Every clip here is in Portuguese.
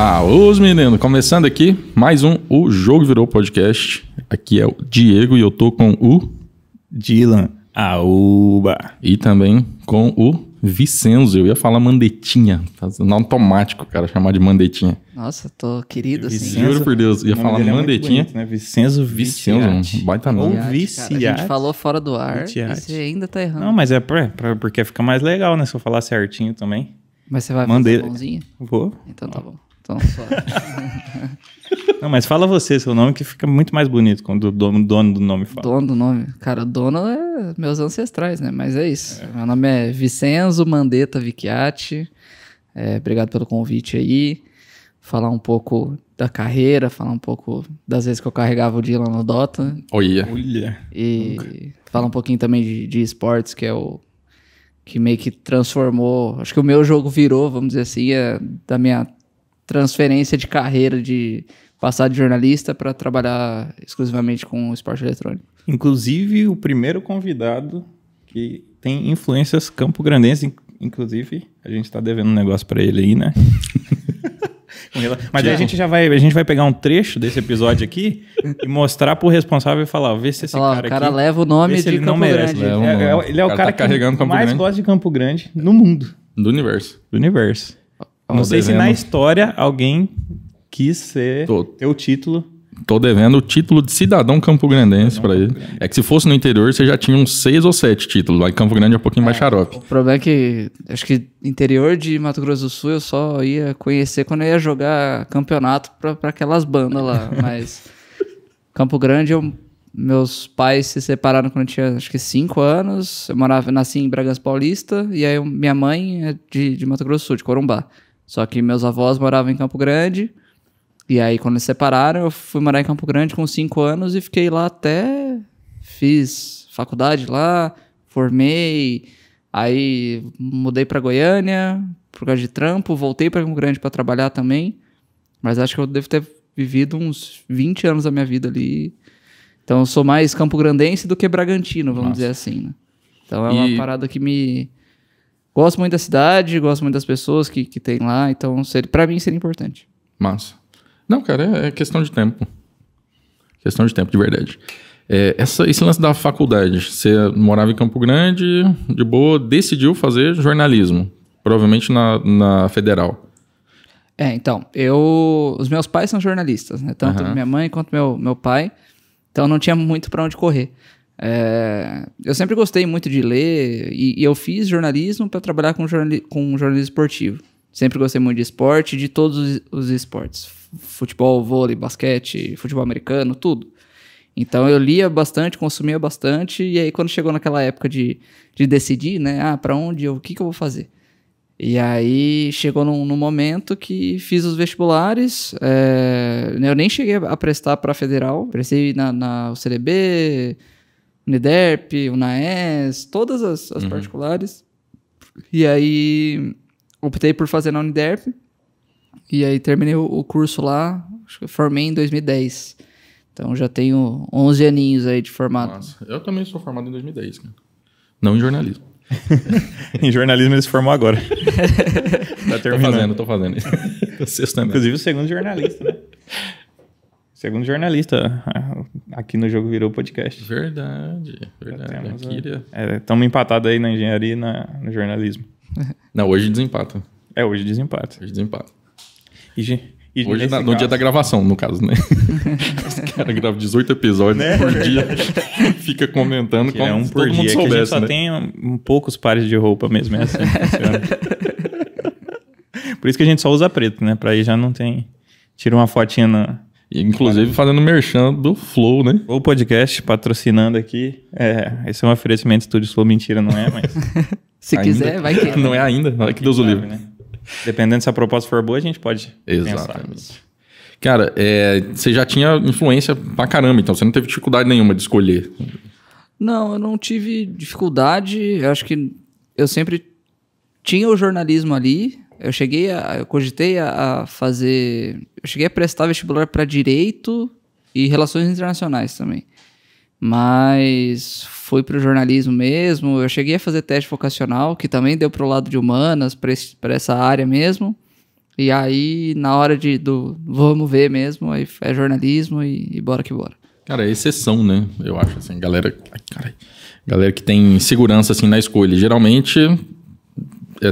Ah, os meninos, começando aqui, mais um O Jogo Virou Podcast. Aqui é o Diego e eu tô com o Dylan. Aúba. e também com o Vicenzo. Eu ia falar mandetinha, fazendo automático, cara, chamar de mandetinha. Nossa, tô querido assim. Juro por Deus, ia falar é mandetinha. bonito, né? Vicenzo Vicenzo, um baita Ou nome. Cara, Viciati. A gente falou fora do ar Viciati. e você ainda tá errando. Não, mas é pra, pra- porque fica mais legal, né? Se eu falar certinho também. Mas você vai Mandei- fazer mãozinha? Vou. Então tá bom. Então, só. Não, mas fala você seu nome que fica muito mais bonito quando o dono, dono do nome fala. dono do nome. Cara, dono é meus ancestrais, né? Mas é isso. Meu nome é Vicenzo Mandetta Vicchiati. É, obrigado pelo convite aí. Falar um pouco da carreira, falar um pouco das vezes que eu carregava o Dylan no Dota. Olha, Olha. E falar um pouquinho também de, de esportes, que é o que meio que transformou. Acho que o meu jogo virou, vamos dizer assim, é da minha transferência de carreira de passar de jornalista para trabalhar exclusivamente com esporte eletrônico. Inclusive, o primeiro convidado que tem influências campo-grandenses. in- Inclusive, a gente tá devendo um negócio pra ele aí, né? Mas aí a gente já vai, a gente vai pegar um trecho desse episódio aqui e mostrar pro responsável e falar, vê se esse Falar, cara o cara aqui... leva o nome de ele não Campo merece. Grande. Leva o É, é, ele é o O cara cara, tá que Campo mais Grande. gosta de Campo Grande no mundo, do universo. do universo. Não sei se devendo. na história alguém quis ser, Tô. ter o título. Tô devendo o título de cidadão campograndense pra ele. É que se fosse no interior, você já tinha uns seis ou sete títulos. Lá em Campo Grande é um pouquinho mais xarope. O problema é que acho que interior de Mato Grosso do Sul eu só ia conhecer quando eu ia jogar campeonato pra, pra aquelas bandas lá. Mas Campo Grande, eu- meus pais se separaram quando eu tinha acho que 5 anos. Eu morava, nasci em Bragança Paulista e aí eu- minha mãe é de, de Mato Grosso do Sul, de Corumbá. Só que meus avós moravam em Campo Grande. E aí, quando eles separaram, eu fui morar em Campo Grande com 5 anos e fiquei lá até. Fiz faculdade lá, formei. Aí mudei pra Goiânia por causa de trampo, voltei pra Campo Grande pra trabalhar também. Mas acho que eu devo ter vivido uns 20 anos da minha vida ali. Então eu sou mais campograndense do que bragantino, vamos dizer assim, né? Então é E- uma parada que me. Gosto muito da cidade, gosto muito das pessoas que, que tem lá, então pra mim seria importante. Massa. Não, cara, é, é questão de tempo. Questão de tempo, de verdade. É, essa, esse lance da faculdade, você morava em Campo Grande, de boa, decidiu fazer jornalismo. Provavelmente na, na federal. É, então, eu. Os meus pais são jornalistas, né? Tanto Aham. minha mãe quanto meu, meu pai. Então não tinha muito pra onde correr. É, eu sempre gostei muito de ler e, e eu fiz jornalismo para trabalhar com, jornali com jornalismo esportivo. Sempre gostei muito de esporte, de todos os, os esportes: futebol, vôlei, basquete, futebol americano, tudo. Então eu lia bastante, consumia bastante, e aí quando chegou naquela época de, de decidir, né? Ah, pra onde eu, o que, que eu vou fazer? E aí chegou num, num momento que fiz os vestibulares. é, eu nem cheguei a prestar para federal. Prestei na, na UCDB, Uniderp, Unaes, todas as, as particulares. E aí optei por fazer na Uniderp. E aí terminei o, o curso lá. Acho que eu formei em 2010. Então já tenho 11 aninhos aí de formado. Nossa, eu também sou formado em 2010, cara. Não em jornalismo. Em jornalismo ele se formou agora. tá Tô terminando. fazendo, tô fazendo. O sexto também. Inclusive o segundo jornalista, né? Segundo jornalista aqui no Jogo Virou Podcast. Verdade, verdade. temos, Eu queria- Estamos empatados aí na engenharia e na, no jornalismo. Não, hoje desempata. É, hoje desempate. Hoje desempata. E, e Hoje, na- no caso- dia da gravação, no caso, né? Os caras gravam 18 episódios por dia, fica comentando que como é um por todo mundo dia, que a gente soubesse, só né? tem um, um poucos pares de roupa mesmo, é assim que funciona. Por isso que a gente só usa preto, né? Pra aí já não tem... Tira uma fotinha na... Inclusive fazendo merchan do Flow, né? O podcast patrocinando aqui. É, esse é um oferecimento Estúdio Flow, mentira, não é, mas... Se Ainda- quiser, vai que. Não é ainda, não é que Deus o livre. né? Dependendo se a proposta for boa, a gente pode pensar Exatamente. Cara, é, você já tinha influência pra caramba, então você não teve dificuldade nenhuma de escolher. Não, eu não tive dificuldade. Eu acho que eu sempre tinha o jornalismo ali. Eu cheguei a. Eu cogitei a, a fazer. Eu cheguei a prestar vestibular para direito e relações internacionais também. Mas fui pro jornalismo mesmo. Eu cheguei a fazer teste vocacional, que também deu pro lado de humanas, para essa área mesmo. E aí, na hora de do vamos ver mesmo, aí é jornalismo e, e bora que bora. Cara, é exceção, né? Eu acho, assim, galera... Ai. Galera que tem segurança, assim, na escolha. Geralmente,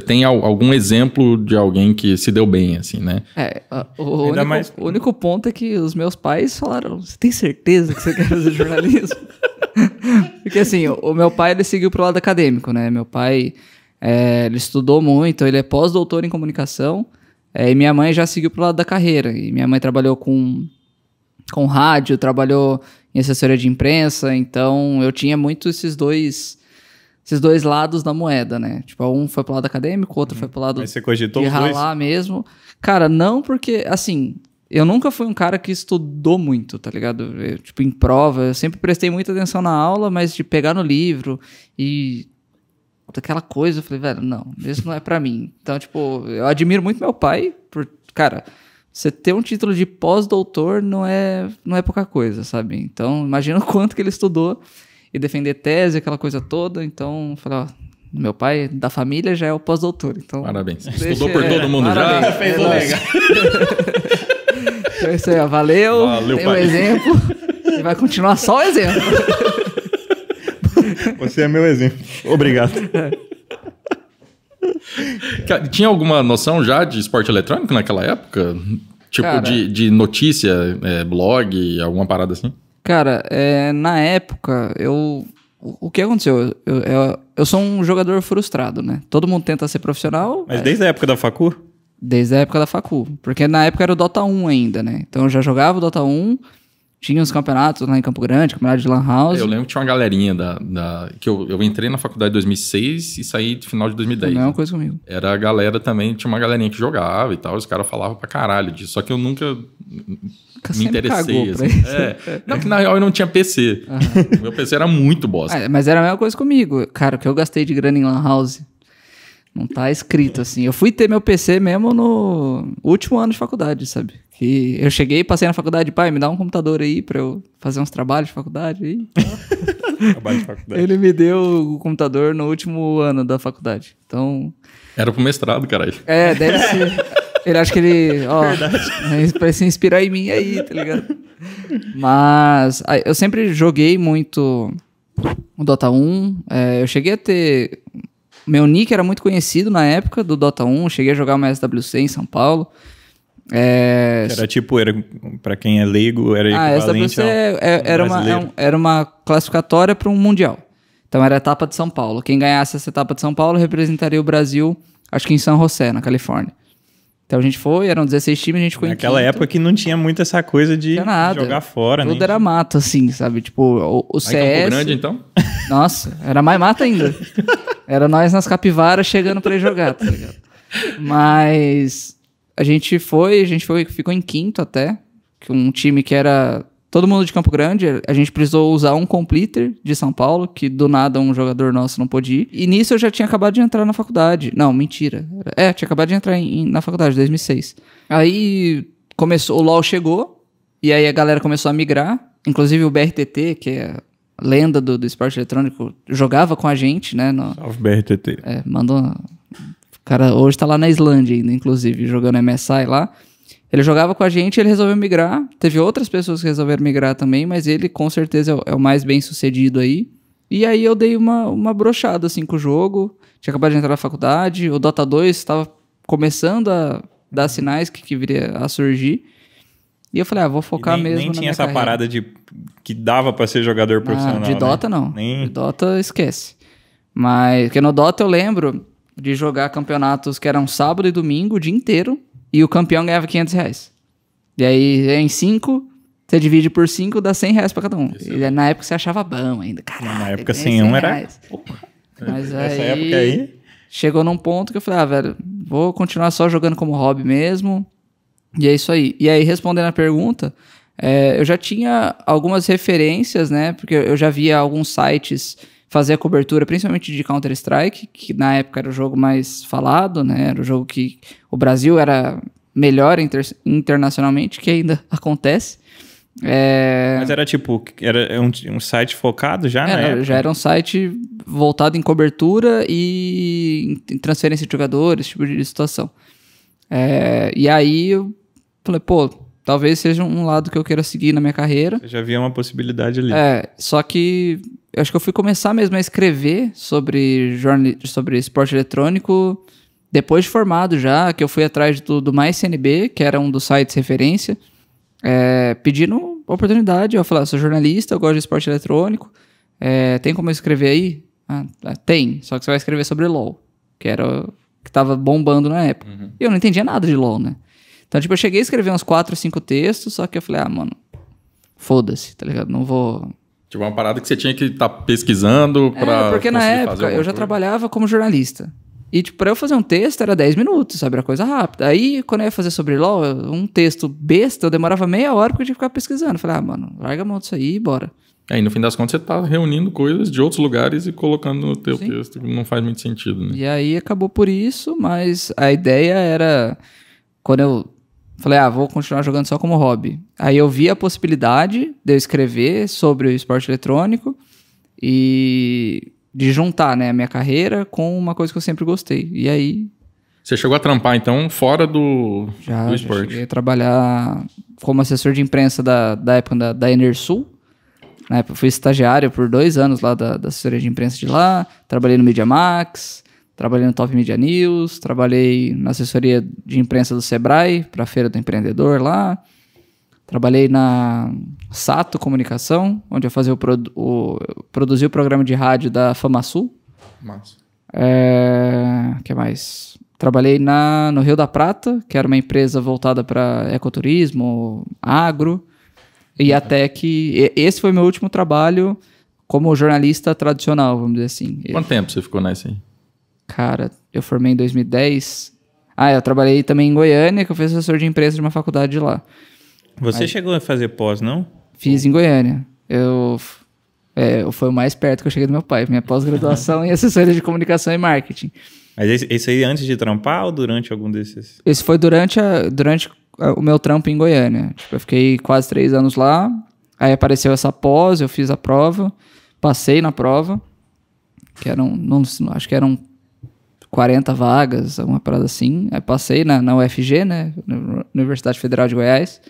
tem al- algum exemplo de alguém que se deu bem, assim, né? É, o, único, mais- o único ponto é que os meus pais falaram: Você tem certeza que você quer fazer jornalismo? Porque assim, o, o meu pai ele seguiu pro lado acadêmico, né? Meu pai é, ele estudou muito, ele é pós-doutor em comunicação, é, e minha mãe já seguiu pro lado da carreira. E minha mãe trabalhou com, com rádio, trabalhou em assessoria de imprensa, então eu tinha muito esses dois. Esses dois lados da moeda, né? Tipo, um foi pro lado acadêmico, o outro foi pro lado Mas você cogitou de os dois? ralar mesmo. Cara, não porque, assim, eu nunca fui um cara que estudou muito, tá ligado? Eu, tipo, em prova, eu sempre prestei muita atenção na aula, mas de pegar no livro e daquela coisa, eu falei, velho, não, isso não é pra mim. Então, tipo, eu admiro muito meu pai, por, cara, você ter um título de pós-doutor não é, não é pouca coisa, sabe? Então, imagina o quanto que ele estudou e defender tese, aquela coisa toda. Então, falei, ó, meu pai da família já é o pós-doutor, então... Parabéns. Deixa- Estudou por todo é, mundo já? parabéns. Fez É o nóis. legal. Então é isso aí, ó. Valeu. Valeu, tem um pai. exemplo. E vai continuar só o exemplo. Você é meu exemplo. Obrigado. Cara, Tinha alguma noção já de esporte eletrônico naquela época? Tipo, Cara- de, de notícia, é, blog, alguma parada assim? Cara, é, na época, eu. O que aconteceu? Eu, eu, eu sou um jogador frustrado, né? Todo mundo tenta ser profissional Mas desde a época da facu? desde a época da Facu. Porque na época era o Dota 1 ainda, né? Então eu já jogava o Dota 1, tinha os campeonatos lá em Campo Grande, campeonato de Lan House. Eu lembro que tinha uma galerinha da. da que eu, eu entrei na faculdade em 2006 e saí no final de a 2010. mesma coisa comigo. Era a galera também, tinha uma galerinha que jogava e tal, os caras falavam pra caralho disso. Só que eu Nunca me sempre interessei. assim. isso. É. Não, que na real eu não tinha PC. Meu PC era muito bosta. Ah, mas era a mesma coisa comigo. Cara, o que eu gastei de grana em Lan House não tá escrito assim. Eu fui ter meu PC mesmo no último ano de faculdade, sabe? Que eu cheguei, passei na faculdade, pai, me dá um computador aí pra eu fazer uns trabalhos de faculdade. aí. Trabalho de faculdade. Ele me deu o computador no último ano da faculdade. Então, Era pro mestrado, caralho. é, deve ser. Ele acha que ele, ó, pra se inspirar em mim aí, tá ligado? Mas eu sempre joguei muito o Dota 1. é, eu cheguei a ter. Meu nick era muito conhecido na época do Dota 1. Cheguei a jogar uma SWC em São Paulo. É, Era tipo, era, pra quem é leigo, era ah, equivalente ao é- é- era, uma, brasileiro. é era uma classificatória para um mundial. Então era a etapa de São Paulo. Quem ganhasse essa etapa de São Paulo representaria o Brasil, acho que em San José, na Califórnia. Então a gente foi, eram 16 times, a gente ficou em Naquela época que não tinha muito essa coisa de nada. jogar fora, Tudo nem era mato, assim, sabe? Tipo, o, o Aí Campo CS... Grande, então? Nossa, era mais mata ainda. Era nós nas capivaras chegando pra ir jogar, tá ligado? Mas a gente foi, a gente foi, ficou em quinto até. que Um time que era todo mundo de Campo Grande. A gente precisou usar um completer de São Paulo, que do nada um jogador nosso não pôde ir. E nisso eu já tinha acabado de entrar na faculdade. Não, mentira. É, tinha acabado de entrar em- em- na faculdade, 2006. Aí começou, o LoL chegou, e aí a galera começou a migrar. Inclusive o BRTT, que é a lenda do, do esporte eletrônico, jogava com a gente, né? no- Salve BRTT. é, mandou. O cara hoje tá lá na Islândia ainda, inclusive, jogando MSI lá. Ele jogava com a gente, ele resolveu migrar. Teve outras pessoas que resolveram migrar também, mas ele com certeza é o, é o mais bem sucedido aí. E aí eu dei uma, uma brochada assim com o jogo. Tinha acabado de entrar na faculdade. O Dota 2 estava começando a dar sinais que, que viria a surgir. E eu falei, ah, vou focar nem, mesmo nem tinha essa carreira. parada de que dava pra ser jogador profissional. Ah, de né? Dota não. Nem- De Dota esquece. Mas porque no Dota eu lembro de jogar campeonatos que eram sábado e domingo o dia inteiro e o campeão ganhava 500 reais. E aí em 5, você divide por 5, dá 100 reais pra cada um. E na época você achava bom ainda. Caralho, Na época, 100 um 100 era-. Mas Nessa aí, época aí. chegou num ponto que eu falei, ah, velho, vou continuar só jogando como hobby mesmo. E é isso aí. E aí, respondendo a pergunta, é, eu já tinha algumas referências, né? Porque eu já via alguns sites fazer a cobertura, principalmente de Counter-Strike, que na época era o jogo mais falado, né? Era o jogo que o Brasil era melhor inter- internacionalmente, que ainda acontece. É, Mas era tipo, era um, um site focado já época. já era um site voltado em cobertura e em transferência de jogadores, tipo de situação. É, e aí eu falei, pô, talvez seja um lado que eu queira seguir na minha carreira. Já via uma possibilidade ali. É, só que eu acho que eu fui começar mesmo a escrever sobre, sobre esporte eletrônico depois de formado já, que eu fui atrás do, do Mais CNB, que era um dos sites referência, é, pedindo oportunidade. Eu falei, ah, sou jornalista, eu gosto de esporte eletrônico, é, tem como eu escrever aí? Ah, tem, só que você vai escrever sobre LoL, que era que tava bombando na época. Uhum. E eu não entendia nada de LoL, né? Então, tipo, eu cheguei a escrever uns 4, 5 textos, só que eu falei, ah, mano, foda-se, tá ligado? Não vou. Tipo, uma parada que você tinha que estar pesquisando pra. É, porque na época eu já trabalhava como jornalista. E, tipo, pra eu fazer um texto era 10 minutos, sabe? Era coisa rápida. Aí, quando eu ia fazer sobre LOL, um texto besta, eu demorava meia hora porque eu tinha que ficar pesquisando. Eu falei, ah, mano, larga a mão disso aí e bora. É, e no fim das contas você tá reunindo coisas de outros lugares e colocando no teu Sim. texto, que não faz muito sentido, né? E aí acabou por isso, mas a ideia era. Quando eu falei, ah, vou continuar jogando só como hobby. Aí eu vi a possibilidade de eu escrever sobre o esporte eletrônico e de juntar né, a minha carreira com uma coisa que eu sempre gostei. E aí Você chegou a trampar, então, fora do, já, do já esporte. cheguei a trabalhar como assessor de imprensa da, da época da, da Enersul. Na época eu fui estagiário por dois anos lá da, da assessoria de imprensa de lá. Trabalhei no Media Max, trabalhei no Top Media News, trabalhei na assessoria de imprensa do Sebrae para a Feira do Empreendedor lá. Trabalhei na Sato Comunicação, onde eu fazia o, produ o produzi o programa de rádio da FamaSul. Massa. É, que mais? Trabalhei na, no Rio da Prata, que era uma empresa voltada para ecoturismo, agro, e até que esse foi meu último trabalho como jornalista tradicional, vamos dizer assim. Quanto tempo você ficou nessa aí? Cara, eu formei em 2010. Ah, eu trabalhei também em Goiânia, que eu fui assessor de imprensa de uma faculdade de lá. Você chegou a fazer pós, não? Fiz em Goiânia. Eu, é, foi o mais perto que eu cheguei do meu pai. Minha pós-graduação em assessoria de comunicação e marketing. Mas esse, esse aí antes de trampar ou durante algum desses? Esse foi durante, a- durante o meu trampo em Goiânia. Tipo, eu fiquei quase três anos lá. Aí apareceu essa pós, eu fiz a prova, passei na prova, que eram, não, acho que eram 40 vagas, alguma parada assim. Aí passei na, na UFG, né, Universidade Federal de Goiás.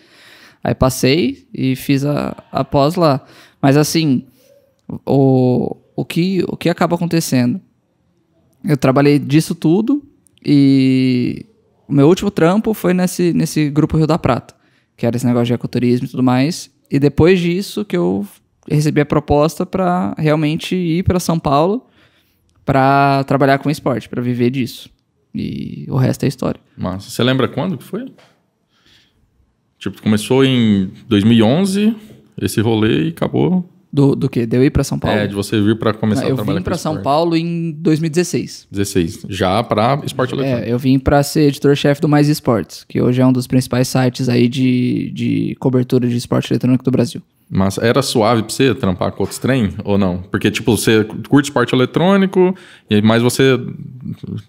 Aí passei e fiz a, a pós lá. Mas assim, o, o, que, o que acaba acontecendo? Eu trabalhei disso tudo e o meu último trampo foi nesse, nesse grupo Rio da Prata, que era esse negócio de ecoturismo e tudo mais. E depois disso que eu recebi a proposta para realmente ir para São Paulo para trabalhar com esporte, para viver disso. E o resto é história. Massa. Você lembra quando que foi? Tipo, começou em 2011, esse rolê e acabou. Do, do que? De eu ir para São Paulo? É, de você vir pra começar Não, a eu trabalhar vim com para São. Paulo em 2016. 16. Já pra esporte eletrônico. É, eu vim para ser editor-chefe do Mais Esportes, que hoje é um dos principais sites aí de, de cobertura de esporte eletrônico do Brasil. Mas era suave pra você trampar com outros trem ou não? Porque, tipo, você curte esporte eletrônico, mas você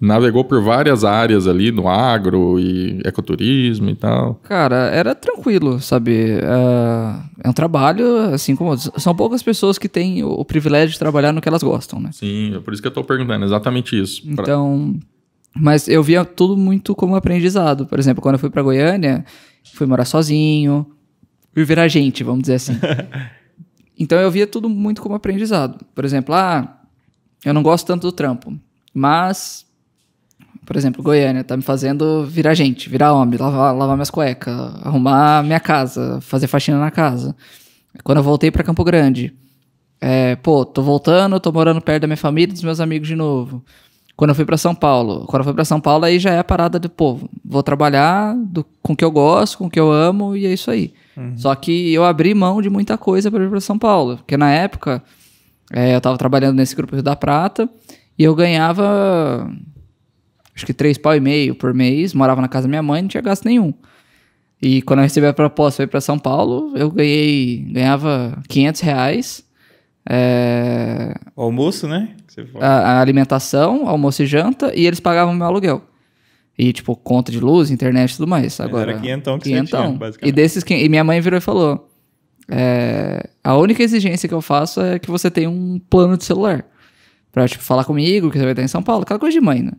navegou por várias áreas ali, no agro e ecoturismo e tal. Cara, era tranquilo, sabe? É, é um trabalho, assim como. São poucas pessoas que têm o, privilégio de trabalhar no que elas gostam, né? Sim, é por isso que eu tô perguntando, exatamente isso. Então. Mas eu via tudo muito como aprendizado. Por exemplo, quando eu fui pra Goiânia, fui morar sozinho, fui virar gente, vamos dizer assim. então eu via tudo muito como aprendizado. Por exemplo, ah, eu não gosto tanto do trampo, mas. Por exemplo, Goiânia tá me fazendo virar gente, virar homem, lavar, lavar minhas cuecas, arrumar minha casa, fazer faxina na casa. Quando eu voltei pra Campo Grande, é, pô, tô voltando, tô morando perto da minha família e dos meus amigos de novo. Quando eu fui pra São Paulo, quando eu fui pra São Paulo, aí já é a parada do povo. Vou trabalhar do- com o que eu gosto, com o que eu amo e é isso aí. Só que eu abri mão de muita coisa pra ir pra São Paulo, porque na época é, eu tava trabalhando nesse grupo Rio da Prata e eu ganhava acho que três pau e meio por mês, morava na casa da minha mãe, não tinha gasto nenhum. E quando eu recebi a proposta para ir para São Paulo, eu ganhei, ganhava 500 reais. é, O almoço, né? A, a alimentação, almoço e janta, e eles pagavam meu aluguel. E, tipo, conta de luz, internet e tudo mais. Agora, era quinhentão que você quinhentão. tinha, basicamente. E desses, e minha mãe virou e falou, é, a única exigência que eu faço é que você tenha um plano de celular. Pra, tipo, falar comigo, que você vai estar em São Paulo, aquela coisa de mãe, né?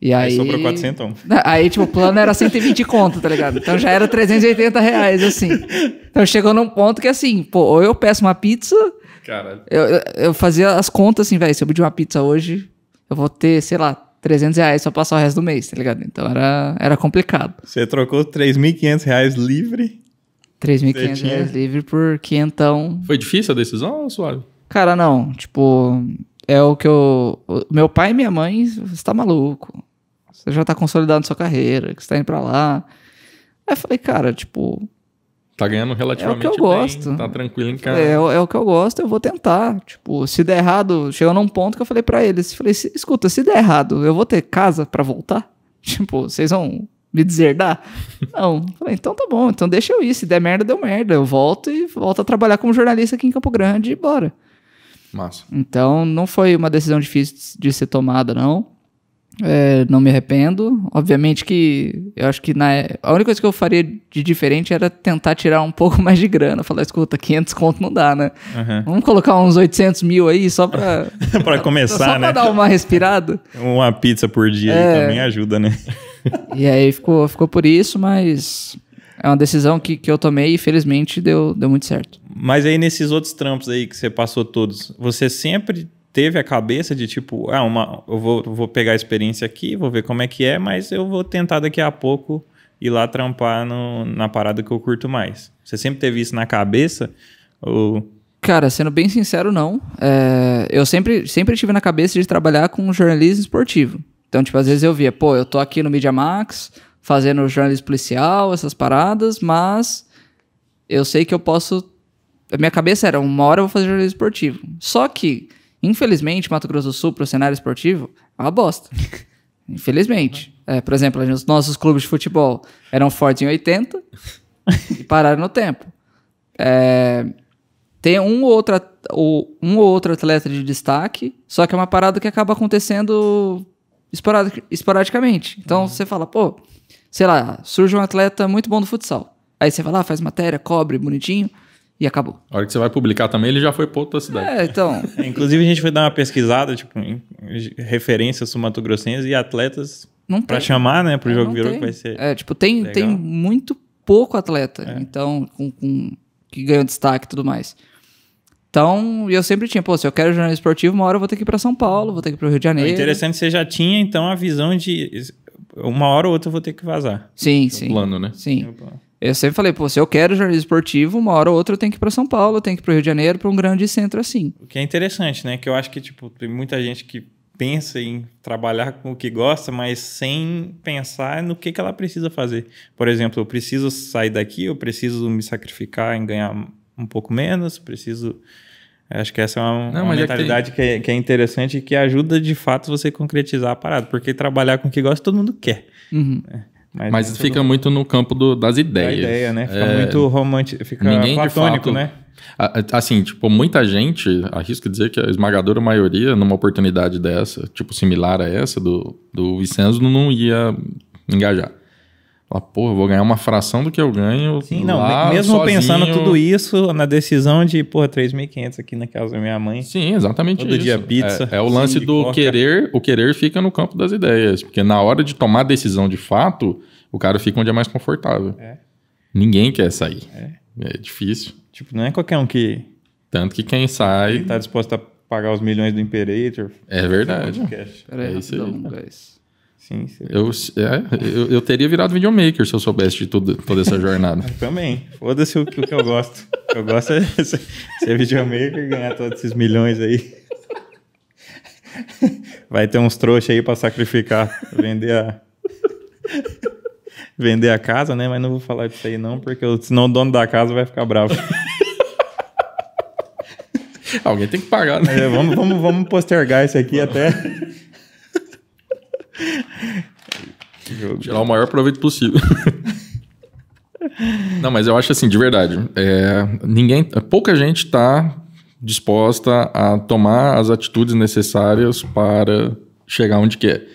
E aí, Aí sobrou 400. Aí, tipo, o plano era 120 conto, tá ligado? Então já era 380 reais, assim. Então chegou num ponto que, assim, pô, ou eu peço uma pizza, Caralho. eu, eu- eu fazia as contas assim, velho, se eu pedir uma pizza hoje, eu vou ter, sei lá, 300 reais pra passar o resto do mês, tá ligado? Então era, era complicado. Você trocou 3.500 reais livre. 3.500 Você tinha? reais livre por quinhentão. Foi difícil a decisão ou suave? Cara, não, tipo, é o que eu... o- Meu pai e minha mãe, você tá maluco. Você já tá consolidando sua carreira, que você tá indo pra lá. Aí eu falei, cara, tipo, Tá ganhando relativamente eu bem, gosto. Tá tranquilo em casa. É, é o que eu gosto, eu vou tentar. Tipo, se der errado, chegou num ponto que eu falei pra eles, falei, "Se- escuta, se der errado, eu vou ter casa pra voltar? Tipo, vocês vão me deserdar? Não. Falei, então tá bom, então deixa eu ir, se der merda, deu merda. Eu volto e volto a trabalhar como jornalista aqui em Campo Grande e bora. Massa. Então, não foi uma decisão difícil de ser tomada, não. É, não me arrependo. Obviamente que eu acho que na, a única coisa que eu faria de diferente era tentar tirar um pouco mais de grana. Falar, escuta, 500 conto não dá, né? Aham. Vamos colocar uns 800 mil aí só pra, pra só começar, pra né? dar uma respirada. Uma pizza por dia É. também ajuda, né? E aí ficou, ficou por isso, mas é uma decisão que, que eu tomei e felizmente deu, deu muito certo. Mas aí nesses outros trampos aí que você passou todos, você sempre teve a cabeça de tipo, ah, uma, eu vou, vou pegar a experiência aqui, vou ver como é que é, mas eu vou tentar daqui a pouco ir lá trampar no, na parada que eu curto mais. Você sempre teve isso na cabeça? Ou... Cara, sendo bem sincero, não. É, eu sempre, sempre tive na cabeça de trabalhar com jornalismo esportivo. Então, tipo, às vezes eu via, pô, eu tô aqui no Media Max fazendo jornalismo policial, essas paradas, mas eu sei que eu posso. A minha cabeça era, uma hora eu vou fazer jornalismo esportivo. Só que, infelizmente, Mato Grosso do Sul, pro cenário esportivo, é uma bosta. Infelizmente. É, por exemplo, os nossos clubes de futebol eram fortes em 80 e pararam no tempo. É, tem um ou, outro, um ou outro atleta de destaque, só que é uma parada que acaba acontecendo esporadi- esporadicamente. Então você fala, pô, sei lá, surge um atleta muito bom do futsal. Aí você vai lá, faz matéria, cobre bonitinho e acabou. A hora que você vai publicar também, ele já foi pra outra cidade. É, então. Inclusive a gente foi dar uma pesquisada, tipo, em referências sumatogrossenses e atletas tem. chamar, né, pro É, jogo virou tem. que vai ser. É, tipo, tem, Legal. tem muito pouco atleta, então, com, com- que ganhou destaque e tudo mais. Então, eu sempre tinha, pô, se eu quero jornalismo esportivo, uma hora eu vou ter que ir pra São Paulo, vou ter que ir pro Rio de É Janeiro. interessante, você já tinha então a visão de uma hora ou outra eu vou ter que vazar. Sim, O sim. plano, né? Sim. Eu sempre falei, pô, se eu quero jornalismo esportivo, uma hora ou outra eu tenho que ir pra São Paulo, eu tenho que ir pro Rio de Janeiro, pra um grande centro assim. O que é interessante, né? Que eu acho que, tipo, tem muita gente que pensa em trabalhar com o que gosta, mas sem pensar no que, que ela precisa fazer. Por exemplo, eu preciso sair daqui, eu preciso me sacrificar em ganhar um pouco menos, preciso... Acho que essa é uma, Não, uma mas é que mentalidade que, é, que é interessante e que ajuda, de fato, você concretizar a parada. Porque trabalhar com o que gosta, todo mundo quer. Uhum. Mas, Mas fica todo muito no campo do- das ideias. ideia, né? Fica É, muito romântico, fica ninguém platônico, fato- né? Assim, tipo, muita gente, arrisco dizer que a esmagadora maioria, numa oportunidade dessa, tipo, similar a essa do, do Vicenzo, não ia engajar. Fala, pô, eu vou ganhar uma fração do que eu ganho. Sim, não, lá, mesmo sozinho. pensando tudo isso na decisão de, porra, 3.500 aqui na casa da minha mãe. Sim, exatamente Todo isso. dia pizza, É, é o lance do coca. querer, o querer fica no campo das ideias, porque na hora de tomar a decisão de fato, o cara fica onde é mais confortável. É. Ninguém quer sair. É. difícil. Tipo, não é qualquer um que Tanto que quem sai tá disposto a pagar os milhões do Imperator. é verdade. É isso aí. guys. Sim, sim. Eu, é, eu, eu teria virado videomaker se eu soubesse de tudo, toda essa jornada. Também. Foda-se o, o que eu gosto. O que eu gosto é ser, ser videomaker e ganhar todos esses milhões aí. Vai ter uns trouxas aí pra sacrificar, vender a. Vender a casa, né? Mas não vou falar disso aí não, porque senão o dono da casa vai ficar bravo. Alguém tem que pagar, né? É, vamos, vamos, vamos postergar isso aqui até. Tirar o maior proveito possível. Não, mas eu acho assim, de verdade, é, ninguém, pouca gente está disposta a tomar as atitudes necessárias para chegar onde quer.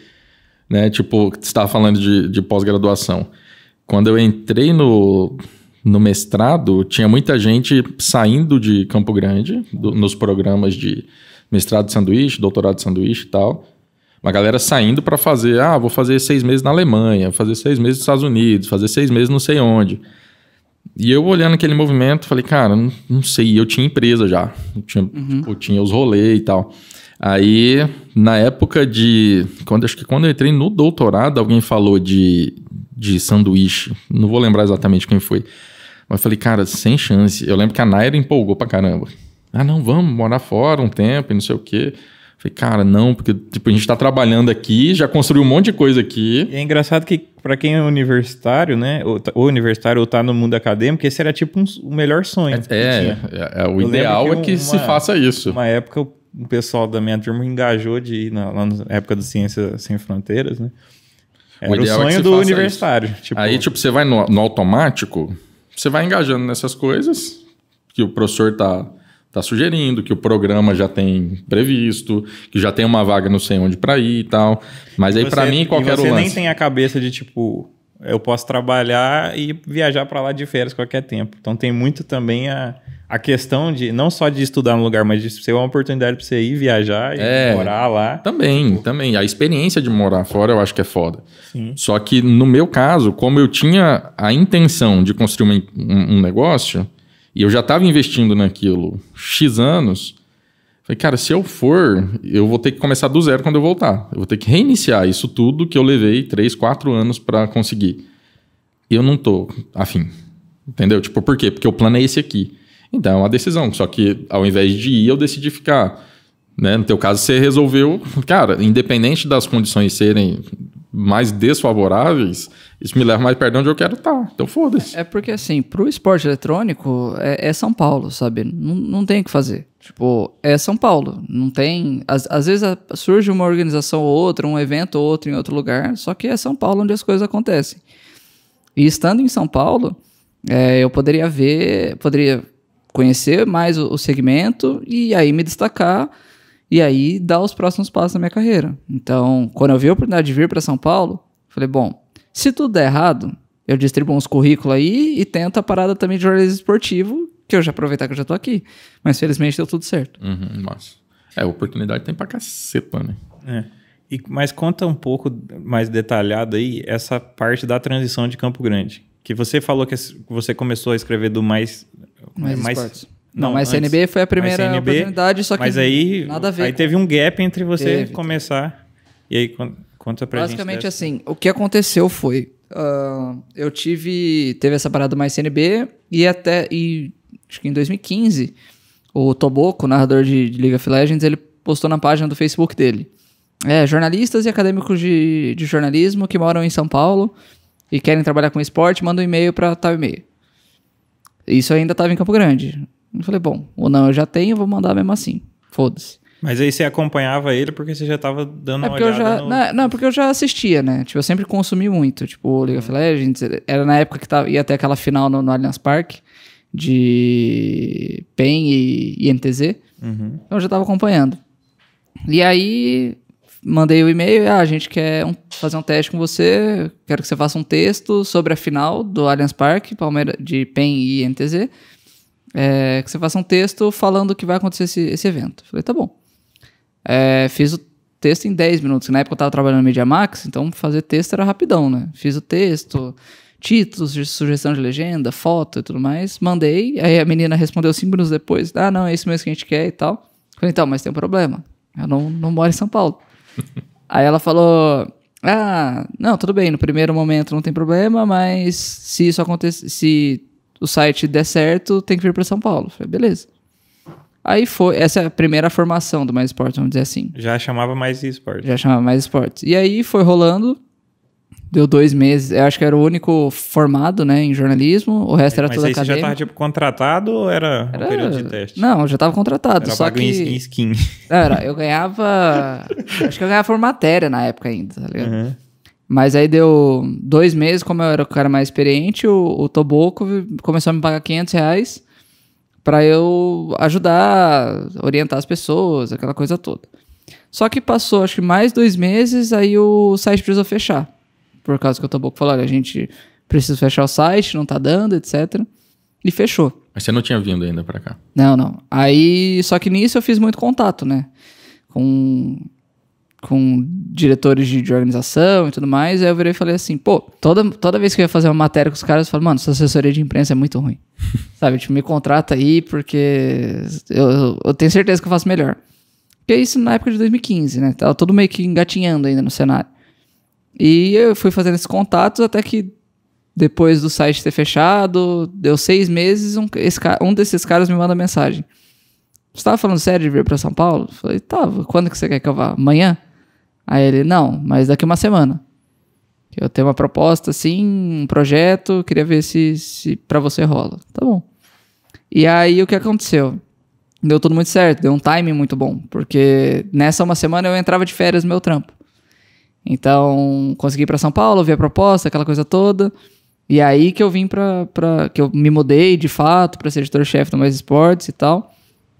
Né? Tipo, você estava falando de, de pós-graduação. Quando eu entrei no, no mestrado, tinha muita gente saindo de Campo Grande, do- nos programas de mestrado de sanduíche, doutorado de sanduíche e tal, Uma galera saindo para fazer, ah, vou fazer seis meses na Alemanha, fazer seis meses nos Estados Unidos, fazer seis meses não sei onde. E eu olhando aquele movimento, falei, cara, não, não sei, eu tinha empresa já, eu tinha, uhum. eu tinha os rolês e tal. Aí, na época de. Quando, acho que quando eu entrei no doutorado, alguém falou de, de sanduíche. Não vou lembrar exatamente quem foi. Mas eu falei, cara, sem chance. Eu lembro que a Naira empolgou pra caramba. Ah, não, vamos morar fora um tempo e não sei o quê. Falei, cara, não, porque tipo, a gente está trabalhando aqui, já construiu um monte de coisa aqui. E é engraçado que, para quem é universitário, né, ou, ou universitário ou tá no mundo acadêmico, esse era tipo um, o melhor sonho. É, é, é, o Eu ideal que é que uma, se faça isso. Uma época, o pessoal da minha turma engajou de ir na, na época do Ciência Sem Fronteiras, né? Era o, o é sonho é do universitário. Tipo... Aí, tipo, você vai no, no automático, você vai engajando nessas coisas que o professor tá está sugerindo, que o programa já tem previsto, que já tem uma vaga não sei onde para ir e tal. Mas aí para mim qualquer você lance. nem tem a cabeça de tipo, eu posso trabalhar e viajar para lá de férias qualquer tempo. Então tem muito também a, a questão de não só de estudar no lugar, mas de ser uma oportunidade para você ir viajar e é, morar lá. Também, tipo... também. A experiência de morar fora eu acho que é foda. Sim. Só que no meu caso, como eu tinha a intenção de construir um, um negócio, e eu já estava investindo naquilo X anos. Falei, cara, se eu for, eu vou ter que começar do zero quando eu voltar. Eu vou ter que reiniciar isso tudo que eu levei 3, 4 anos para conseguir. E eu não tô afim. Entendeu? Tipo, por quê? Porque o plano é esse aqui. Então é uma decisão. Só que ao invés de ir, eu decidi ficar. Né? No teu caso, você resolveu, cara, independente das condições serem mais desfavoráveis, isso me leva mais perto de onde eu quero estar. Tá. Então foda-se. É porque, assim, pro esporte eletrônico é, é São Paulo, sabe? Não, não tem o que fazer. Tipo, é São Paulo. Não tem. Às, às vezes surge uma organização ou outra, um evento ou outro em outro lugar, só que é São Paulo onde as coisas acontecem. E estando em São Paulo, é, eu poderia ver, poderia conhecer mais o, o segmento e aí me destacar e aí dar os próximos passos na minha carreira. Então, quando eu vi a oportunidade de vir para São Paulo, falei, bom, se tudo der errado, eu distribuo uns currículos aí e tento a parada também de jornalismo esportivo, que eu já aproveitar que eu já tô aqui. Mas felizmente deu tudo certo. Uhum, massa. É, oportunidade tem pra caceta, né? É. E, mas conta um pouco mais detalhado aí essa parte da transição de Campo Grande. Que você falou que você começou a escrever do mais. Mais, mais não, mas antes, CNB foi a primeira CNB, oportunidade, só que mas aí, nada a ver. Aí com... teve um gap entre você teve, começar. Teve. E aí, conta pra Basicamente gente. Basicamente assim, o que aconteceu foi. Uh, eu tive. Teve essa parada mais CNB e até. E, acho que em 2015, o Toboco, narrador de, de League of Legends, ele postou na página do Facebook dele. É, jornalistas e acadêmicos de, de jornalismo que moram em São Paulo e querem trabalhar com esporte, mandam um e-mail para tal e-mail. Isso ainda estava em Campo Grande. Eu falei, bom, ou não eu já tenho, vou mandar mesmo assim. Foda-se. Mas aí você acompanhava ele porque você já estava dando é uma olhada já, no... não, não, porque eu já assistia, né? Tipo, eu sempre consumi muito. Tipo, League of Legends. Era na época que tava, ia ter aquela final no, no Allianz Parque de PEN e, e NTZ. Uhum. Então eu já estava acompanhando. E aí mandei o e-mail, ah, a gente quer um, fazer um teste com você, quero que você faça um texto sobre a final do Allianz Parque, Palmeiras de PEN e NTZ é, que você faça um texto falando que vai acontecer esse, esse evento. Falei, tá bom. É, fiz o texto em 10 minutos. Na época eu tava trabalhando no Media Max, então fazer texto era rapidão, né? Fiz o texto, títulos, sugestão de legenda, foto e tudo mais. Mandei, aí a menina respondeu 5 minutos depois. Ah, não, é isso mesmo que a gente quer e tal. Falei, então, mas tem um problema. Eu não, não moro em São Paulo. aí ela falou... Ah, não, tudo bem, no primeiro momento não tem problema, mas se isso acontecer, se o site der certo, tem que vir para São Paulo. Falei, beleza. Aí foi, essa é a primeira formação do Mais Esportes, vamos dizer assim. Já chamava Mais Esportes. Já chamava Mais Esportes. E aí foi rolando, deu dois meses, eu acho que era o único formado, né, em jornalismo, o resto era Mas tudo aí acadêmico. você já estava, tipo, contratado ou era, era... um período de teste? Não, eu já estava contratado, era só que... em skin. Era, eu ganhava, acho que eu ganhava por matéria na época ainda, tá ligado? Uhum. Mas aí deu dois meses, como eu era o cara mais experiente, o, o Toboco começou a me pagar 500 reais para eu ajudar, orientar as pessoas, aquela coisa toda. Só que passou, acho que mais dois meses, aí o site precisou fechar. Por causa que o Toboco falou, olha, a gente precisa fechar o site, não tá dando, etc. E fechou. Mas você não tinha vindo ainda para cá? Não, não. Aí, só que nisso eu fiz muito contato, né? Com com diretores de, de organização e tudo mais. Aí eu virei e falei assim, pô, toda, toda vez que eu ia fazer uma matéria com os caras, eu falo, mano, sua assessoria de imprensa é muito ruim. Sabe, tipo, me contrata aí porque eu, eu tenho certeza que eu faço melhor. Porque isso na época de 2015, né? Tava todo meio que engatinhando ainda no cenário. E eu fui fazendo esses contatos até que depois do site ter fechado, deu seis meses, um, esse, um desses caras me manda mensagem. Você tava falando sério de vir para São Paulo? Eu falei, tava. Quando que você quer que eu vá? Amanhã? Aí ele, não, mas daqui uma semana. Eu tenho uma proposta, assim, um projeto, queria ver se, se para você rola. Tá bom. E aí o que aconteceu? Deu tudo muito certo, deu um timing muito bom, porque nessa uma semana eu entrava de férias no meu trampo. Então, consegui ir para São Paulo, ver a proposta, aquela coisa toda. E aí que eu vim pra. pra que eu me mudei de fato para ser editor-chefe do Mais Esportes e tal.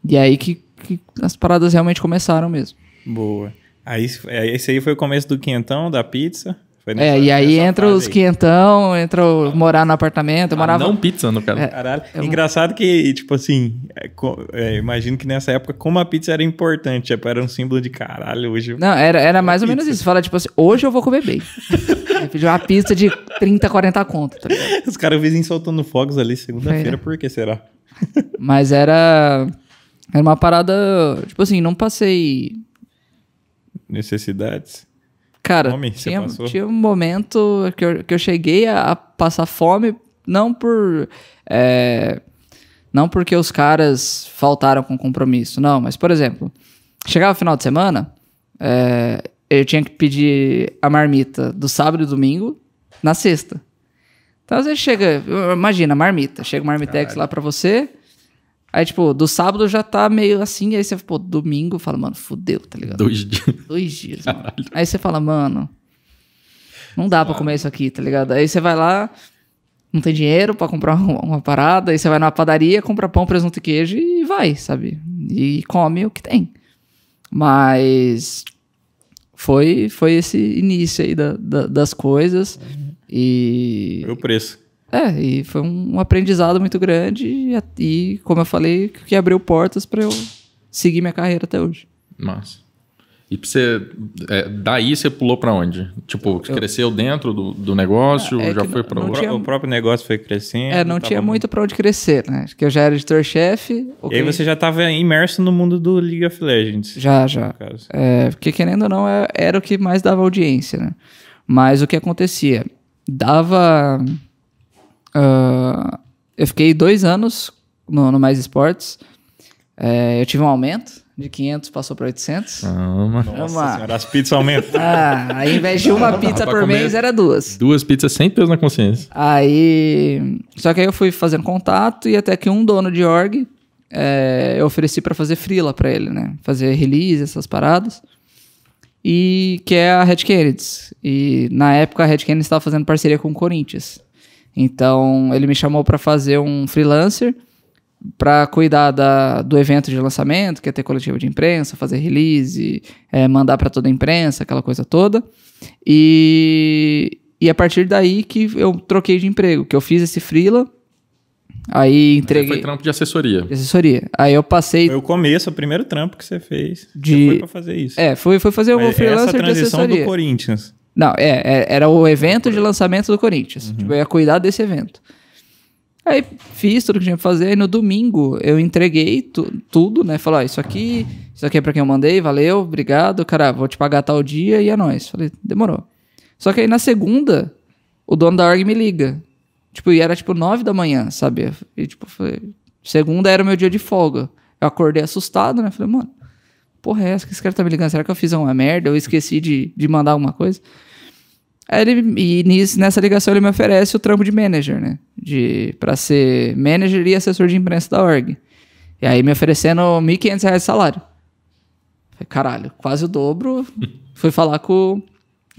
E aí que, que as paradas realmente começaram mesmo. Boa. Aí, esse aí foi o começo do quinhentão, da pizza. Nessa, é, e aí entra os aí. quinhentão, entra o morar no apartamento. Eu ah, morava... Não pizza no cara. É, Caralho. É, Engraçado que, tipo assim, é, é, imagino que nessa época, como a pizza era importante, tipo, era um símbolo de caralho hoje. Não, era, era mais ou menos isso. Fala, tipo assim, hoje eu vou comer bem. eu pedi uma pizza de 30, 40 conto, tá Os caras vizinhos soltando fogos ali segunda-feira, por que será? Mas era. Era uma parada. Tipo assim, não passei. Necessidades? Cara, fome, tinha, tinha um momento que eu, que eu cheguei a, a passar fome, não por. É, não porque os caras faltaram com compromisso, não, mas, por exemplo, chegava o final de semana, é, eu tinha que pedir a marmita do sábado e domingo na sexta. Então, às vezes chega, imagina, marmita, chega o Marmitex Caralho. lá pra você, Aí, tipo, do sábado já tá meio assim, aí você, pô, domingo, fala, mano, fudeu, tá ligado? Dois dias. Dois dias, mano. Aí você fala, mano, não dá pra comer isso aqui, tá ligado? Aí você vai lá, não tem dinheiro pra comprar uma, uma parada, aí você vai na padaria, compra pão, presunto e queijo e vai, sabe? E come o que tem. Mas foi, foi esse início aí da, da das coisas. E. Foi o preço. É, e foi um aprendizado muito grande e, e como eu falei, que abriu portas para eu seguir minha carreira até hoje. Massa. E pra você, é, daí você pulou para onde? Tipo, eu, cresceu dentro do, do negócio, é já foi para outro? Tinha, o próprio negócio foi crescendo. É, não tinha muito para onde crescer, né? Porque eu já era editor-chefe. Okay. E aí você já estava imerso no mundo do League of Legends. Já, já. É, porque querendo ou não, é, era o que mais dava audiência, né? Mas o que acontecia? Dava Uh, eu fiquei dois anos no, no Mais Esportes. É, eu tive um aumento de 500, passou para 800. Ama. Nossa uma... senhora, as pizzas aumentam. Ah, aí, ao invés de uma pizza por mês, era duas. Duas pizzas sem peso na consciência. Aí. Só que aí eu fui fazendo contato e até que um dono de org é, eu ofereci para fazer freela para ele, né? Fazer release, essas paradas. E que é a Red Kennedy. E na época a Red Kennedy estava fazendo parceria com o Corinthians. Então ele me chamou para fazer um freelancer para cuidar da, do evento de lançamento, que é ter coletivo de imprensa, fazer release, é, mandar para toda a imprensa, aquela coisa toda. E, e a partir daí que eu troquei de emprego, que eu fiz esse freela, Aí entreguei. Foi trampo de assessoria. De assessoria. Aí eu passei. Foi o começo, o primeiro trampo que você fez. De... Você foi pra fazer isso. É, foi, foi fazer o freelancer essa transição do Corinthians. Não, é, é, era o evento de lançamento do Corinthians. Uhum. Tipo, eu ia cuidar desse evento. Aí fiz tudo que tinha que fazer. E no domingo eu entreguei tu, tudo, né? Falei, ah, isso aqui, isso aqui é pra quem eu mandei, valeu, obrigado. Cara, vou te pagar tal dia e é nóis. Falei, demorou. Só que aí na segunda, o dono da org me liga. Tipo, e era tipo nove da manhã, sabe? E tipo, falei, segunda era meu dia de folga. Eu acordei assustado, né? Falei, mano, porra é essa que esse cara tá me ligando? Será que eu fiz uma merda? Eu esqueci de, de mandar alguma coisa? Aí ele, e nisso, nessa ligação ele me oferece o trampo de manager, né? De, pra ser manager e assessor de imprensa da org. E aí me oferecendo 1.500 reais de salário. Falei, caralho, quase o dobro. Fui falar com,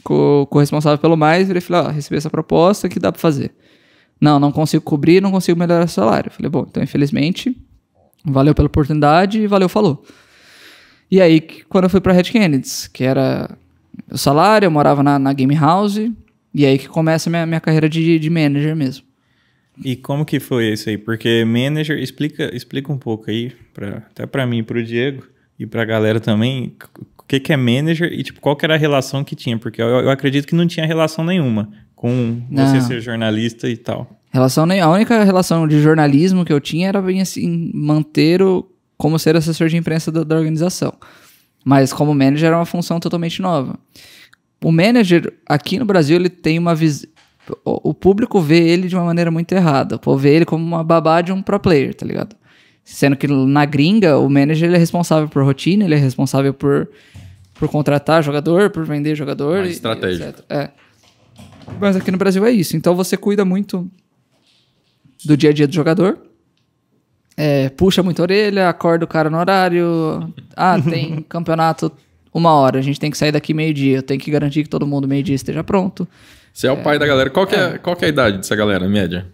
com, com, o responsável pelo mais, e ele falou, ó, recebi essa proposta, o que dá pra fazer? Não, não consigo cobrir, não consigo melhorar o salário. Falei, bom, então infelizmente, valeu pela oportunidade e valeu, falou. E aí, quando eu fui pra Red Kennedy, que era o salário, eu morava na, na Game House, e aí que começa a minha, minha carreira de, de manager mesmo. E como que foi isso aí? Porque manager, explica, explica um pouco aí, pra, até para mim e pro Diego, e pra galera também, o que, que é manager e tipo, qual que era a relação que tinha, porque eu, eu acredito que não tinha relação nenhuma com você Não. ser jornalista e tal. Relação nem a única relação de jornalismo que eu tinha era bem assim manter o como ser assessor de imprensa da, da organização. Mas como manager era uma função totalmente nova. O manager aqui no Brasil ele tem uma visão o público vê ele de uma maneira muito errada. O povo vê ele como uma babá de um pro player, tá ligado? Sendo que na gringa, o manager ele é responsável por rotina, ele é responsável por, por contratar jogador, por vender jogador. Mais e- e estratégico. etc. É. Mas aqui no Brasil é isso. Então você cuida muito do dia a dia do jogador. É, puxa muito a orelha, acorda o cara no horário. Ah, tem campeonato uma hora, a gente tem que sair daqui meio-dia. Eu tenho que garantir que todo mundo meio-dia esteja pronto. Você é o pai da galera. Qual que é, qual que é a idade dessa galera, média?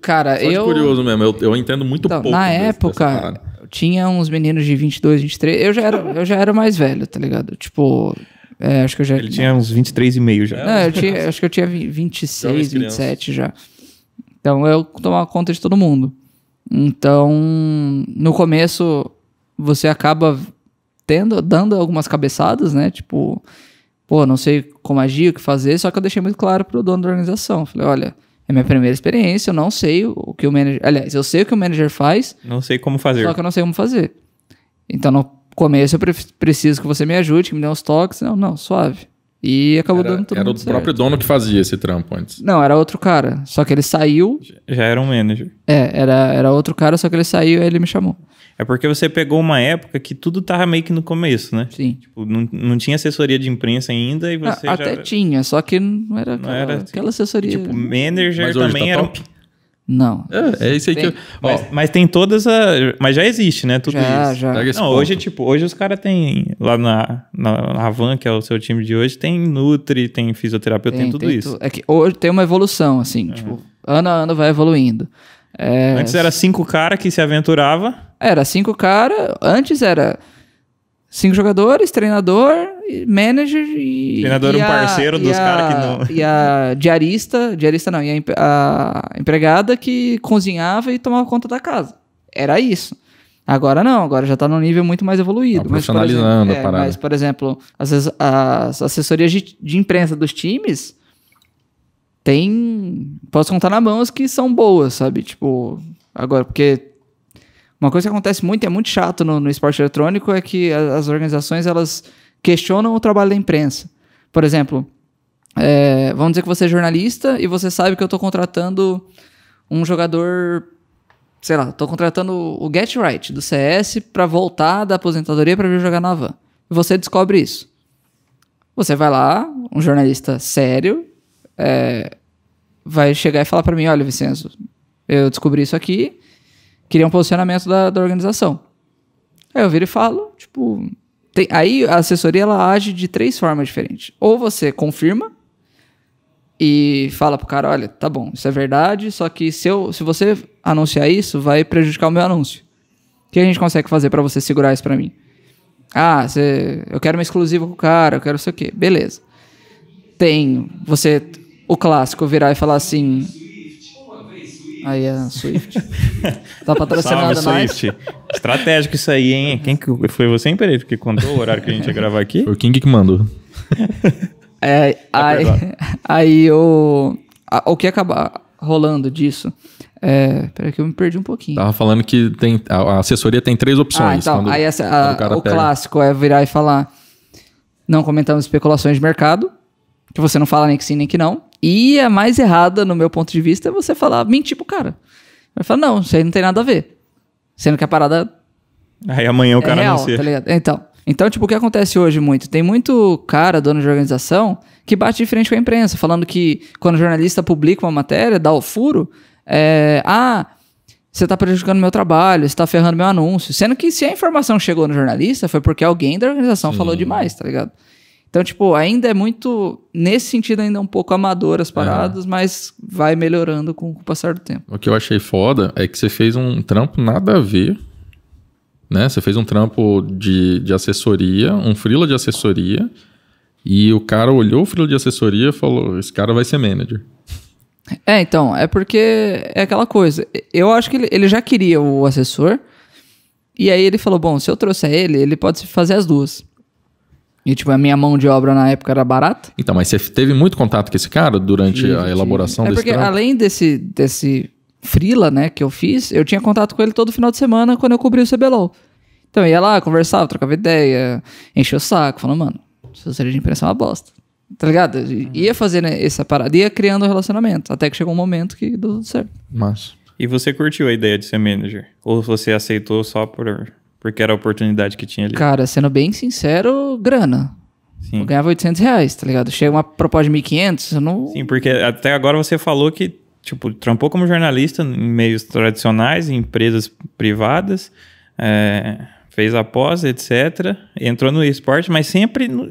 Cara, eu. curioso mesmo, eu, eu entendo muito Então, pouco. na desse- época, tinha uns meninos de 22, 23. Eu já era, eu já era mais velho, tá ligado? Tipo, é, acho que eu já. Ele tinha uns 23,5 já. Não, eu tinha, acho que eu tinha vi- 26, Jovens 27 já. Então eu tomava conta de todo mundo. Então, no começo, você acaba tendo, dando algumas cabeçadas, né? Tipo, pô, não sei como agir, o que fazer, só que eu deixei muito claro pro dono da organização. Falei, olha, é minha primeira experiência, eu não sei o que o manager. Aliás, eu sei o que o manager faz, Não sei como fazer. só que eu não sei como fazer. Então, no começo, eu pre- preciso que você me ajude, que me dê uns toques. Não, não, suave. E acabou Era, dando tudo era o certo. próprio dono que fazia esse trampo antes. Não, era outro cara. Só que ele saiu. Já era um manager. É, era, era outro cara, só que ele saiu e ele me chamou. É porque você pegou uma época que tudo tava meio que no começo, né? Sim. Tipo, não, não tinha assessoria de imprensa ainda e Ah, você até já... tinha, só que não era aquela, era- aquela assessoria. Tipo, manager Mas hoje também tá era... um top? Não. É, é isso aí Tem. que. eu- Ó, Mas, mas tem todas a... Mas já existe, né? Tudo Já, isso. já. Não, hoje, tipo, hoje os caras têm... Lá na, na, na Van, que é o seu time de hoje, tem Nutri, tem fisioterapeuta, tem, tudo isso. tu- É que hoje tem uma evolução, assim, tipo, ano a ano vai evoluindo. É, Antes era cinco caras que se aventurava. Era cinco caras. Antes era cinco jogadores, treinador, manager e. Treinador e um a- parceiro dos a- cara que não- E a diarista, diarista não, e a, a empregada que cozinhava e tomava conta da casa. Era isso. Agora não, agora já tá num nível muito mais evoluído. Tá Mas, por profissionalizando exemplo- a é, parada. Mas, por exemplo, às vezes as assessorias de, de imprensa dos times tem. Posso contar na mão as que são boas, sabe? Tipo, agora, porque uma coisa que acontece muito, é muito chato no, no esporte eletrônico, é que a- as organizações elas questionam o trabalho da imprensa. Por exemplo, é, vamos dizer que você é jornalista e você sabe que eu estou contratando um jogador, sei lá, estou contratando o Get Right do CS para voltar da aposentadoria para vir jogar na Van. E você descobre isso. Você vai lá, um jornalista sério, é, vai chegar e falar para mim, olha, Vicenzo, eu descobri isso aqui, queria um posicionamento da, da organização. Aí eu viro e falo, tipo... tem- aí a assessoria, ela age de três formas diferentes. Ou você confirma e fala pro cara, olha, tá bom, isso é verdade, só que se, eu, se você anunciar isso, vai prejudicar o meu anúncio. O que a gente consegue fazer para você segurar isso para mim? Ah, você, eu quero uma exclusiva com o cara, eu quero sei o quê. Beleza. Tem você, o clássico, virar e falar assim. Aí é a Swift. tá patrocinando Salve, nós. Swift. Estratégico isso aí, hein? Quem que foi você, hein, Pereira, que contou o horário que a gente ia gravar aqui? Foi o King que mandou. É, aí, aí o, a- o que acaba rolando disso. É, peraí que eu me perdi um pouquinho. Tava falando que tem, a, a assessoria tem três opções. Ah, então, quando- aí essa- a- o cara o clássico é virar e falar: não comentamos especulações de mercado, que você não fala nem que sim nem que não. E a mais errada, no meu ponto de vista, é você falar, mentir pro cara. Vai falar, não, isso aí não tem nada a ver. Sendo que a parada Aí amanhã o é cara real, anuncia. tá ligado? Então, então, tipo, o que acontece hoje muito? Tem muito cara, dono de organização, que bate de frente com a imprensa, falando que quando o jornalista publica uma matéria, dá o furo, é, ah, você tá prejudicando meu trabalho, você tá ferrando meu anúncio. Sendo que se a informação chegou no jornalista, foi porque alguém da organização falou demais, tá ligado? Então, tipo, ainda é muito, nesse sentido, ainda é um pouco amador as paradas, mas vai melhorando com o passar do tempo. O que eu achei foda é que você fez um trampo nada a ver. Né? Você fez um trampo de, de assessoria, um freela de assessoria, e o cara olhou o freela de assessoria e falou: esse cara vai ser manager. É, então, é porque é aquela coisa. Eu acho que ele, ele já queria o assessor, e aí ele falou: bom, se eu trouxer ele, ele pode fazer as duas. E, tipo, a minha mão de obra na época era barata. Então, mas você teve muito contato com esse cara durante Tive, a tive. elaboração É desse porque além desse, desse freela, né, que eu fiz, eu tinha contato com ele todo final de semana quando eu cobri o CBLOL. Então eu ia lá, conversava, trocava ideia, enchia o saco, falando, mano, assessoria de imprensa é uma bosta. Tá ligado? Uhum. Ia fazendo essa parada, ia criando um relacionamento, até que chegou um momento que deu tudo certo. Mas, E você curtiu a ideia de ser manager? Ou você aceitou só por, porque era a oportunidade que tinha ali? Cara, sendo bem sincero, grana. Sim. Eu ganhava 800 reais, tá ligado? Chega uma proposta de 1.500, eu não... Sim, porque até agora você falou que, tipo, trampou como jornalista em meios tradicionais, em empresas privadas, é, fez a pós, etc. Entrou no esporte, mas sempre, no-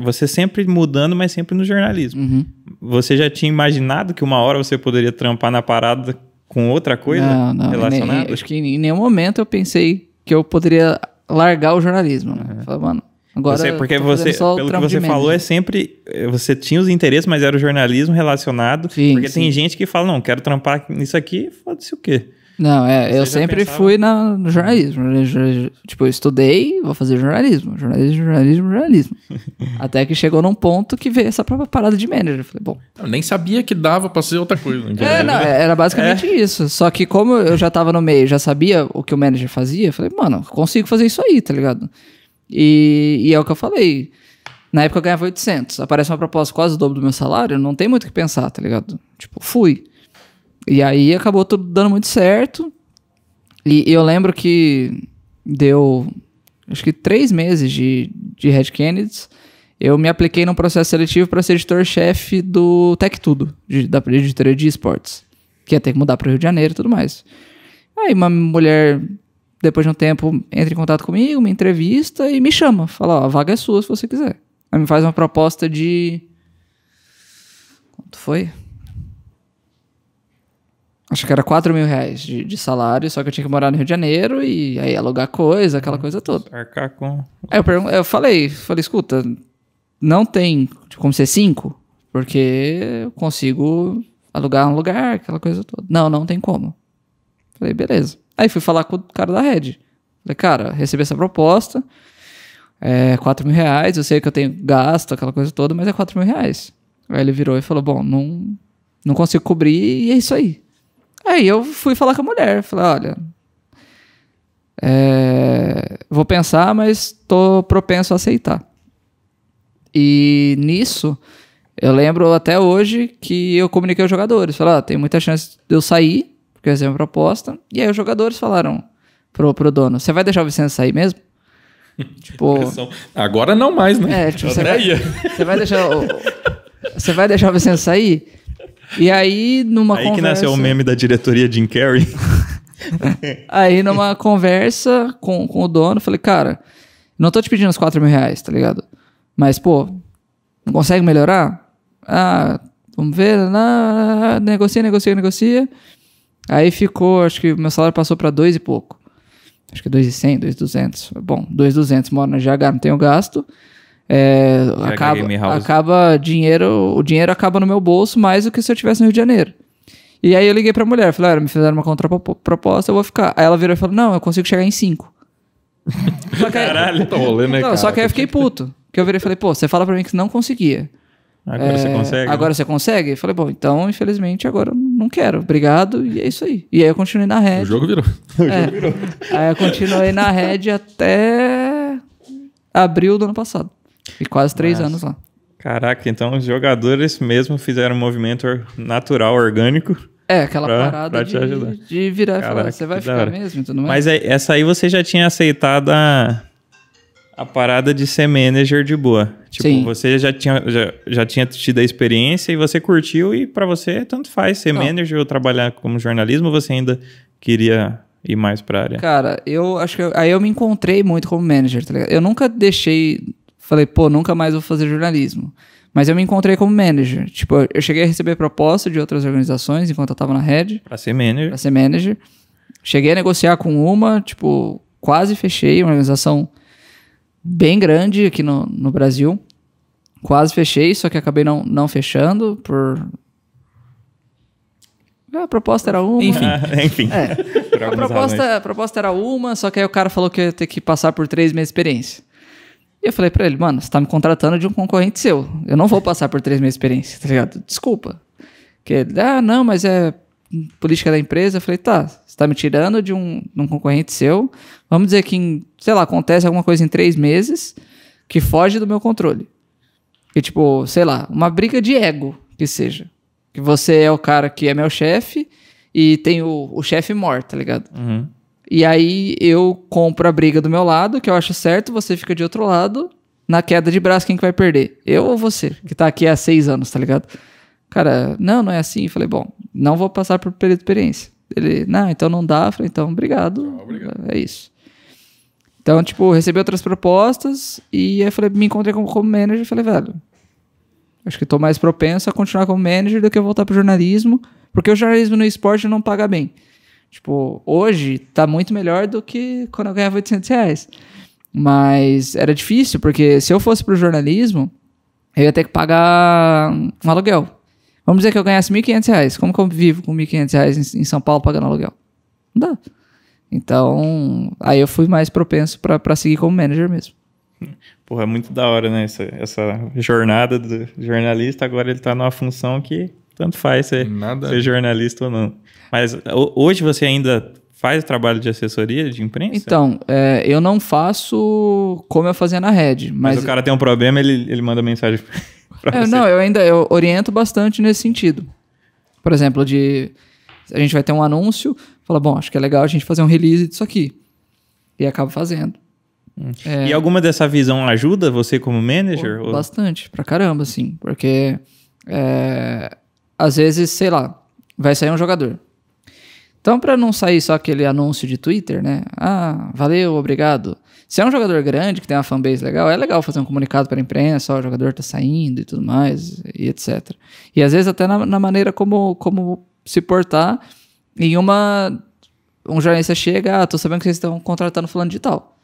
você sempre mudando, mas sempre no jornalismo. Uhum. Você já tinha imaginado que uma hora você poderia trampar na parada com outra coisa não, não, relacionada? nem- acho que em nenhum momento eu pensei que eu poderia largar o jornalismo, né? Falei, mano, agora Você- porque você, pelo que você falou, é sempre. eh, Você tinha os interesses, mas era o jornalismo relacionado. Sim, porque sim. tem gente que fala, não, quero trampar nisso aqui, foda-se o quê? Não, é, Você eu sempre pensava? fui na, no jornalismo. Tipo, eu estudei, vou fazer jornalismo. Jornalismo, jornalismo, jornalismo. Até que chegou num ponto que veio essa própria parada de manager. Eu falei, bom. eu nem sabia que dava pra ser outra coisa. É, não, era basicamente isso. Só que como eu já tava no meio, já sabia o que o manager fazia, eu falei, mano, consigo fazer isso aí, tá ligado? E, e é o que eu falei. Na época eu ganhava 800. Aparece uma proposta quase o dobro do meu salário, não tem muito o que pensar, tá ligado? Tipo, fui. E aí acabou tudo dando muito certo. E, e eu lembro que deu, acho que três meses de, de Red Kennedys. Eu me apliquei num processo seletivo para ser editor-chefe do Tech Tudo, de- da editoria de esportes. Que ia ter que mudar para o Rio de Janeiro e tudo mais. Aí uma mulher, depois de um tempo, entra em contato comigo, me entrevista e me chama. Fala, ó, a vaga é sua se você quiser. Aí me faz uma proposta de... Quanto foi? Acho que era 4 mil reais de, de salário, só que eu tinha que morar no Rio de Janeiro e aí alugar coisa, aquela coisa toda. Arcar com. Aí eu, pergun- eu falei, falei, escuta, não tem como ser 5, porque eu consigo alugar um lugar, aquela coisa toda. Não, não tem como. Falei, beleza. Aí fui falar com o cara da Red. Falei, cara, recebi essa proposta, é 4 mil reais, eu sei que eu tenho gasto, aquela coisa toda, mas é 4 mil reais. Aí ele virou e falou, bom, não, não consigo cobrir e é isso aí. Aí eu fui falar com a mulher, falei, olha, é, vou pensar, mas tô propenso a aceitar. E nisso, eu lembro até hoje que eu comuniquei aos jogadores. Falei, ó, tem muita chance de eu sair, porque eu recebi uma proposta. E aí os jogadores falaram pro, pro dono, você vai deixar o Vicente sair mesmo? tipo, Agora não mais, né? é, tipo, você vai, vai deixar o, você vai deixar o Vicente sair? E aí, numa Aí conversa... que nasceu o meme da diretoria Jim Carrey. Aí numa conversa com, com o dono, falei, cara, não tô te pedindo os 4 mil reais, tá ligado? Mas, pô, não consegue melhorar? Ah, vamos ver, ah, negocia, negocia, negocia. Aí ficou, acho que meu salário passou pra dois e pouco. Acho que 2,100, 2,200. Bom, 2,200 moro na GH, não tenho gasto. É, acaba, Game House. acaba dinheiro, o dinheiro acaba no meu bolso mais do que se eu estivesse no Rio de Janeiro. E aí eu liguei pra mulher, falei, olha, me fizeram uma contraproposta, eu vou ficar. Aí ela virou e falou, não, eu consigo chegar em 5. só que aí, Caralho. Puta rolê, né, não, cara? só que aí eu fiquei puto. Que eu virei e falei, pô, você fala pra mim que não conseguia. Agora você É, consegue? Agora você consegue? Falei, bom, então, infelizmente, agora eu não quero. Obrigado, e é isso aí. E aí eu continuei na O Red. jogo virou. É. Aí eu continuei na Red até abril do ano passado. E quase três Nossa. anos lá. Caraca, então os jogadores mesmo fizeram um movimento natural, orgânico. É, aquela Pra- parada pra te de, ajudar. de virar e falar, Caraca, você vai ficar hora. mesmo tudo mais? Mas aí- essa aí você já tinha aceitado a, a parada de ser manager de boa. Tipo, Sim. você já tinha, já, já tinha tido a experiência e você curtiu e pra você tanto faz ser Não. manager ou trabalhar como jornalismo, ou você ainda queria ir mais pra área. Cara, eu acho que eu- aí eu me encontrei muito como manager, tá ligado? Eu nunca deixei, falei, pô, nunca mais vou fazer jornalismo. Mas eu me encontrei como manager. Tipo, eu cheguei a receber proposta de outras organizações enquanto eu tava na Red Pra ser manager. pra ser manager. Cheguei a negociar com uma, tipo, quase fechei, uma organização bem grande aqui no, no Brasil. Quase fechei, só que acabei não, não fechando por. A proposta era uma. Enfim. Ah, enfim. É. A proposta, a proposta era uma, só que aí o cara falou que eu ia ter que passar por três meses de experiência. E eu falei pra ele, mano, você tá me contratando de um concorrente seu. Eu não vou passar por três meses de experiência, tá ligado? Desculpa. Que ele, ah, não, mas é política da empresa. Eu falei, tá, você tá me tirando de um, de um concorrente seu. Vamos dizer que, em, sei lá, acontece alguma coisa em três meses que foge do meu controle. Que, tipo, sei lá, uma briga de ego, que seja. Que você é o cara que é meu chefe e tem o, o chefe morto, tá ligado? Uhum. E aí eu compro a briga do meu lado, que eu acho certo, você fica de outro lado. Na queda de braço, quem que vai perder? Eu ou você, que tá aqui há seis anos, tá ligado? Cara, não, não é assim. Eu falei, bom, não vou passar por período de experiência. Ele, não, então não dá. Eu falei, então, obrigado. obrigado. É isso. Então, tipo, recebi outras propostas e aí falei, me encontrei como, como manager e falei, velho, acho que tô mais propenso a continuar como manager do que voltar pro jornalismo, porque o jornalismo no esporte não paga bem. Tipo, hoje tá muito melhor do que quando eu ganhava 800 reais. Mas era difícil, porque se eu fosse pro jornalismo, eu ia ter que pagar um aluguel. Vamos dizer que eu ganhasse 1.500 reais. Como que eu vivo com 1.500 reais em, em São Paulo pagando aluguel? Não dá. Então, aí eu fui mais propenso pra seguir como manager mesmo. Porra, é muito da hora, né? Essa, essa jornada do jornalista. Agora ele tá numa função que tanto faz ser, Nada. ser jornalista ou não. Mas ho- hoje você ainda faz trabalho de assessoria de imprensa? Então, é, eu não faço como eu fazia na Red, Mas, mas... o cara tem um problema, ele, ele manda mensagem pra É, você. não, eu ainda eu oriento bastante nesse sentido. Por exemplo, de a gente vai ter um anúncio, fala, bom, acho que é legal a gente fazer um release disso aqui. E acaba fazendo. E alguma dessa visão ajuda você como manager? Ou- Bastante, pra caramba, assim. Porque é, às vezes, sei lá, vai sair um jogador. Então, pra não sair só aquele anúncio de Twitter, né? Ah, valeu, obrigado. Se é um jogador grande, que tem uma fanbase legal, é legal fazer um comunicado pra imprensa, ó, o jogador tá saindo e tudo mais, e etc. E às vezes até na, na maneira como, como se portar em uma... Um jornalista chega, ah, tô sabendo que vocês estão contratando fulano de tal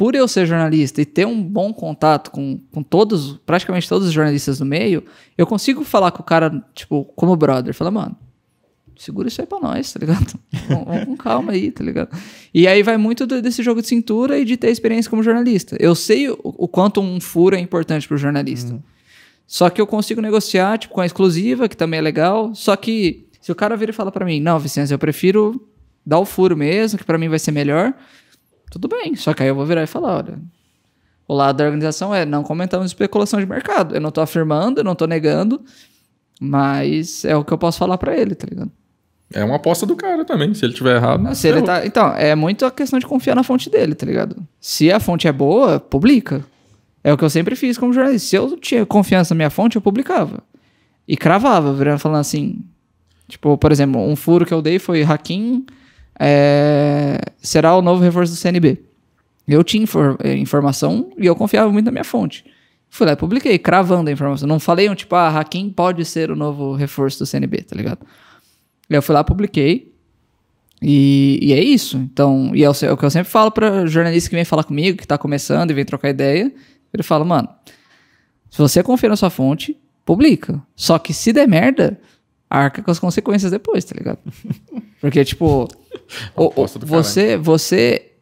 por eu ser jornalista e ter um bom contato com, com todos, praticamente todos os jornalistas do meio, eu consigo falar com o cara, tipo, como brother. Falar, mano, segura isso aí pra nós, tá ligado? vamos, com calma aí, tá ligado? E aí vai muito do- desse jogo de cintura e de ter experiência como jornalista. Eu sei o, o quanto um furo é importante pro jornalista. Só que eu consigo negociar, tipo, com a exclusiva, que também é legal. Só que se o cara vir e fala pra mim, não, Vicente, eu prefiro dar o furo mesmo, que pra mim vai ser melhor. Tudo bem. Só que aí eu vou virar e falar, olha, o lado da organização é não comentamos especulação de mercado. Eu não tô afirmando, eu não tô negando, mas é o que eu posso falar pra ele, tá ligado? É uma aposta do cara também. Se ele tiver errado. Se ele tá, então, é muito a questão de confiar na fonte dele, tá ligado? Se a fonte é boa, publica. É o que eu sempre fiz como jornalista. Se eu tinha confiança na minha fonte, eu publicava. E cravava, virando falando assim. Tipo, por exemplo, um furo que eu dei foi Hakim é, será o novo reforço do CNB. Eu tinha infor- eh, informação e eu confiava muito na minha fonte. Fui lá e publiquei, cravando a informação. Não falei um tipo, ah, Hakim pode ser o novo reforço do CNB, tá ligado? Eu fui lá, publiquei. E, e é isso. Então, e é o, é o que eu sempre falo para jornalista que vem falar comigo, que tá começando e vem trocar ideia. Ele fala, mano, se você confia na sua fonte, publica. Só que se der merda, arca com as consequências depois, tá ligado? Porque, tipo, o- você, você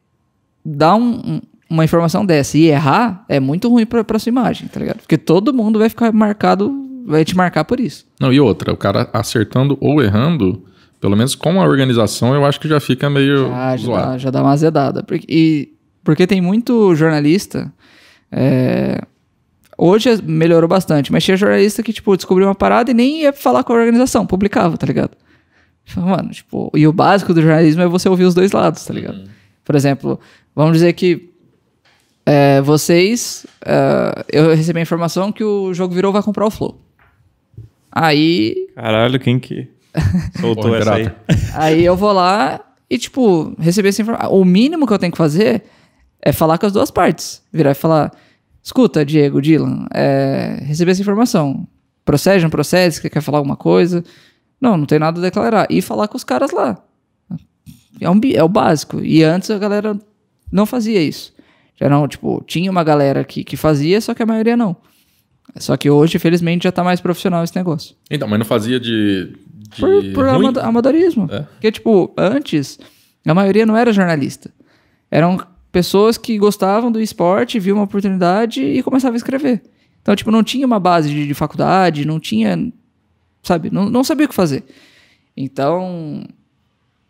dá um- um- uma informação dessa e errar é muito ruim pra, pra sua imagem, tá ligado? Porque todo mundo vai ficar marcado, vai te marcar por isso. Não, e outra, o cara acertando ou errando, pelo menos com a organização, eu acho que já fica meio Ah, já, zoado. dá, já dá uma azedada. Porque, e, porque tem muito jornalista. é, hoje melhorou bastante, mas tinha jornalista que, tipo, descobriu uma parada e nem ia falar com a organização, publicava, tá ligado? Mano, tipo, e o básico do jornalismo é você ouvir os dois lados, tá ligado? Por exemplo, vamos dizer que é, vocês. é, eu recebi a informação que o jogo virou vai comprar o Flow. Aí Caralho, quem que soltou Porra, essa aí? Aí eu vou lá e, tipo, receber essa informação. O mínimo que eu tenho que fazer é falar com as duas partes. Virar e falar: escuta, Diego, Dylan, é, receber essa informação. Procede, não procede? Você quer falar alguma coisa? Não, não tem nada a declarar. E falar com os caras lá. É, um, é o básico. E antes a galera não fazia isso. Já não, tipo, tinha uma galera que, que fazia, só que a maioria não. Só que hoje, infelizmente, já tá mais profissional esse negócio. Então, mas não fazia de. de Por, por amadorismo. É. Porque, tipo, antes, a maioria não era jornalista. Eram pessoas que gostavam do esporte, viam uma oportunidade e começavam a escrever. Então, tipo, não tinha uma base de, de faculdade, não tinha, sabe, não, não sabia o que fazer. Então,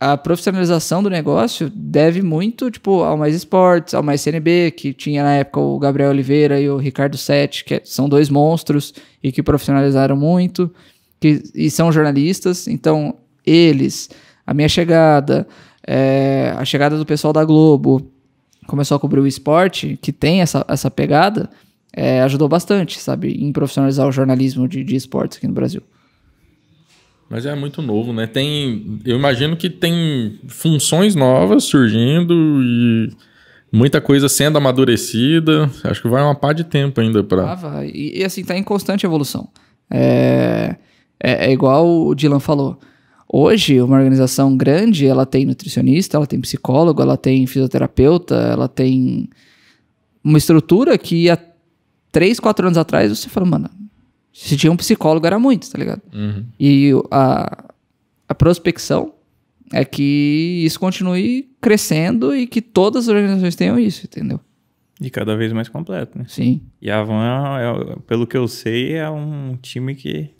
a profissionalização do negócio deve muito, tipo, ao Mais Esportes, ao Mais CNB, que tinha na época o Gabriel Oliveira e o Ricardo Sete, que são dois monstros e que profissionalizaram muito, que, e são jornalistas. Então, eles, a minha chegada, é, a chegada do pessoal da Globo, começou a cobrir o esporte, que tem essa, essa pegada, é, ajudou bastante, sabe, em profissionalizar o jornalismo de, de esportes aqui no Brasil. Mas é muito novo, né? Tem, eu imagino que tem funções novas surgindo e muita coisa sendo amadurecida. Acho que vai uma par de tempo ainda para. Ah, vai. E, e, assim, tá em constante evolução. É, é, é, igual o Dylan falou. Hoje, uma organização grande, ela tem nutricionista, ela tem psicólogo, ela tem fisioterapeuta, ela tem uma estrutura que há três, quatro anos atrás você fala, mano, se tinha um psicólogo era muito, tá ligado? Uhum. E a, a prospecção é que isso continue crescendo e que todas as organizações tenham isso, entendeu? E cada vez mais completo, né? Sim. E a Van, é, pelo que eu sei, é um time que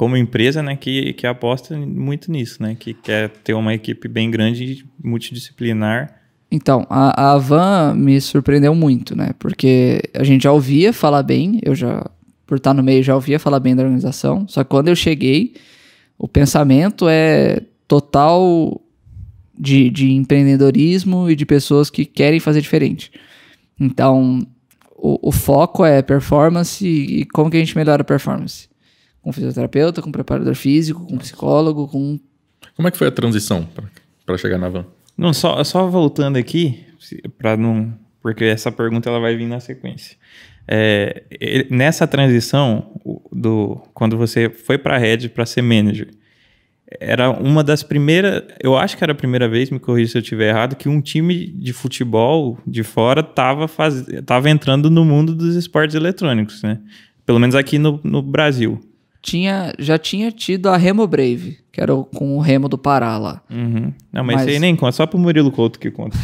como empresa, né, que, que aposta muito nisso, né, que quer ter uma equipe bem grande e multidisciplinar. Então, a, a Van me surpreendeu muito, né, porque a gente já ouvia falar bem, eu já, por estar no meio, já ouvia falar bem da organização, só que quando eu cheguei, o pensamento é total de, de empreendedorismo e de pessoas que querem fazer diferente. Então, o, o foco é performance e como que a gente melhora a performance com fisioterapeuta, com preparador físico, com psicólogo, com. Como é que foi a transição para chegar na van? Não, só, só voltando aqui, para não. Porque essa pergunta ela vai vir na sequência. É, nessa transição, do, quando você foi para a Red para ser manager, era uma das primeiras, eu acho que era a primeira vez, me corrija se eu estiver errado, que um time de futebol de fora estava faz... Tava entrando no mundo dos esportes eletrônicos, né? Pelo menos aqui no, no Brasil tinha, já tinha tido a Remo Brave, que era o, com o Remo do Pará lá. Uhum. Não, mas, mas... isso aí nem conta, só pro Murilo Couto que conta.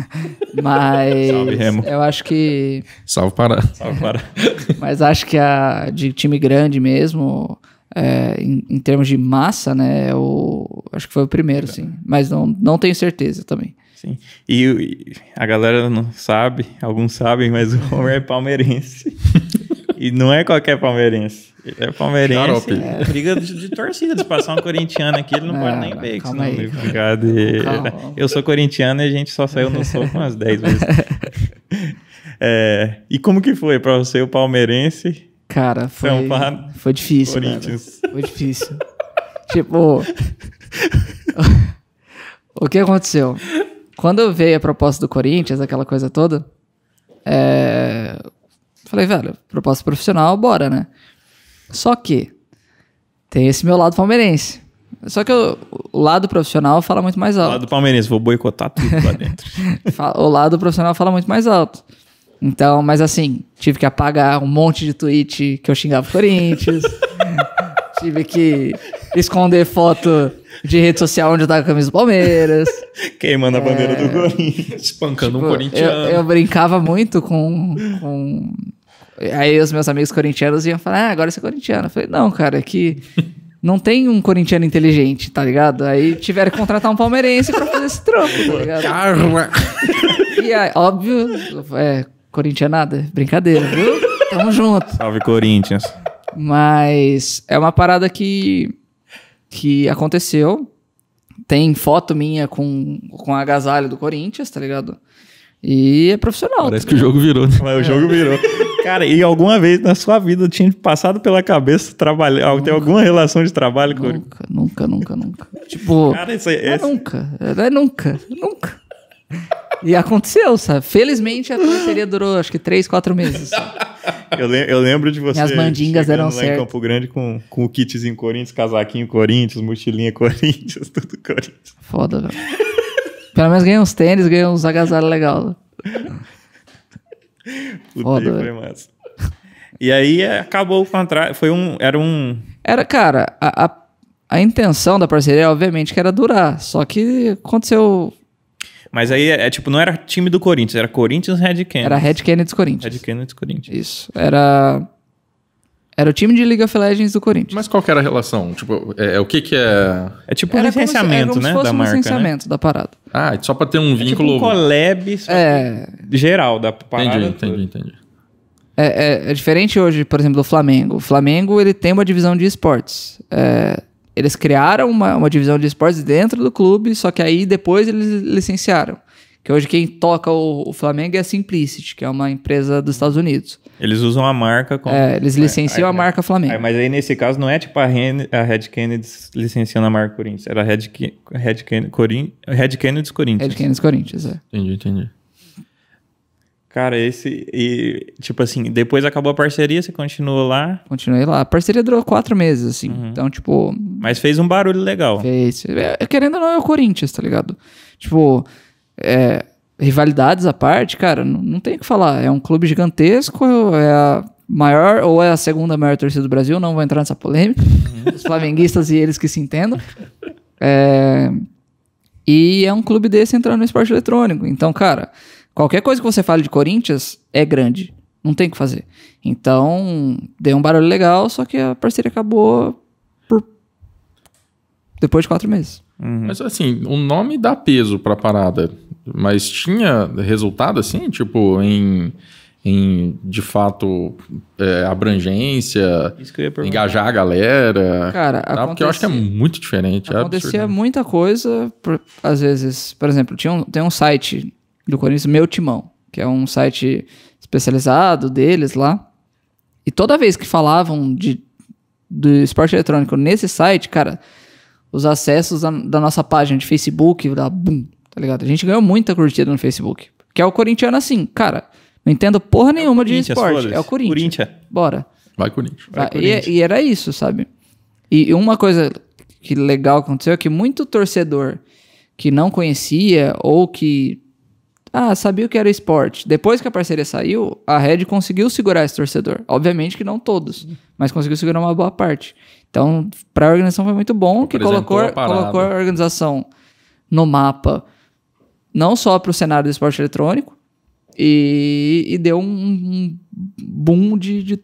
mas Salve, Remo. eu acho que... Salve Pará. Salve Pará. mas acho que a de time grande mesmo, é, em, em, termos de massa, né, o, acho que foi o primeiro, sim. Mas não, não tenho certeza também. Sim. E, e a galera não sabe, alguns sabem, mas o Homer é palmeirense. e não é qualquer palmeirense. Ele é palmeirense. É, briga de, de, torcida. Se passar um corintiano aqui, ele não, não pode nem ver. Calma aí, brincadeira. Eu sou corintiano e a gente só saiu no soco umas 10 vezes. é, e como que foi pra você, o palmeirense? Cara, foi, foi difícil. Corinthians. Foi difícil. tipo. o que aconteceu? Quando veio a proposta do Corinthians, aquela coisa toda, é... falei, velho, proposta profissional, bora, né? Só que tem esse meu lado palmeirense. Só que o, o lado profissional fala muito mais alto. O lado palmeirense, vou boicotar tudo lá dentro. o lado profissional fala muito mais alto. Então, mas assim, tive que apagar um monte de tweet que eu xingava o Corinthians. tive que esconder foto de rede social onde eu tava com a camisa do Palmeiras. Queimando é... a bandeira do é. Corinthians. Espancando tipo, um corintiano. Eu, eu, brincava muito com, com Aí os meus amigos corintianos iam falar, ah, agora você é corintiano. Eu falei, não, cara, é que não tem um corintiano inteligente, tá ligado? Aí tiveram que contratar um palmeirense pra fazer esse trampo, tá ligado? Karma! E aí, óbvio, é, corintianada, brincadeira, viu? Tamo junto. Salve, Corinthians. Mas é uma parada que, que aconteceu. Tem foto minha com, com a agasalho do Corinthians, tá ligado? E é profissional. Parece tá que o jogo virou. Né? Mas o jogo virou. Cara, e alguma vez na sua vida tinha passado pela cabeça trabalhar, ter alguma relação de trabalho com Nunca, nunca, nunca, nunca. Tipo, Cara, isso aí, é esse... nunca, é nunca, nunca. E aconteceu, sabe? Felizmente a parceria durou acho que três, quatro meses. Eu, le eu, lembro de você. Minhas mandingas eram lá certas. em Campo Grande com, com o kitzinho Corinthians, casaquinho Corinthians, mochilinha Corinthians, tudo Corinthians. Foda, velho. Pelo menos ganhei uns tênis, ganhei uns agasalhos legais. Foda, foi massa. E aí é, acabou o contrato. Foi um. Era um. Era, cara, a, a, a, intenção da parceria, obviamente, que era durar. Só que aconteceu Mas aí, é, é, tipo, não era time do Corinthians, era Corinthians Red Kennedy. Era Red Kennedy Corinthians. Red Kennedy Corinthians. Isso. Era. Era o time de League of Legends do Corinthians. Mas qual que era a relação? Tipo, é, é o que que é... É tipo um era como se- licenciamento, era como né, se fosse da um marca, né? licenciamento da parada. Ah, só pra ter um É tipo vínculo... um collab só É, geral da parada. entendi, entendi, entendi. É, é- é diferente hoje, por exemplo, do Flamengo. O Flamengo ele tem uma divisão de esportes. É, eles criaram uma, uma divisão de esportes dentro do clube, só que aí depois eles licenciaram. Que hoje quem toca o, o Flamengo é a Simplicity, que é uma empresa dos Estados Unidos. Eles usam a marca como... É, eles licenciam aí- a marca Flamengo. Aí, mas aí nesse caso não é tipo a, Ren- a Red Kennedy licenciando a marca Corinthians, era a Red, Ke- Red, Ken- Corin- Red Kennedy Corinthians. Red Kennedy Corinthians, é. Entendi, entendi. Cara, esse. E, tipo assim, depois acabou a parceria, você continuou lá, Continuei lá. A parceria durou quatro meses, assim. Uhum. Então, tipo, mas fez um barulho legal. fez. É, querendo ou não, é o Corinthians, tá ligado? Tipo, é, rivalidades à parte, cara, não, não tem o que falar. É um clube gigantesco, é a maior ou é a segunda maior torcida do Brasil, não vou entrar nessa polêmica. Os flamenguistas e eles que se entendam. É, e é um clube desse entrando no esporte eletrônico. Então, cara, qualquer coisa que você fale de Corinthians é grande. Não tem o que fazer. Então, deu um barulho legal, só que a parceria acabou por... depois de quatro meses. Uhum. Mas assim, o nome dá peso pra parada. Mas tinha resultado assim, tipo, em, em de fato, é, abrangência, engajar a galera. Cara, tá? Porque eu acho que é muito diferente. é Acontecia absurdo. muita coisa, por- às vezes, por exemplo, tinha um, tem um site do Corinthians, Meu Timão, que é um site especializado deles lá. E toda vez que falavam de, do esporte eletrônico nesse site, cara, os acessos da, da nossa página de Facebook, da boom, tá ligado? A gente ganhou muita curtida no Facebook. Que é o corintiano assim, cara, não entendo porra nenhuma de Corinthians, esporte. É o Corinthians. Corinthians. Bora. Vai, Corinthians. Vai, Ah, Corinthians. e, e era isso, sabe? E, uma coisa que legal que aconteceu é que muito torcedor que não conhecia ou que ah, sabia o que era esporte. Depois que a parceria saiu, a Red conseguiu segurar esse torcedor. Obviamente que não todos, mas conseguiu segurar uma boa parte. Então, para a organização foi muito bom que colocou, a colocou a organização no mapa, não só para o cenário do esporte eletrônico, e, e deu um, um boom de, de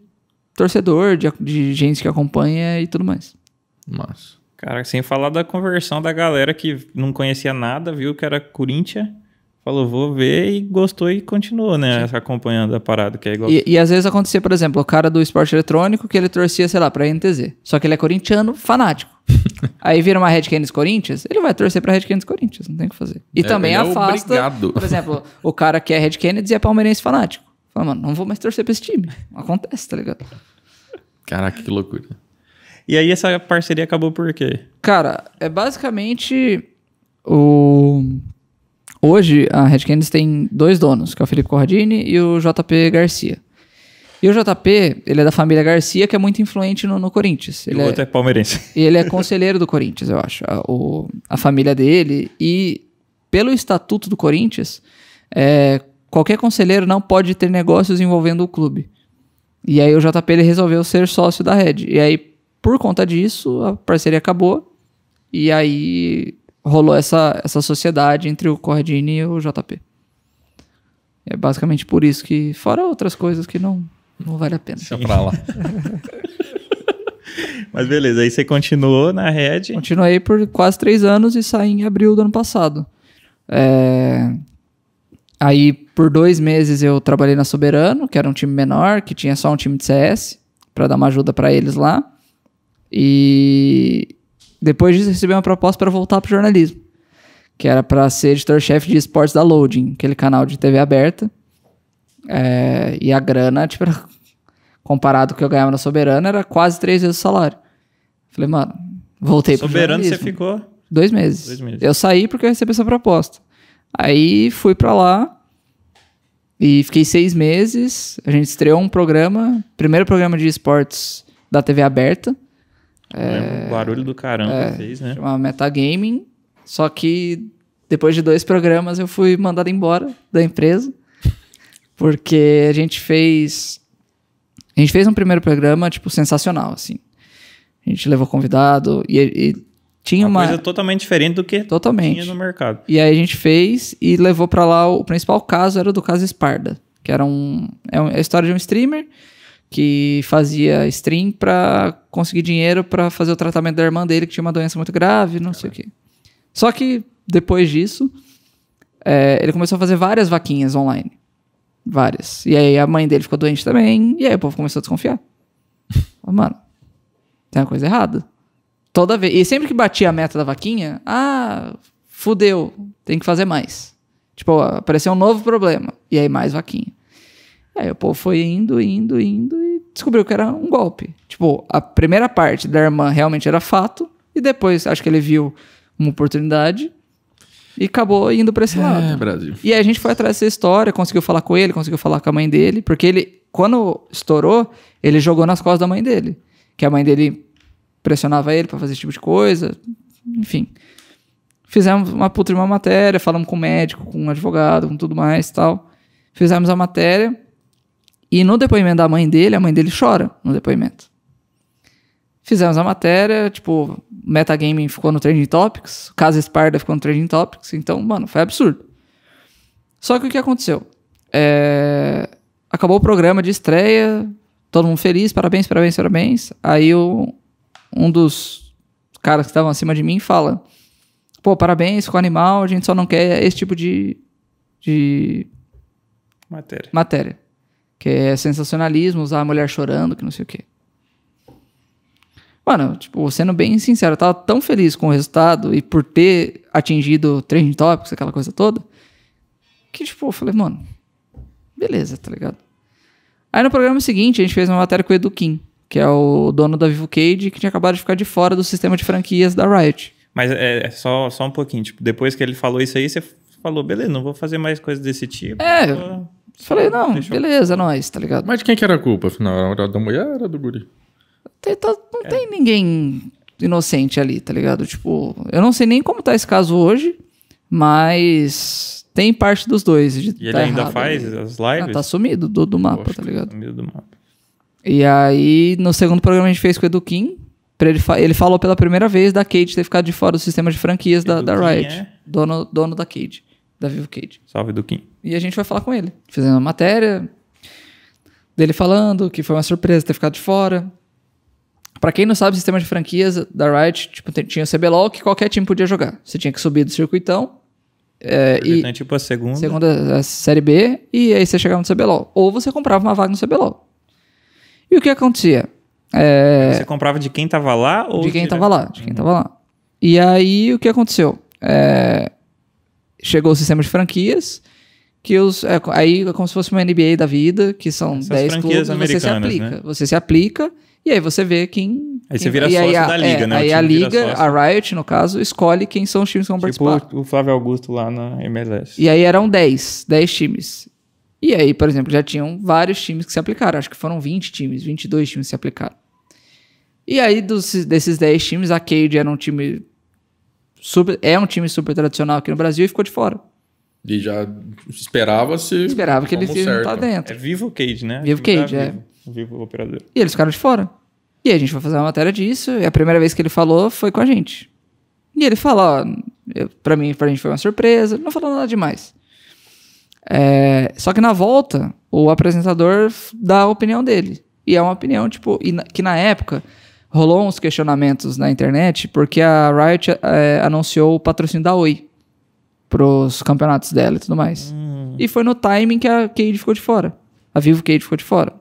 torcedor, de, de gente que acompanha e tudo mais. Mas. Cara, sem falar da conversão da galera que não conhecia nada, viu que era Corinthians, falou, vou ver e gostou e continuou, né? Acompanhando a parada, que é igual. E, e às vezes acontecia, por exemplo, o cara do esporte eletrônico que ele torcia, sei lá, pra NTZ. Só que ele é corintiano fanático. Aí vira uma Red Canids Corinthians, ele vai torcer pra Red Canids Corinthians, não tem o que fazer. E É, também é afasta, por exemplo, o cara que é Red Canids e é palmeirense fanático. Fala, mano, não vou mais torcer pra esse time. Acontece, tá ligado? Caraca, que loucura. E aí essa parceria acabou por quê? Cara, é basicamente o. Hoje a Red Canids tem dois donos, que é o Felipe Corradini e o JP Garcia. E o JP, ele é da família Garcia, que é muito influente no, no Corinthians. E Ele o é, outro é palmeirense. e ele é conselheiro do Corinthians, eu acho. A, o- a família dele. E pelo estatuto do Corinthians, é, qualquer conselheiro não pode ter negócios envolvendo o clube. E aí o JP ele resolveu ser sócio da Red. E aí, por conta disso, a parceria acabou. E aí rolou essa, essa sociedade entre o Corradini e o JP. É basicamente por isso que, fora outras coisas que não, não vale a pena. Deixa pra lá. Mas beleza, aí você continuou na Red. Continuei por quase três anos e saí em abril do ano passado. É, Aí, por dois meses, eu trabalhei na Soberano, que era um time menor, que tinha só um time de CS, para dar uma ajuda para eles lá. E depois disso, recebi uma proposta para voltar pro jornalismo, que era para ser editor-chefe de esportes da Loading, aquele canal de TV aberta. É, E a grana, tipo, era- comparado com o que eu ganhava na Soberano, era quase três vezes o salário. Falei, mano, voltei pro Soberano você ficou. Dois meses. Dois meses. Eu saí porque eu recebi essa proposta. Aí fui pra lá e fiquei seis meses. A gente estreou um programa, primeiro programa de esportes da TV aberta, O barulho do caramba É. que fez, né? chamava Metagaming. Só que depois de dois programas eu fui mandado embora da empresa. Porque a gente fez. A gente fez um primeiro programa, tipo, sensacional, assim. A gente levou convidado e, e tinha Uma uma. coisa totalmente diferente do que Totalmente. tinha no mercado. E aí a gente fez e levou pra lá. O principal caso era o do caso Esparda, que era um. É um- é a história de um streamer que fazia stream pra conseguir dinheiro pra fazer o tratamento da irmã dele, que tinha uma doença muito grave, não sei o quê. Só que depois disso, é, ele começou a fazer várias vaquinhas online. Várias. E aí a mãe dele ficou doente também, e aí o povo começou a desconfiar. Mano, tem uma coisa errada. Toda vez. E sempre que batia a meta da vaquinha, ah, fudeu, tem que fazer mais. Tipo, apareceu um novo problema. E aí mais vaquinha. Aí o povo foi indo, indo, indo e descobriu que era um golpe. Tipo, a primeira parte da irmã realmente era fato. E depois, acho que ele viu uma oportunidade e acabou indo pra esse lado. É, Brasil. E aí a gente foi atrás dessa história, conseguiu falar com ele, conseguiu falar com a mãe dele, porque ele, quando estourou, ele jogou nas costas da mãe dele. Que a mãe dele pressionava ele pra fazer esse tipo de coisa. Enfim. Fizemos uma puta de uma matéria, falamos com o médico, com o advogado, com tudo mais e tal. Fizemos a matéria. E no depoimento da mãe dele, a mãe dele chora no depoimento. Fizemos a matéria, tipo, Metagaming ficou no Trending Topics, Casa Esparda ficou no Trending Topics, então, mano, foi absurdo. Só que o que aconteceu? É, Acabou o programa de estreia, todo mundo feliz, parabéns, parabéns, parabéns. Aí o... um dos caras que estavam acima de mim fala: pô, parabéns, com o animal, a gente só não quer esse tipo de, de Matéria. matéria. Que é sensacionalismo, usar a mulher chorando, que não sei o quê. Mano, tipo, sendo bem sincero, eu tava tão feliz com o resultado e por ter atingido Trending Topics, aquela coisa toda, que, tipo, eu falei, mano, beleza, tá ligado? Aí no programa seguinte, a gente fez uma matéria com o Edu Kim, que é o dono da Vivo Cage, que tinha acabado de ficar de fora do sistema de franquias da Riot. Mas é, é só, só um pouquinho. Tipo, depois que ele falou isso aí, você falou, beleza, não vou fazer mais coisas desse tipo. É, Vou- Falei, não, Deixa eu- beleza, é nóis, tá ligado? Mas de quem que era a culpa, afinal? Era da mulher ou era do guri? Tem- tá- não tem ninguém inocente ali, tá ligado? Tipo, eu não sei nem como tá esse caso hoje, mas tem parte dos dois. E ele tá ainda errado faz ali. as Ah, lives? tá sumido do, do mapa, Poxa, tá ligado? Meio do mapa. E aí, no segundo programa a gente fez com o Edu Kim, pra ele, fa- ele falou pela primeira vez da Cade ter ficado de fora do sistema de franquias da, da Riot. é? Dono, dono da Cade, da Vivo Cade. Salve do Kim. E a gente vai falar com ele. Fizemos uma matéria dele falando que foi uma surpresa ter ficado de fora. Pra quem não sabe, o sistema de franquias da Riot, tipo, tinha o CBLOL que qualquer time podia jogar. Você tinha que subir do circuitão é, e Então, tipo, a segunda. segunda a série B e aí você chegava no CBLOL. Ou você comprava uma vaga no CBLOL. E o que acontecia? É, Você comprava de quem tava lá ou de quem direto? tava lá, de quem tava lá. E aí o que aconteceu? É, chegou o sistema de franquias, que os é, aí é como se fosse uma NBA da vida, que são Essas 10 franquias clubes, você se aplica. né? Você se aplica e aí você vê quem Aí você quem- vira e aí sócio a- da liga, é, né? Aí a liga, a Riot no caso, escolhe quem são os times que vão participar. Tipo o Flávio Augusto lá na MLS. E aí eram 10, 10 times. E aí, por exemplo, já tinham vários times que se aplicaram. Acho que foram 20 times, 22 times que se aplicaram. E aí, dos, desses 10 times, a Cade era um time. Super, é um time super tradicional aqui no Brasil e ficou de fora. E já esperava-se. Esperava que ele ia certo. estar dentro. É Vivo Cage, né? Vivo da Cage, é. Vivo. Vivo Operador. E eles ficaram de fora. E a gente foi fazer uma matéria disso, e a primeira vez que ele falou foi com a gente. E ele falou, ó, eu- pra mim, pra gente foi uma surpresa, não falou nada demais. É, só que na volta, o apresentador dá a opinião dele. E é uma opinião, tipo, e na- que na época rolou uns questionamentos na internet, porque a Riot é, anunciou o patrocínio da Oi pros campeonatos dela e tudo mais. E foi no timing que a Cade ficou de fora. A Vivo Cade ficou de fora.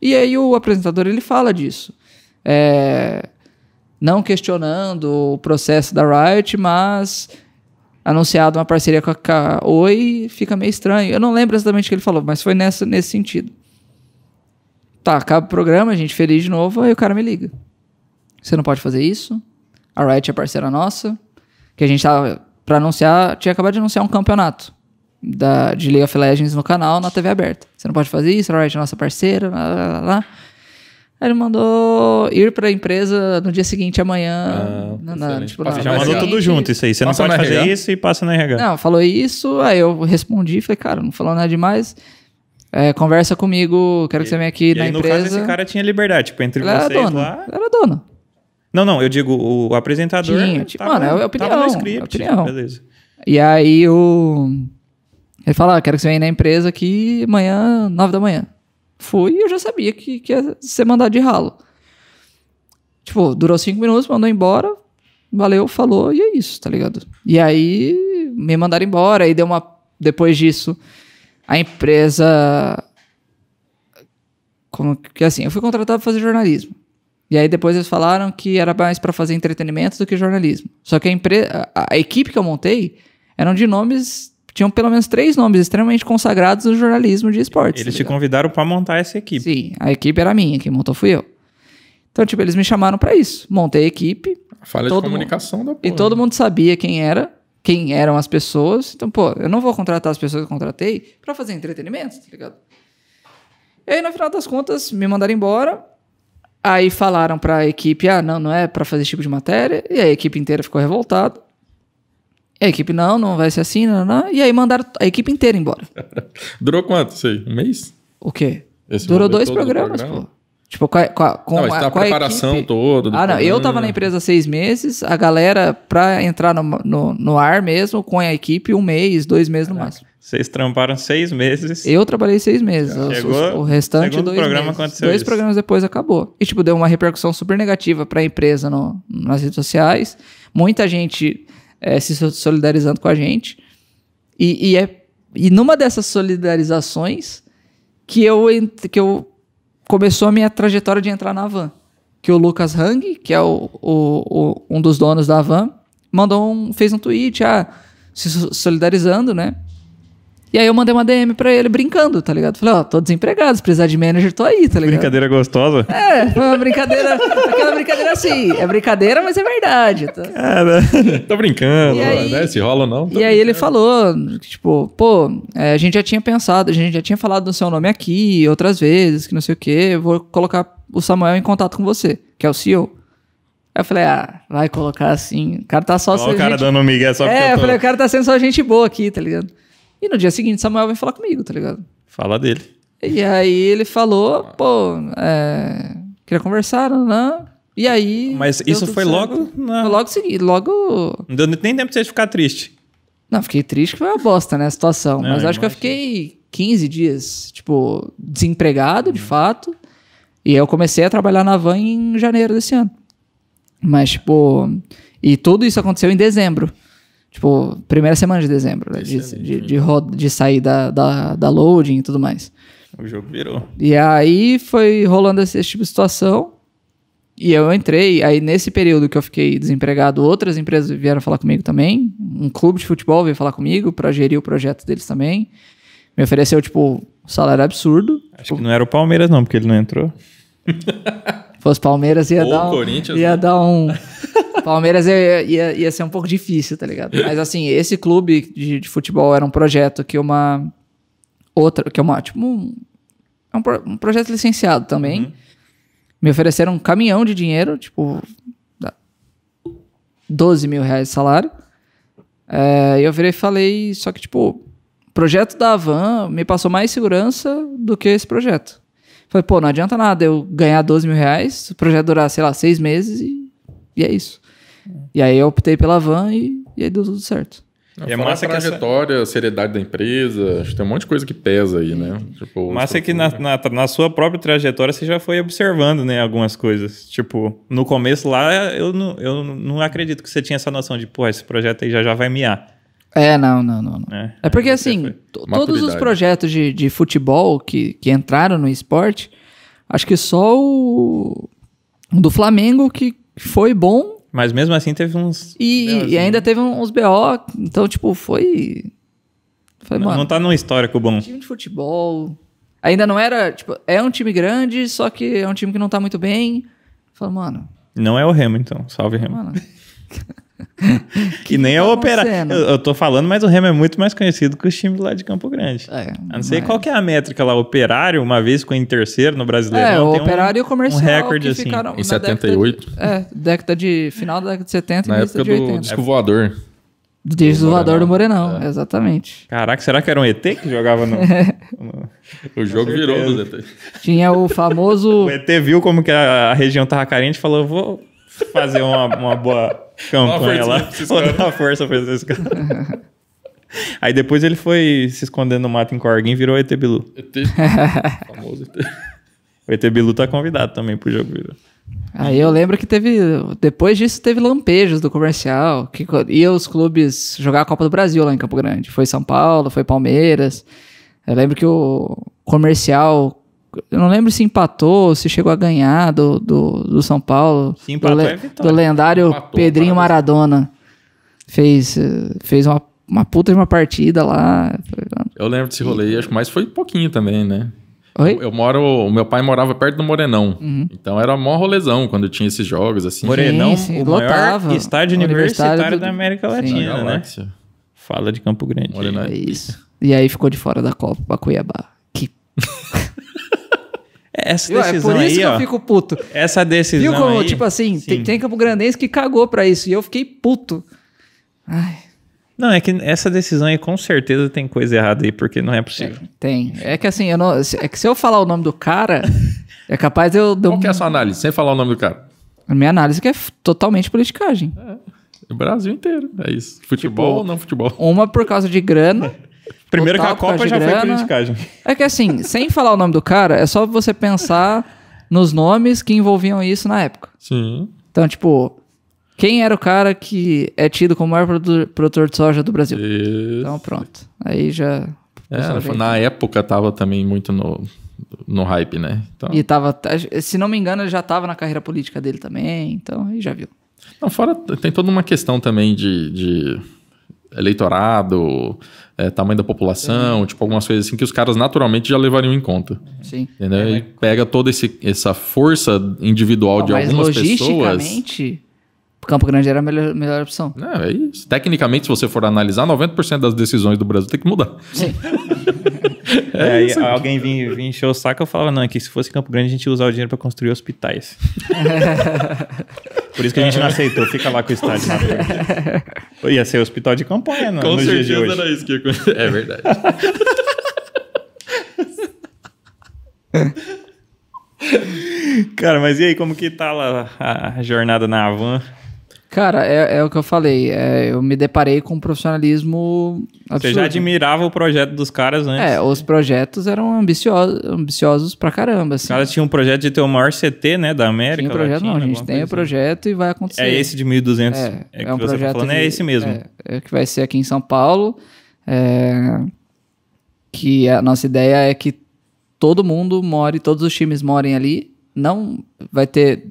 E aí o apresentador ele fala disso. É, não questionando o processo da Riot, mas anunciado uma parceria com a, com a Oi, fica meio estranho. Eu não lembro exatamente o que ele falou, mas foi nessa, nesse sentido. Tá, acaba o programa, a gente feliz de novo, aí o cara me liga. Você não pode fazer isso. A Riot é parceira nossa. Que a gente tava pra anunciar, tinha acabado de anunciar um campeonato da, de League of Legends no canal, na TV aberta. Você não pode fazer isso, a Riot é nossa parceira, lá, lá, lá, lá. Aí ele mandou ir pra empresa no dia seguinte, amanhã. Ah, na, na- tipo, Passa na- Já mandou tudo junto isso aí. Você não pode fazer RH. isso e passa na RH. Não, falou isso, aí eu respondi, falei, cara, não falou nada demais. É, conversa comigo, quero que você venha aqui e na aí, no empresa. caso, esse cara tinha liberdade. Tipo, entre Ela era vocês dona. lá... Ela era dona. Não, não, eu digo o apresentador. Tinha, tipo, mano, é opinião, tava no é script, opinião. beleza. E aí o. Ele falou: ah, quero que você venha na empresa aqui amanhã, nove da manhã. Fui e eu já sabia que, que ia ser mandado de ralo. Tipo, durou cinco minutos, mandou embora. Valeu, falou, e é isso, tá ligado? E aí me mandaram embora, aí deu uma. Depois disso, a empresa. Como que assim? Eu fui contratado pra fazer jornalismo. E aí depois eles falaram que era mais pra fazer entretenimento do que jornalismo. Só que a, empre... a, a equipe que eu montei eram de nomes. Tinham pelo menos três nomes extremamente consagrados no jornalismo de esportes. Eles tá te convidaram pra montar essa equipe. Sim, a equipe era minha, quem montou fui eu. Então, tipo, eles me chamaram pra isso. Montei a equipe Falha Todo de comunicação da porra. e todo mundo sabia quem era, quem eram as pessoas. Então, pô, eu não vou contratar as pessoas que eu contratei pra fazer entretenimento, tá ligado? E aí, no final das contas, me mandaram embora. Aí falaram pra equipe, ah, não, não é pra fazer esse tipo de matéria. E a equipe inteira ficou revoltada. E a equipe, não, não vai ser assim, não, não. E aí mandaram a equipe inteira embora. Durou quanto isso aí? Um mês? O quê? Esse Durou dois do programas, programa? pô. Tipo, com a, com a, com Não, mas a, tá a com a preparação equipe- toda Ah, não. Eu tava na empresa há seis meses, a galera, pra entrar no, no, no ar mesmo, com a equipe, um mês, dois meses no máximo. Vocês tramparam seis meses. Eu trabalhei seis meses. Chegou, os- o restante, dois programa meses. aconteceu Dois isso. programas depois acabou. E, tipo, deu uma repercussão super negativa pra empresa no, nas redes sociais. Muita gente eh, se so- solidarizando com a gente. E, e, é, e numa dessas solidarizações que eu, que eu começou a minha trajetória de entrar na van. Que o Lucas Hang, que é o, o- o- um dos donos da van, mandou um, fez um tweet, ah, se so- solidarizando, né? E aí eu mandei uma DM pra ele brincando, tá ligado? Falei, ó, tô desempregado, se precisar de manager, tô aí, tá ligado? Brincadeira gostosa. É, foi uma brincadeira, aquela brincadeira assim, é brincadeira, mas é verdade. Tá? Cara. Tô brincando, E aí- né? Se rola ou não. E aí ele falou, tipo, pô, é, a gente já tinha pensado, a gente já tinha falado do seu nome aqui outras vezes, que não sei o quê, eu vou colocar o Samuel em contato com você, que é o CEO. Aí eu falei, ah, vai colocar assim, o cara tá só... Olha o cara gente- dando um migué só porque É, eu eu tô... falei, o cara tá sendo só gente boa aqui, tá ligado? E no dia seguinte, Samuel vem falar comigo, tá ligado? Fala dele. E aí ele falou, pô, é, queria conversar, não. E aí... Mas isso foi certo. logo na... Foi logo seguido, logo... Não deu nem tempo de você ficar triste. Não, fiquei triste que foi uma bosta, né, a situação. Não, mas acho que eu fiquei 15 dias, tipo, desempregado, de fato. E eu comecei a trabalhar na van em janeiro desse ano. Mas, tipo... E tudo isso aconteceu em dezembro. Tipo, primeira semana de dezembro, né? De, de, de, roda- de sair da, da, da loading e tudo mais. O jogo virou. E aí foi rolando esse, esse tipo de situação. E eu entrei, aí nesse período que eu fiquei desempregado, outras empresas vieram falar comigo também. Um clube de futebol veio falar comigo pra gerir o projeto deles também. Me ofereceu, tipo, um salário absurdo. Acho que não era o Palmeiras não, porque ele não entrou. Se fosse Palmeiras, ia Ou dar um. Corinthians, ia né? dar um. Palmeiras ia, ia, ia ser um pouco difícil, tá ligado? Mas assim, esse clube de, de futebol era um projeto que uma. Outra. Que é uma. Tipo, um, é um, pro- um projeto licenciado também. Me ofereceram um caminhão de dinheiro, tipo. dá 12 mil reais de salário. É, e eu virei e falei, só que, tipo, o projeto da Avan me passou mais segurança do que esse projeto. Falei, pô, não adianta nada eu ganhar 12 mil reais, o projeto durar, sei lá, seis meses e, e é isso. E aí eu optei pela van e, e aí deu tudo certo. Não, E é massa a que essa- trajetória, a seriedade da empresa, acho que tem um monte de coisa que pesa aí, né? Tipo, Mas é que na, na, na sua própria trajetória você já foi observando, né, algumas coisas. Tipo, no começo lá, eu não, eu não acredito que você tinha essa noção de, pô, esse projeto aí já, já vai miar. É, não, não, não. não. Né? É porque assim, foi- to- todos os projetos de, de futebol que, que entraram no esporte, acho que só o, o do Flamengo que foi bom Mas mesmo assim teve uns... e, e ainda teve uns BO, então, tipo, foi. Falei, Não, mano, não tá num histórico bom. time de futebol. Ainda não era, tipo, é um time grande, só que é um time que não tá muito bem. Falei, mano, Não é o Remo, então. Salve, Remo. mano. que nem é tá o Operário. Eu, eu tô falando, mas o Remo é muito mais conhecido que os times lá de Campo Grande. É, Eu não sei mas- qual que é a métrica lá. Operário, uma vez ficou em terceiro no Brasileirão. É, o tem um- operário e o comercial Um recorde que assim. Em na 78. Década de, é, década de. Final da década de 70 Na e época início de do 80. disco voador. Do disco do voador do Morenão. Morenão, exatamente. Caraca, será que era um ET que jogava no... no- O jogo virou certeza. do DT. Tinha o famoso. O ET viu como que a, a região tava carente e falou, vou fazer uma, uma boa campanha lá. Vou dar força pra esses caras. Aí depois ele foi se escondendo no mato em Corguinho e virou ET Bilu. ET. Famoso ET. O ET Bilu tá convidado também pro jogo. Viu? Aí eu lembro que teve. Depois disso, teve lampejos do comercial. Que ia os clubes jogar a Copa do Brasil lá em Campo Grande. Foi São Paulo, foi Palmeiras. Eu lembro que o comercial. Eu não lembro se empatou ou se chegou a ganhar do, do, do São Paulo. Se empatou, do, é vitória. do lendário Empatou, Pedrinho. Maradona. Fez, fez uma, uma puta de uma partida lá. Eu lembro desse rolê, acho que mais foi pouquinho também, né? Oi? Eu moro. O meu pai morava perto do Morenão. Uhum. Então era mó rolezão quando tinha esses jogos, assim. Morenão, sim, o lotava. maior estádio universitário, do- da América Sim. Latina, né? Galáxia. Fala de Campo Grande. Morenão. É isso. E aí ficou de fora da Copa pra Cuiabá. Essa Viu? É decisão por isso aí, que eu ó. fico puto. Essa decisão Viu como, aí, tipo assim, sim. tem, tem Campo Grandense que cagou pra isso. E eu fiquei puto. Ai, Não, é que essa decisão aí com certeza tem coisa errada aí, porque não é possível. tem. É que assim, eu não, é que se eu falar o nome do cara, é capaz de eu. eu- Qual que é a sua análise? Sem falar o nome do cara. A minha análise que é totalmente politicagem. O Brasil inteiro. É isso. Futebol Tipo, ou não futebol? Uma por causa de grana. Primeiro que a Copa já de foi grana. politicagem. É que assim, sem falar o nome do cara, é só você pensar nos nomes que envolviam isso na época. Sim. Então, tipo, quem era o cara que é tido como o maior produ- produtor de soja do Brasil? Isso. Então, pronto. Aí já. É, na época tava também muito no, no hype, né? Então, E tava. Se não me engano, ele já tava na carreira política dele também. Então, aí já viu. não, fora tem toda uma questão também de, de eleitorado, é, tamanho da população, tipo algumas coisas assim que os caras naturalmente já levariam em conta. Sim. Entendeu? E pega toda esse, essa força individual Não, de mas algumas pessoas. logisticamente, Campo Grande era a melhor, melhor opção. Não, é isso. Tecnicamente, se você for analisar, 90% das decisões do Brasil tem que mudar. Sim. É, aí alguém vinha, vinha encher o saco, eu falava, não, é que se fosse Campo Grande a gente ia usar o dinheiro pra construir hospitais. Por isso que a gente não aceitou, fica lá com o estádio na Ia ser hospital de campanha no, nos dias de hoje. isso que ia acontecer. É verdade. Cara, mas e aí, como que tá lá a jornada na Avan? Cara, é, é o que eu falei. é, eu me deparei com um profissionalismo absurdo. Você já admirava o projeto dos caras antes. É, os projetos eram ambiciosos, ambiciosos pra caramba. Assim. Os caras tinham um projeto de ter o maior CT, né, da América Tinha projeto, Latina, não, a gente tem o coisa projeto e vai acontecer. assim. É esse de 1.200 É, é, que um você tá projeto falando, de- é esse mesmo. É, é que vai ser aqui em São Paulo. é, que a nossa ideia é que todo mundo more, todos os times morem ali. Não vai ter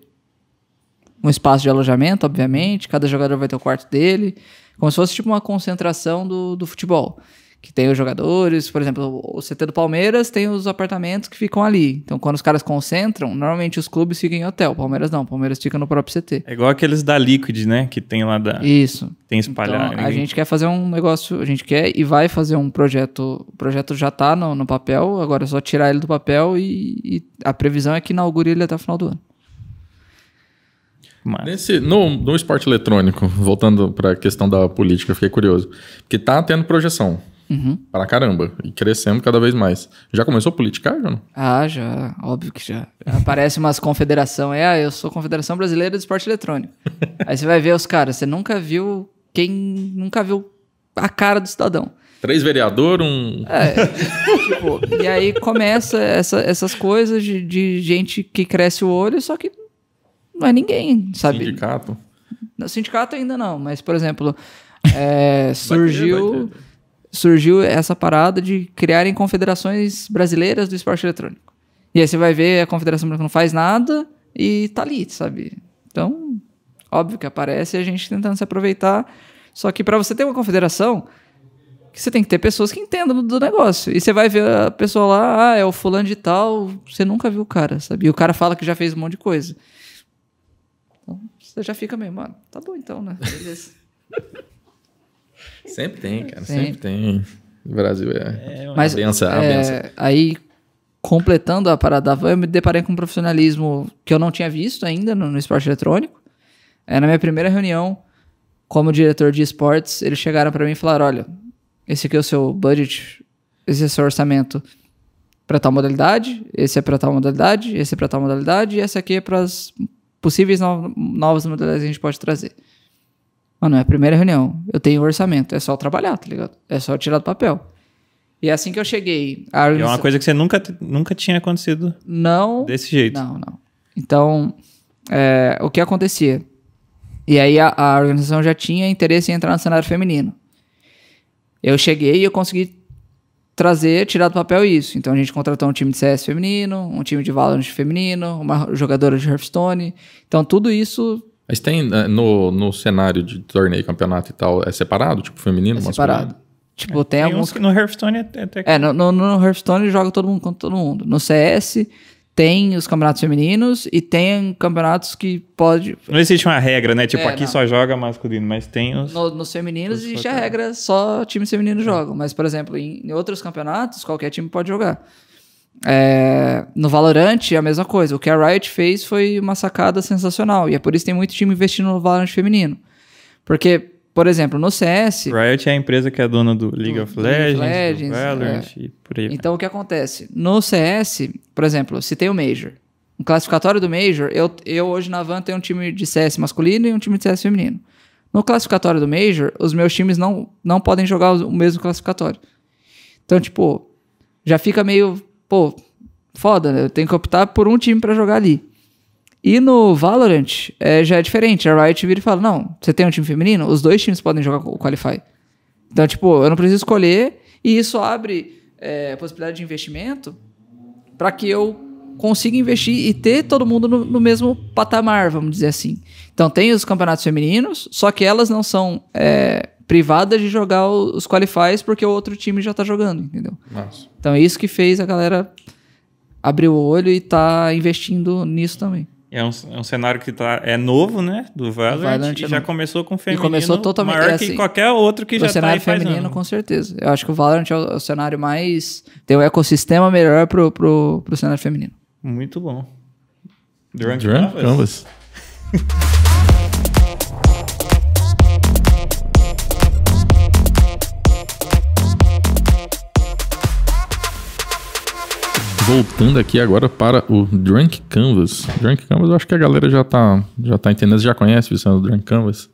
um espaço de alojamento, obviamente. Cada jogador vai ter o quarto dele. Como se fosse tipo uma concentração do, do futebol. Que tem os jogadores, por exemplo, o CT do Palmeiras tem os apartamentos que ficam ali. Então, quando os caras concentram, normalmente os clubes ficam em hotel. Palmeiras não, Palmeiras fica no próprio CT. É igual aqueles da Liquid, né, que tem lá da... Isso. Tem espalhar. Então, a gente quer fazer um negócio, a gente quer e vai fazer um projeto. O projeto já tá no, no papel, agora é só tirar ele do papel e, e a previsão é que inaugure ele até o final do ano. Mas- Nesse, no, no esporte eletrônico, voltando para a questão da política, fiquei curioso. Porque tá tendo projeção. Uhum. Pra caramba. E crescendo cada vez mais. Já começou a politicar, não? Ah, já, óbvio que já. Aparece umas confederação, é, ah, eu sou Confederação Brasileira de Esporte Eletrônico. Aí você vai ver os caras, você nunca viu quem nunca viu a cara do cidadão. Três vereador, um. É, tipo, e aí começa essa- essas coisas de, de gente que cresce o olho, só que não é ninguém, sabe? sindicato. No sindicato ainda não, mas, por exemplo, é, vai surgiu, ter. surgiu essa parada de criarem confederações brasileiras do esporte eletrônico. E aí você vai ver a confederação brasileira não faz nada e tá ali, sabe? Então, óbvio que aparece a gente tentando se aproveitar. Só que para você ter uma confederação, você tem que ter pessoas que entendam do negócio. E você vai ver a pessoa lá, ah, é o fulano de tal, você nunca viu o cara, sabe? E o cara fala que já fez um monte de coisa. Você já fica meio, mano, tá bom então, né? Beleza. Sempre tem, cara. Sempre. Sempre, tem. O Brasil é. Mas a benção, é, benção. aí, completando a parada da van, eu me deparei com um profissionalismo que eu não tinha visto ainda no, no esporte eletrônico. É, na minha primeira reunião, como diretor de esportes, eles chegaram para mim e falaram: olha, esse aqui é o seu budget, esse é o seu orçamento para tal modalidade, esse é para tal modalidade, esse é para tal modalidade, e esse aqui é para possíveis no, novas modalidades que a gente pode trazer. Mano, é a primeira reunião. Eu tenho orçamento. É só trabalhar, tá ligado? É só tirar do papel. E é assim que eu cheguei. E é uma coisa que você nunca, nunca tinha acontecido Não. desse jeito. Não, não. Então, é, o que acontecia? E aí a, a organização já tinha interesse em entrar no cenário feminino. Eu cheguei e eu consegui trazer, tirar do papel isso. Então a gente contratou um time de CS feminino, um time de Valorant feminino, uma jogadora de Hearthstone. Então tudo isso Mas tem eh, no, no cenário de torneio, campeonato e tal, é separado? Tipo, feminino, é masculino? separado. Tipo, tem, Tem alguns uns que no Hearthstone é até É, no, no, no Hearthstone joga todo mundo contra todo mundo. No CS tem os campeonatos femininos e tem campeonatos que pode. Não existe uma regra, né? Tipo, É, aqui não. só joga masculino, mas tem os. No- nos femininos existe a regra, só times femininos jogam. Mas, por exemplo, em, em outros campeonatos, qualquer time pode jogar. É, no Valorant, a mesma coisa. O que a Riot fez foi uma sacada sensacional. E é por isso que tem muito time investindo no Valorant feminino. Porque, por exemplo, no CS, Riot é a empresa que é dona do League of do League Legends, of Legends, do Valorant e por aí. Então, o que acontece? No CS, por exemplo, se tem o Major. No classificatório do Major, eu, eu hoje na Van tenho um time de CS masculino e um time de CS feminino. No classificatório do Major, os meus times não, não podem jogar o mesmo classificatório. Então, tipo, já fica meio, pô, foda, né? Eu tenho que optar por um time pra jogar ali. E no Valorant, é, já é diferente. A Riot vira e fala, não, você tem um time feminino? Os dois times podem jogar o Qualify. Então, tipo, eu não preciso escolher e isso abre é, possibilidade de investimento para que eu consiga investir e ter todo mundo no, no mesmo patamar, vamos dizer assim. Então, tem os campeonatos femininos, só que elas não são é, privadas de jogar os qualifies porque o outro time já tá jogando, entendeu? Nossa. Então, é isso que fez a galera abrir o olho e tá investindo nisso também. É um, é um cenário que tá, é novo, né? Do Valorant, Valorant e é já começou com feminino começou totalmente- maior é que assim, qualquer outro que já tá cenário feminino, com certeza. Eu acho que o Valorant é o, é o cenário mais... Tem um ecossistema melhor pro, pro, pro cenário feminino. Muito bom. Drunk Drunk Canvas. Canvas. Voltando aqui agora para o Drunk Canvas. Drunk Canvas, eu acho que a galera já tá, já tá entendendo. Já conhece, Vicente, o Drunk Canvas?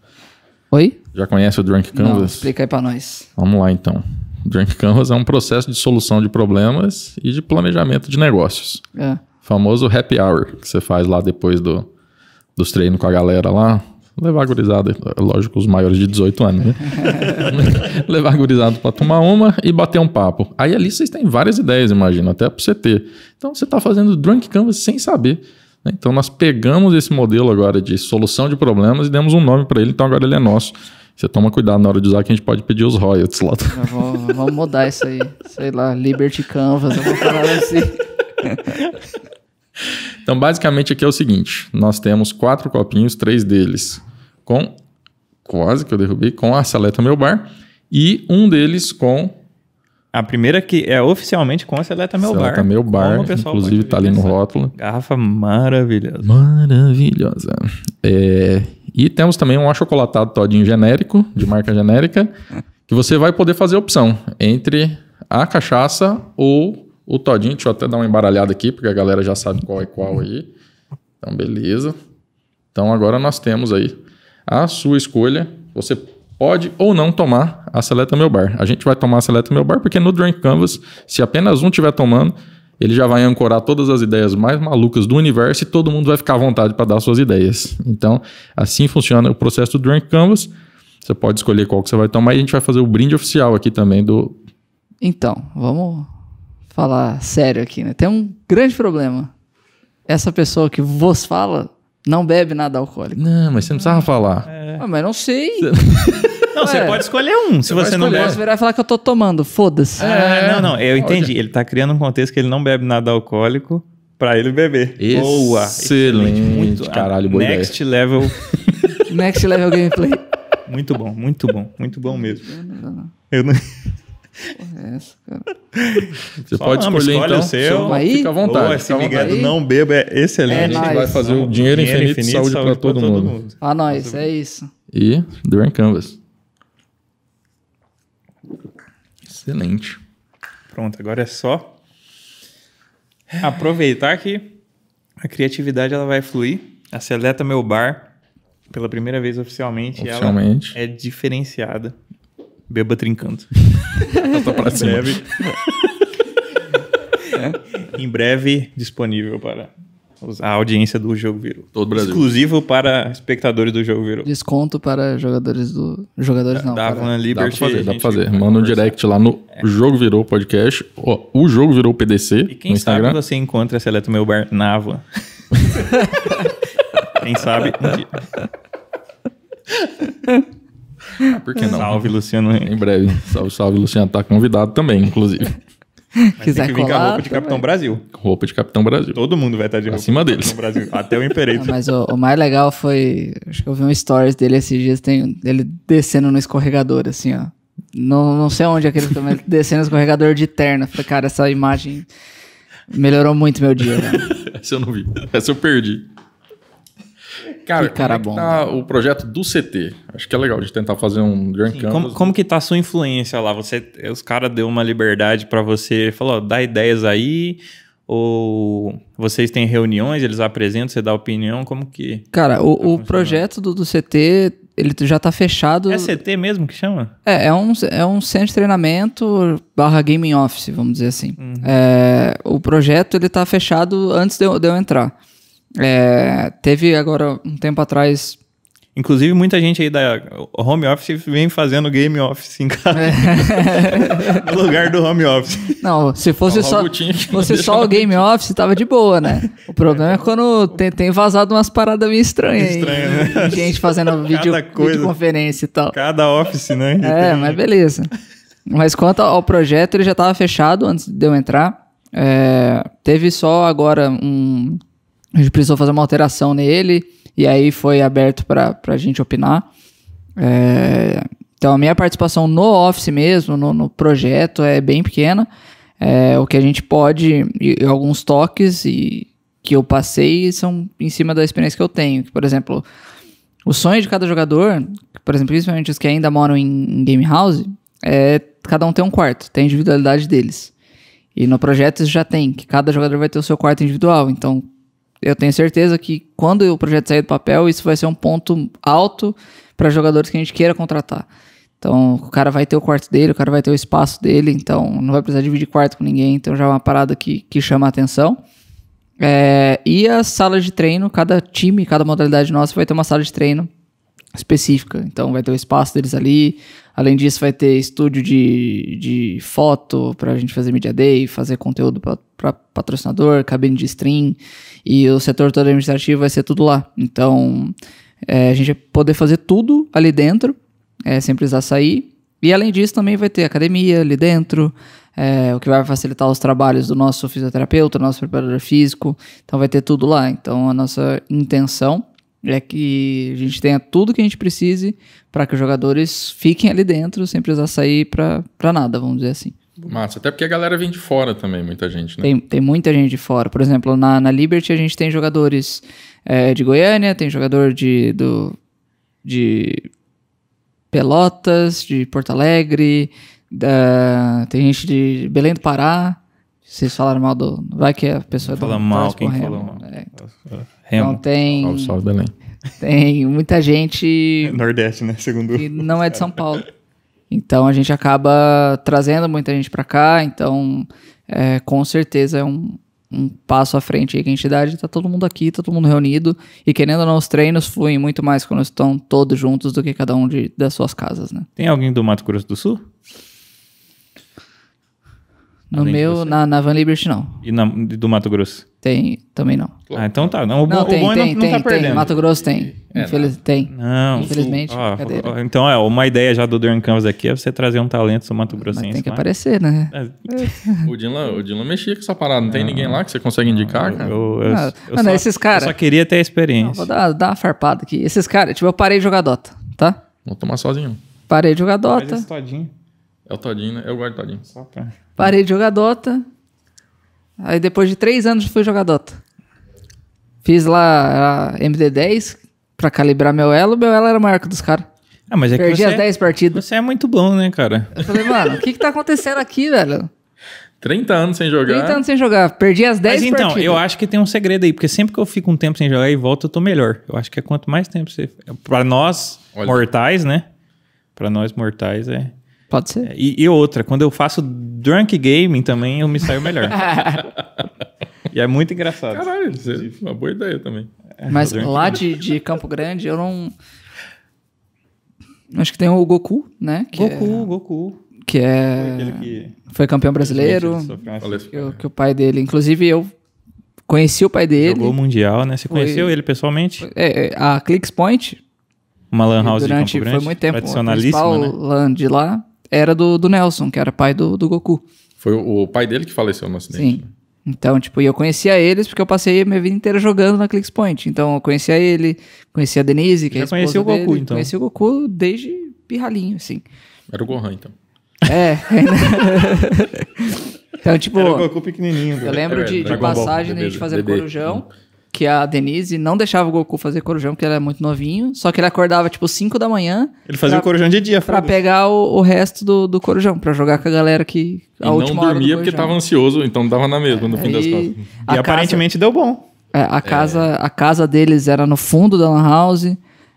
Oi? Já conhece o Drunk Não, Canvas? explica aí pra nós. Vamos lá então. Drunk Canvas é um processo de solução de problemas e de planejamento de negócios. É. Famoso happy hour que você faz lá depois do, dos treinos com a galera lá. Levar gurizada, é lógico, os maiores de 18 anos, né? Levar a gurizada pra tomar uma e bater um papo. Aí ali vocês têm várias ideias, imagina, até pra você ter. Então você tá fazendo Drunk Canvas sem saber. né? Então nós pegamos esse modelo agora de solução de problemas e demos um nome pra ele, então agora ele é nosso. Você toma cuidado na hora de usar que a gente pode pedir os royalties lá. Vou- vamos mudar isso aí. Sei lá, Liberty Canvas, alguma parada assim. Então, basicamente, aqui é o seguinte: nós temos quatro copinhos, três deles com. Quase que eu derrubei, com a Seleta Meu Bar. E um deles com A primeira que é oficialmente com a Seleta Meu Seleta Bar. Meu Bar. Inclusive, tá ali no rótulo. Garrafa maravilhosa. Maravilhosa. É, E temos também um achocolatado todinho genérico, de marca genérica, que você vai poder fazer opção entre a cachaça ou o todinho. Deixa eu até dar uma embaralhada aqui, porque a galera já sabe qual é qual aí. Então, beleza. Então, agora nós temos aí a sua escolha. Você pode ou não tomar a Seleta Meu Bar. A gente vai tomar a Seleta Meu Bar porque no Drink Canvas, se apenas um estiver tomando, ele já vai ancorar todas as ideias mais malucas do universo e todo mundo vai ficar à vontade para dar suas ideias. Então, assim funciona o processo do Drink Canvas. Você pode escolher qual que você vai tomar e a gente vai fazer o brinde oficial aqui também do. Então, vamos falar sério aqui, né? Tem um grande problema. Essa pessoa que vos fala não bebe nada alcoólico. Não, mas você não precisava falar. Ah, mas não sei. Não, você pode escolher um, se vai você não bebe. Posso virar e falar que eu tô tomando, foda-se. Ah, não, não, eu entendi. Ele tá criando um contexto que ele não bebe nada alcoólico pra ele beber. Boa. Excelente, caralho, boa Next level. Next level gameplay. Muito bom, muito bom, muito bom mesmo. Eu não... Porra, é essa, cara. Você Só pode escolher escolhe então. o seu. Aí? Fica à vontade. Boa, fica à vontade. não bebo é excelente. É A gente vai fazer o dinheiro, infinito, e saúde, para todo, mundo. Pra nós, é isso. E Drink Canvas. Excelente. Pronto, agora é só aproveitar que a criatividade ela vai fluir. A Seleta Meu Bar, pela primeira vez oficialmente, Oficialmente. ela é diferenciada. Beba trincando. Tá pra Em cima. breve. em breve disponível para a audiência do Jogo Virou. Todo o Brasil. Exclusivo para espectadores do Jogo Virou. Desconto para jogadores do. Jogadores não. da Van Dá pra Liberty. fazer, dá pra fazer. Manda um direct lá no Jogo Virou Podcast. ó, o Jogo Virou PDC E quem no Instagram. sabe você encontra a Seleta Meu Bar na quem sabe um dia. Ah, por que não? Salve, Luciano. Em breve. Salve, salve, Luciano. Tá convidado também, inclusive. Mas quiser tem que vir com a roupa de Capitão também. Brasil. Roupa de Capitão Brasil. Todo mundo vai estar de roupa Acima de deles. Capitão Brasil. Até o Imperator. mas o, o mais legal foi. Acho que eu vi um stories dele esses dias, tem ele descendo no escorregador, assim, ó. Não, não sei onde é aquele também, ele descendo no escorregador de terno. Falei, cara, essa imagem melhorou muito meu dia, né? Essa eu não vi. Essa eu perdi. Cara, Que cara como é que bom, tá o projeto do CT? Acho que é legal de tentar fazer um Journey Sim, como, como que tá a sua influência lá? Você, os caras deu uma liberdade pra você, falou, ó, dá ideias aí, ou vocês têm reuniões, eles apresentam, você dá opinião, como que... Cara, o, o projeto do, do CT, ele já tá fechado. É CT mesmo que chama? É, é um, é um centro de treinamento barra gaming office, vamos dizer assim. Uhum. É, o projeto, ele tá fechado antes de eu, de eu entrar. É, teve agora, um tempo atrás, Inclusive, muita gente aí da home office vem fazendo game office em casa. É. no lugar do home office. Não, se fosse Ó, só, fosse só o Game Office, tava de boa, né? O problema é quando tem, tem vazado umas paradas meio estranhas. Estranho, né? Gente fazendo vídeo, coisa. videoconferência e tal. Cada office, né? É, mas beleza. Mas quanto ao projeto, ele já estava fechado antes de eu entrar. É, teve só agora um. A gente precisou fazer uma alteração nele, e aí foi aberto para a gente opinar. É, então, a minha participação no Office mesmo, no, no projeto, é bem pequena. É, o que a gente pode, e, e alguns toques e, que eu passei são em cima da experiência que eu tenho. Que, por exemplo, o sonho de cada jogador, por exemplo, principalmente os que ainda moram em, em game house, é cada um ter um quarto, tem a individualidade deles. E no projeto já tem, que cada jogador vai ter o seu quarto individual. Então, eu tenho certeza que quando o projeto sair do papel, isso vai ser um ponto alto para jogadores que a gente queira contratar. Então, o cara vai ter o quarto dele, o cara vai ter o espaço dele, então não vai precisar dividir quarto com ninguém, então já é uma parada que, que chama a atenção. É, e as salas de treino, cada time, cada modalidade nossa vai ter uma sala de treino específica. Então vai ter o espaço deles ali. Além disso, vai ter estúdio de, de foto para a gente fazer media day, fazer conteúdo para patrocinador, cabine de stream. E o setor todo administrativo vai ser tudo lá. Então é, a gente vai poder fazer tudo ali dentro, é, sem precisar sair. E além disso, também vai ter academia ali dentro, é, o que vai facilitar os trabalhos do nosso fisioterapeuta, nosso preparador físico. Então vai ter tudo lá. Então a nossa intenção é que a gente tenha tudo que a gente precise para que os jogadores fiquem ali dentro sem precisar sair para nada, vamos dizer assim. Massa, até porque a galera vem de fora também, muita gente, né? Tem, tem muita gente de fora. Por exemplo, na, na Liberty a gente tem jogadores é, de Goiânia, tem jogador de, do, de Pelotas, de Porto Alegre, da, tem gente de Belém do Pará. Vocês falaram mal do. Vai que a pessoa é do Fala mal, torce pro quem Remo. falou mal? É. Remo. Então tem, Salve, salve, Belém. tem muita gente Nordeste, né? Segundo. que não é de São Paulo. Então a gente acaba trazendo muita gente pra cá, então é, com certeza é um, um passo à frente aí que a entidade tá todo mundo aqui, tá todo mundo reunido e querendo ou não os treinos fluem muito mais quando estão todos juntos do que cada um de, das suas casas, né? Tem alguém do Mato Grosso do Sul? No Além meu, na, na Van Liberty não, E na- do Mato Grosso? tem, também não. Ah, então tá. Não, o, Não, bom, tem, o bom é tem, não, tem, não tá tem, perdendo. Mato Grosso tem, É, Infeliz, tem. Não. Infelizmente, Ó, ó, então, é, uma ideia já do Durham Canvas aqui é você trazer um talento do Mato Mas Grossense. tem que lá. aparecer, né? É, O Dylan, o Dylan mexia com essa parada. Não tem ninguém lá que você consegue indicar, cara? eu, eu, Ah, eu mano, só, esses cara- eu só queria ter a Não, experiência. vou dar, dar uma farpada aqui. Esses caras, tipo, eu parei de jogar Dota, tá? Vou tomar sozinho. Parei de jogar Faz Dota. esse todinho. É o Todinho, né? Eu gosto do Todinho. Só pra... Parei de jogar Dota. Aí depois de três anos fui jogar Dota. Fiz lá a MD10 pra calibrar meu elo. Meu elo era maior que dos caras. Ah, mas é que Perdi você, as 10 partidas. você é muito bom, né, cara? Eu falei, mano, o que que tá acontecendo aqui, velho? 30 anos sem jogar. 30 anos sem jogar. Perdi as 10 Mas então, partidas. eu acho que tem um segredo aí, porque sempre que eu fico um tempo sem jogar e volto, eu tô melhor. Eu acho que é quanto mais tempo você. Pra nós, Olha. mortais, né? Pra nós mortais é. Pode ser. E, e outra, quando eu faço drunk gaming também, eu me saio melhor. e é muito engraçado. Caralho, isso é uma boa ideia também. Mas Drunk lá de, de Campo Grande, eu não... Acho que tem o Goku, né? Que Goku, Goku. É, que é... Aquele que. Foi campeão brasileiro. Que, o- que o pai dele... Inclusive, eu conheci o pai dele. Jogou o Mundial, né? Você Foi- conheceu ele pessoalmente? É, é, a Clicks Point, Uma lan house durante de Campo Grande. foi muito tempo Tradicionalíssima, né? LAN de lá, era do, do Nelson, que era pai do, do Goku. Foi o, o pai dele que faleceu no acidente. Sim. Então, tipo, e eu conhecia eles porque eu passei a minha vida inteira jogando na Clicks Point. Então, eu conhecia ele, conhecia a Denise, que é a Já conhecia esposa o Goku, dele, então. Conhecia o Goku desde pirralhinho, assim. Era o Gohan, então. É. então, tipo, Era o Goku pequenininho. eu lembro É, de, de Dragon Ball, passagem da bebê, gente fazer bebê. corujão, que a Denise não deixava o Goku fazer corujão porque ele era muito novinho, só que ele acordava, tipo, 5 da manhã Ele fazia Pra- o corujão de dia, pra pegar o, o resto do, do corujão, pra jogar com a galera que... E A não última hora do dormia porque tava ansioso, então dava na mesma, no fim das contas. E casa- aparentemente deu bom. É, a, casa, a casa deles era no fundo da Lan House.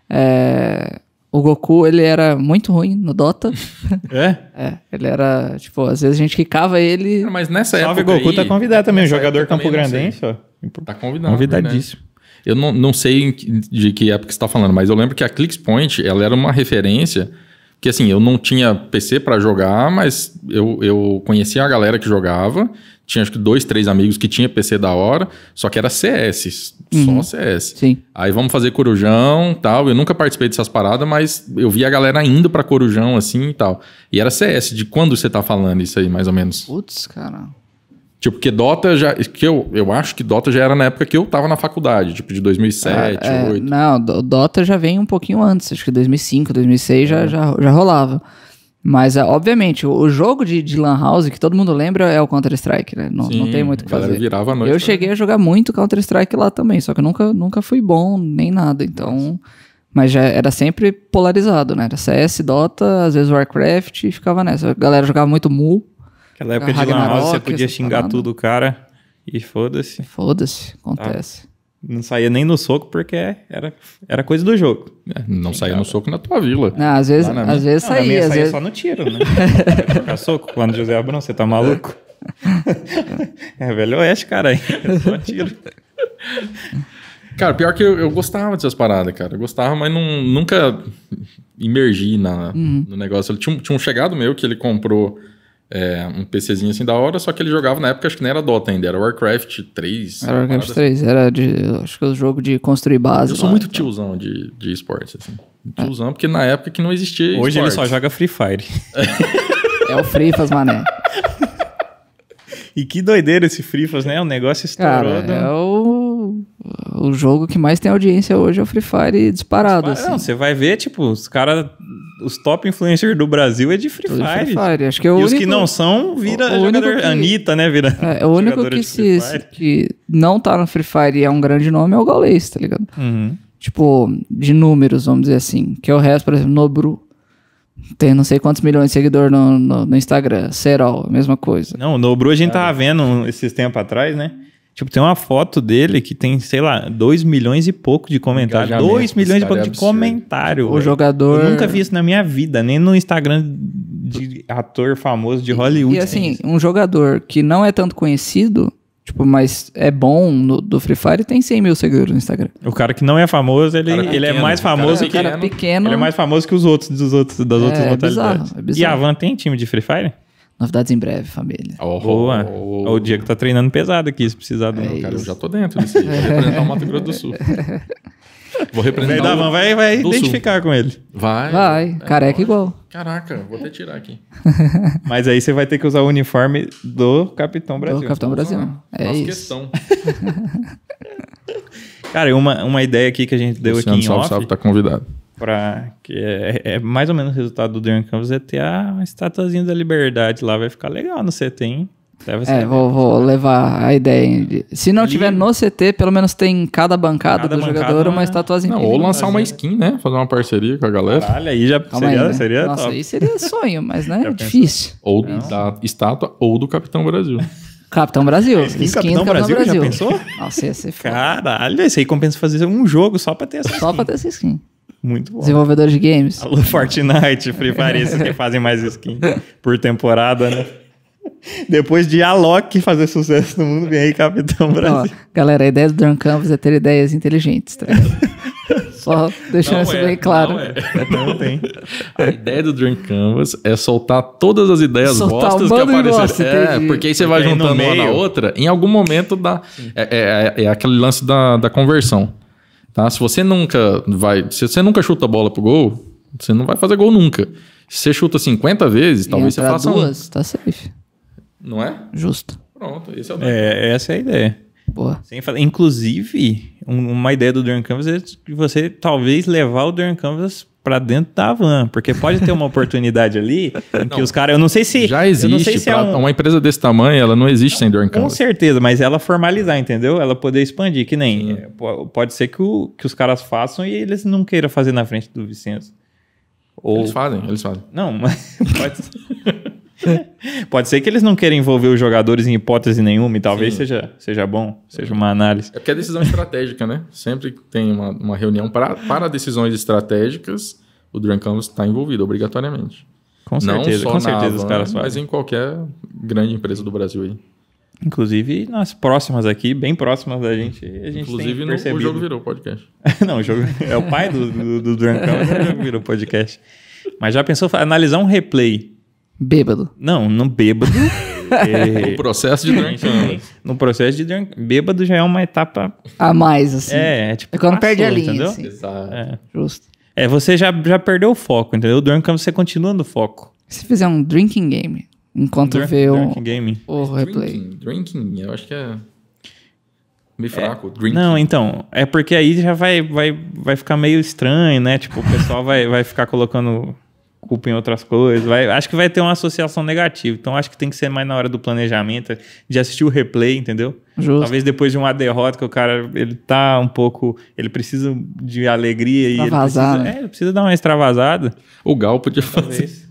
É, o Goku, ele era muito ruim no Dota. É? é, ele era, tipo, às vezes a gente quicava ele. Mas nessa Salve época Goku, aí, tá convidado também. nessa Jogador Campo. Grandense, ó. Tá convidado. Convidadíssimo. verdade. Eu não, não sei de que época você está falando, mas eu lembro que a Clicks Point, ela era uma referência que assim, eu não tinha PC para jogar, mas eu, eu conhecia a galera que jogava, tinha acho que dois, três amigos que tinha PC da hora, só que era CS, só CS. Sim. Aí vamos fazer corujão tal. Eu nunca participei dessas paradas, mas eu vi a galera indo pra corujão assim e tal. E era CS. De quando você tá falando isso aí, mais ou menos? Putz, cara. Tipo, porque Dota já. Que eu, eu acho que Dota já era na época que eu tava na faculdade, tipo, de 2007, É, 2008. não, o Dota já vem um pouquinho antes, acho que 2005, 2006 já, já, já rolava. Mas, é, obviamente, o, jogo de, de Lan House que todo mundo lembra é o Counter-Strike, né? Não, não Sim, tem muito o que fazer. virava a noite Eu pra- cheguei a jogar muito Counter-Strike lá também, só que eu nunca, nunca fui bom nem nada, então... Mas já era sempre polarizado, né? Era CS, Dota, às vezes Warcraft e ficava nessa. A galera jogava muito Mu, Aquela época de Lan House, você podia xingar tudo o cara e foda-se. foda-se, acontece. Não saía nem no soco porque era, era coisa do jogo. É, não saía no soco na tua vila. Não, às vezes, na às minha- vezes Não, na minha saía, às saía vezes... só no tiro, né? Trocar soco com o José Abrão, você tá maluco? é velho oeste, cara. É só tiro. Cara, pior que eu, eu gostava dessas paradas, cara. Eu gostava, mas não, nunca imergi na, Uhum. no negócio. Ele tinha, um- tinha um chegado meu que ele comprou é, um PCzinho assim da hora, só que ele jogava na época, acho que nem era Dota ainda, era Warcraft 3. Era Warcraft parada 3, era de, acho que o jogo de construir base. Eu sou lá, muito então. tiozão de, de esportes, assim. Tiozão, porque na época que não existia Hoje ele esportes. só joga Free Fire. É o Frifas, mané. E que doideira esse Free Fire, né? O negócio estourou. Cara, do- é o, o jogo que mais tem audiência hoje é o Free Fire disparado, assim. Não, você vai ver, tipo, os caras. Os top influencers do Brasil é de Free Tudo Fire. Free Fire. Acho que é o E os único, que não são, vira o jogador. que- Anitta, né? Vira. É, o único que, se, que não tá no Free Fire e é um grande nome é o Gaules, tá ligado? Uhum. Tipo, de números, vamos dizer assim. Que é o resto, por exemplo, Nobru. Tem não sei quantos milhões de seguidores no, no, no Instagram. Serol, a mesma coisa. Não, no Bru a gente tava vendo esses tempos atrás, né? Tipo, tem uma foto dele que tem, sei lá, 2 milhões e pouco de comentários. Engajamento, 2 milhões e pouco cara é de comentário. O velho. jogador- Eu nunca vi isso na minha vida, nem no Instagram de ator famoso de Hollywood. E tem assim, um jogador que não é tanto conhecido, tipo, mas é bom no, do Free Fire, tem 100 mil seguidores no Instagram. O cara que não é famoso, ele, Cara ele é pequeno, mais cara famoso o que. cara pequeno. Ele é mais famoso que os outros dos outros das É, outras é modalidades. bizarro, é E bizarro. a Van tem time de Free Fire? Novidades em breve, família. Oh, Boa. oh, O Diego tá treinando pesado aqui, se precisar do. É Cara, eu já tô dentro disso aí. Vou representar o Mato Grosso do Sul. Vou O representar da o- vai, vai do Sul. identificar com ele. Vai. Vai, É, careca lógico. igual. Caraca, vou até tirar aqui. Mas aí você vai ter que usar o uniforme do Capitão Brasil. Do Capitão Brasil. É Faço isso. questão. Cara, uma, uma ideia aqui que a gente deu Luciano, aqui em salve, off, salve, tá convidado. Pra, que é, é mais ou menos o resultado do Dream Campus, é ter a estatuazinha da liberdade lá, vai ficar legal no CT, hein? É, vou, vou levar a ideia. de- Se não tiver no CT, pelo menos tem em cada bancada Cada do bancada jogador uma uma- estatuazinha. Não, ou lançar uma skin, né? Fazer uma parceria com a galera. Caralho, aí já Calma seria, aí, né? seria Nossa, top. aí seria sonho, mas né, é difícil. Ou da estátua ou do Capitão Brasil. Capitão Brasil. Skin Skin, Capitão do Capitão Brasil, Brasil. já pensou? Nossa, ia ser foda. Caralho, isso aí compensa fazer um jogo só pra ter essa Só pra ter essa skin. Muito bom. Desenvolvedores de games. Alô, Fortnite, Free Fire, esses que fazem mais skin por temporada, né? Depois de Alok fazer sucesso no mundo, vem aí Capitão Ó, Brasil. galera, a ideia do Drunk Canvas é ter ideias inteligentes, tá? Só deixando Não isso é, bem claro. não é. Não tem. A ideia do Drink Canvas é soltar todas as ideias Soltar bostas um que bosta, aparecerem. É, entendi. porque aí você vai Porque juntando uma na outra, em algum momento dá. É, é- é aquele lance da, da conversão. Tá? Se você nunca vai. Se você nunca chuta a bola pro gol, você não vai fazer gol nunca. Se você chuta 50 vezes, E talvez você faça duas, tá safe. um. Não é? Justo. Pronto, esse é o É, essa é a ideia. Boa. Sem falar- Inclusive, um- uma ideia do Durham Canvas é de você talvez levar o Durham Canvas pra dentro da van, porque pode ter uma oportunidade ali em que os caras, eu não sei se Já eu não sei existe. se é um- Uma empresa desse tamanho, ela não existe sem Drink Com Canvas. certeza, mas ela formalizar, entendeu? Ela poder expandir, que nem. é, po- Pode ser que, o- que os caras façam e eles não queiram fazer na frente do Vicenço. Ou. Eles fazem, eles fazem. Não, mas pode, pode ser que eles não queiram envolver os jogadores em hipótese nenhuma e talvez Sim. seja, seja bom, seja uma análise. É porque é decisão estratégica, né? Sempre que tem uma, uma reunião para, para decisões estratégicas, o Drunk Canvas está envolvido, obrigatoriamente. Com certeza, Não só com certeza na os caras mas fazem. em qualquer grande empresa do Brasil aí. Inclusive nas próximas aqui, bem próximas da gente, a gente Inclusive, no, o jogo virou podcast. não, o jogo é o pai do, do, do mas o jogo virou podcast. Mas já pensou analisar um replay? Bêbado. Não, no bêbado. O é, processo de Drunk no processo de drunk, bêbado já é uma etapa. A mais, assim. É, é tipo. É quando perde a passou, linha, entendeu? assim. Exato. É. Justo. É, você já, já perdeu o foco, entendeu? O Drunk você continua no foco. Se fizer um drinking game, enquanto Drunk- vê o, Game. o replay. Drinking, drinking, eu acho que é meio fraco. Drinking. Não, então, é porque aí já vai, vai, vai ficar meio estranho, né? Tipo, o pessoal vai, vai ficar colocando culpa em outras coisas. Vai, acho que vai ter uma associação negativa. Então, acho que tem que ser mais na hora do planejamento, de assistir o replay, entendeu? Justo. Talvez depois de uma derrota que o cara, ele tá um pouco... Ele precisa de alegria e ele Extravasar, precisa, né? é, ele precisa dar uma extravasada. O Gal podia fazer. Talvez.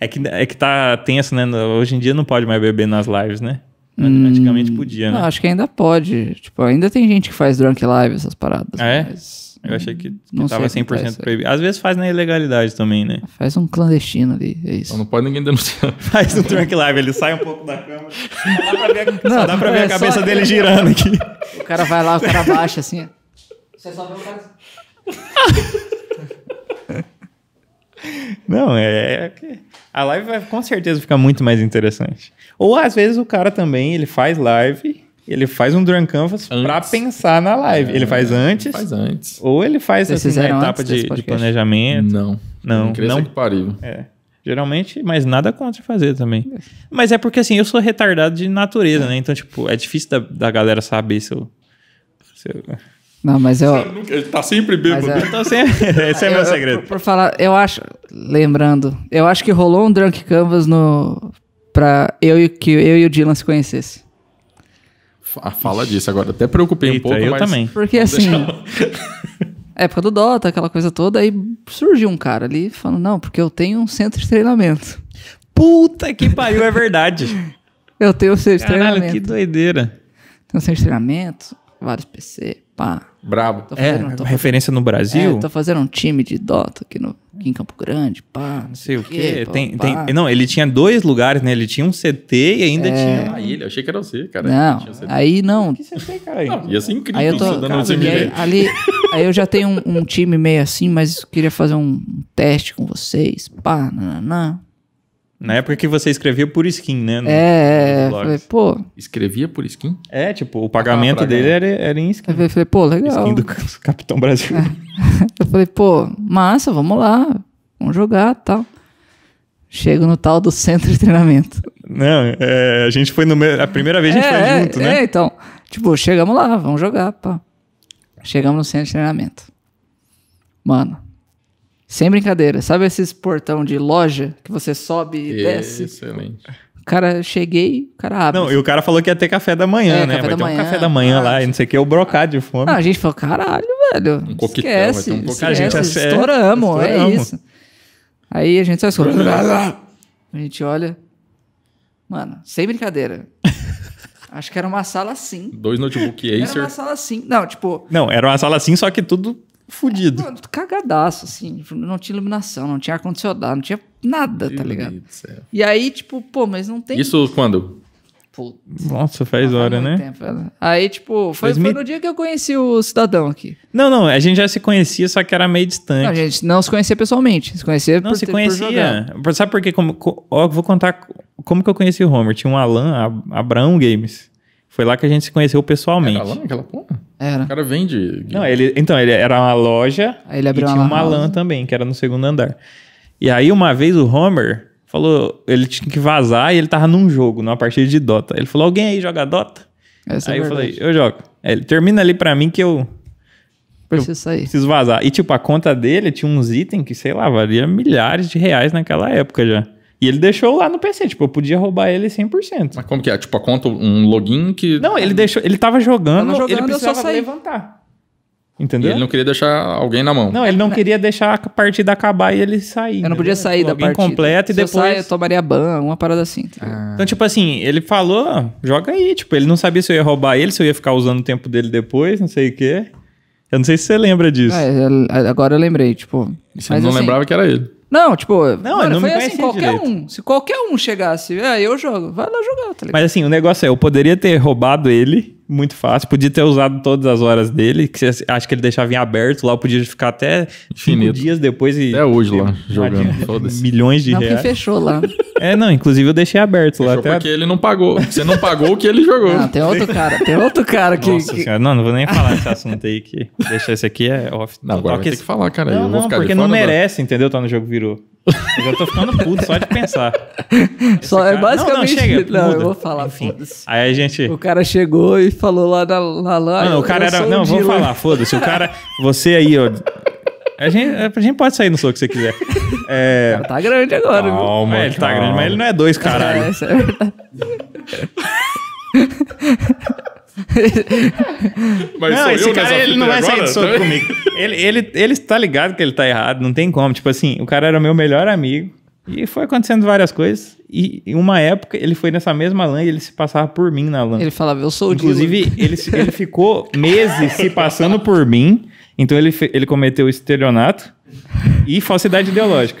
É que, é que tá tenso, né? Hoje em dia não pode mais beber nas lives, né? Antigamente podia, né? Não, acho que ainda pode. Tipo, ainda tem gente que faz drunk live, essas paradas. Ah, é? Mas Eu achei que, que Não tava sei como tá 100% isso aí. proibido. Às vezes faz na ilegalidade também, né? faz um clandestino ali, é isso. Então não pode ninguém denunciar. Faz um drunk live, ele sai um pouco da câmera. Só dá pra ver, a- Não, dá pra ver é a cabeça dele girando aqui. O cara vai lá, o cara baixa assim. Você só vê o cara. Não, é. é que A live vai com certeza ficar muito mais interessante. Ou às vezes o cara também, ele faz live, ele faz um drunk canvas pra Antes. pensar na live. ele faz antes, Faz antes. ou ele faz Vocês assim, na etapa de, de planejamento. Não. Não, não. que pariu. É. Geralmente, mas nada contra fazer também. Mas é porque assim, eu sou retardado de natureza, né? Então, tipo, é difícil da, da galera saber se eu. Se eu... Não, mas eu. Ele tá sempre bêbado. é, Então, sempre... esse é eu- meu eu- segredo. por, por falar, eu acho, lembrando, eu acho que rolou um drunk canvas no pra eu e que eu e o Dylan se conhecessem. Fa- Fala disso agora. Até preocupei um Eita, pouco, eu mas... também. Porque assim, época do Dota, aquela coisa toda, aí surgiu um cara ali falando, não, porque eu tenho um centro de treinamento. Puta que pariu, é verdade. Eu tenho um centro de Caralho, treinamento. que doideira. Tenho um centro de treinamento, vários PC, pá. Brabo. Tô É, fazendo, tô, referência no Brasil. é, tô fazendo um time de Dota aqui, no, aqui em Campo Grande, pá. Não sei o quê. pá, Tem, pá. tem, não, ele tinha dois lugares, né? Ele tinha um CT e ainda É. tinha. Ah, ele. Achei que era você, cara. Não, aí não. Que CT, cara? Não, ia ser incrível Aí eu tô. e aí, ali, aí eu já tenho um, um time meio assim, mas queria fazer um teste com vocês. Pá, nananã. Na época que você escrevia por skin, né? no- É, nos falei, pô. Escrevia por skin? É, tipo, o pagamento pra dele era, era em skin. Eu falei, pô, legal. Skin do Capitão Brasil. Eu falei, pô, massa, vamos lá. Vamos jogar tal. Chego no tal do centro de treinamento. Não, é, a gente foi no. A primeira vez a gente é, foi é, junto, né? É, então. Tipo, chegamos lá, vamos jogar, pá. Chegamos no centro de treinamento. Mano, sem brincadeira. Sabe esses portão de loja que você sobe e desce? Excelente. O cara, cheguei, o cara abre. Não, e o cara falou que ia ter café da manhã, É, né? café vai da ter um manhã. café da manhã Ah, lá, e não sei o que, o brocado de fome. Não, a gente falou, caralho, velho. Um coquetel, vai esquece, ter um coquetel. A gente esquece, é- estouramos, é estouramos. isso. Aí a gente só escuta. A gente olha. Mano, sem brincadeira. Acho que era uma sala assim. Dois notebook Era Acer. uma sala assim. Não, tipo, Não, era uma sala assim, só que tudo fudido. mano, cagadaço, assim. Tipo, Não tinha iluminação, não tinha ar-condicionado, não tinha nada, tá ligado? Meu Deus do céu. E aí, tipo, pô, mas não tem. Isso quando? Pô, Nossa, faz hora, né? tempo. Aí, tipo, foi, 2000 foi no dia que eu conheci o cidadão aqui. Não, não, a gente já se conhecia, só que era meio distante. Não, a gente não se conhecia pessoalmente. Se conhecia Não, por se ter- por conhecia. Sabe por quê? Como, co- ó, vou contar como que eu conheci o Homer. Tinha um Alan, a- Abraão Games. Foi lá que a gente se conheceu pessoalmente. Era lá naquela porra? Era. O cara vende. Não, ele, então, ele era uma loja Aí ele abriu e uma tinha uma. LAN também, que era no segundo andar. E aí, uma vez, o Homer falou, ele tinha que vazar e ele tava num jogo, numa partida de Dota. Ele falou, alguém aí joga Dota? Essa aí é eu falei, eu jogo. Aí ele, termina ali pra mim que eu Precisa sair. preciso vazar. E, tipo, a conta dele tinha uns itens que, sei lá, valia milhares de reais naquela época já. E ele deixou lá no PC, tipo, eu podia roubar ele 100%. Mas como que é? Tipo, a conta, um login que. Não, ele deixou, ele tava jogando, Tava jogando, ele eu só precisava saí. levantar. E Entendeu? ele não queria deixar alguém na mão. Não, ele não queria deixar a partida acabar e ele sair. Eu não podia sair da Alguém partida. completo e Se eu depois. sair, eu tomaria ban, uma parada assim. tá ligado? Então, tipo assim, ele falou, "Ah, joga aí. Tipo, ele não sabia se eu ia roubar ele, se eu ia ficar usando o tempo dele depois, não sei o quê. Eu não sei se você lembra disso. Ah, é, agora eu lembrei, tipo. E você mas não assim, lembrava que era ele. Não, tipo, Não, mano, não foi assim, qualquer direito. um. Se qualquer um chegasse, ah, eu jogo, vai lá jogar, tá ligado? Mas assim, o negócio é, eu poderia ter roubado ele muito fácil, podia ter usado todas as horas dele, que acha que ele deixava em aberto lá, eu podia ficar até cinco Infinito. dias depois e. Até hoje lá, jogando. Milhões de não, reais. fechou lá. É, não, inclusive eu deixei aberto lá Fechou até. porque ele não pagou. Você não pagou o que ele jogou. Não, tem outro cara, tem outro cara que. Nossa que- senhora, não, não vou nem falar desse assunto aí que deixa esse aqui é off. Não, agora vai Toque ter que falar, cara. Não, eu vou não, ficar porque não da- merece, entendeu? Tá no jogo virou. Eu já tô ficando puto só de pensar. Só é cara- basicamente. Não, não, chega, Não, eu vou falar, foda-se. Aí a gente. O cara chegou e falou lá na, na lá. Mano, o cara era. Não, vou falar, foda-se. O cara. Você aí, ó. A gente, a gente pode sair no soco se você quiser. É. Tá grande agora, viu? Calma, É, ele tá calma. grande, mas ele não é dois, caralho. É, isso é verdade. Mas não, esse cara ele não vai agora? sair de soco comigo. Ele, ele, ele tá ligado que ele tá errado, não tem como. Tipo assim, o cara era meu melhor amigo. E foi acontecendo várias coisas. E em uma época ele foi nessa mesma LAN e ele se passava por mim na LAN. Ele falava, eu sou o Dylan. Inclusive, ele, se- ele ficou meses se passando por mim. Então ele, ele cometeu estelionato e falsidade ideológica.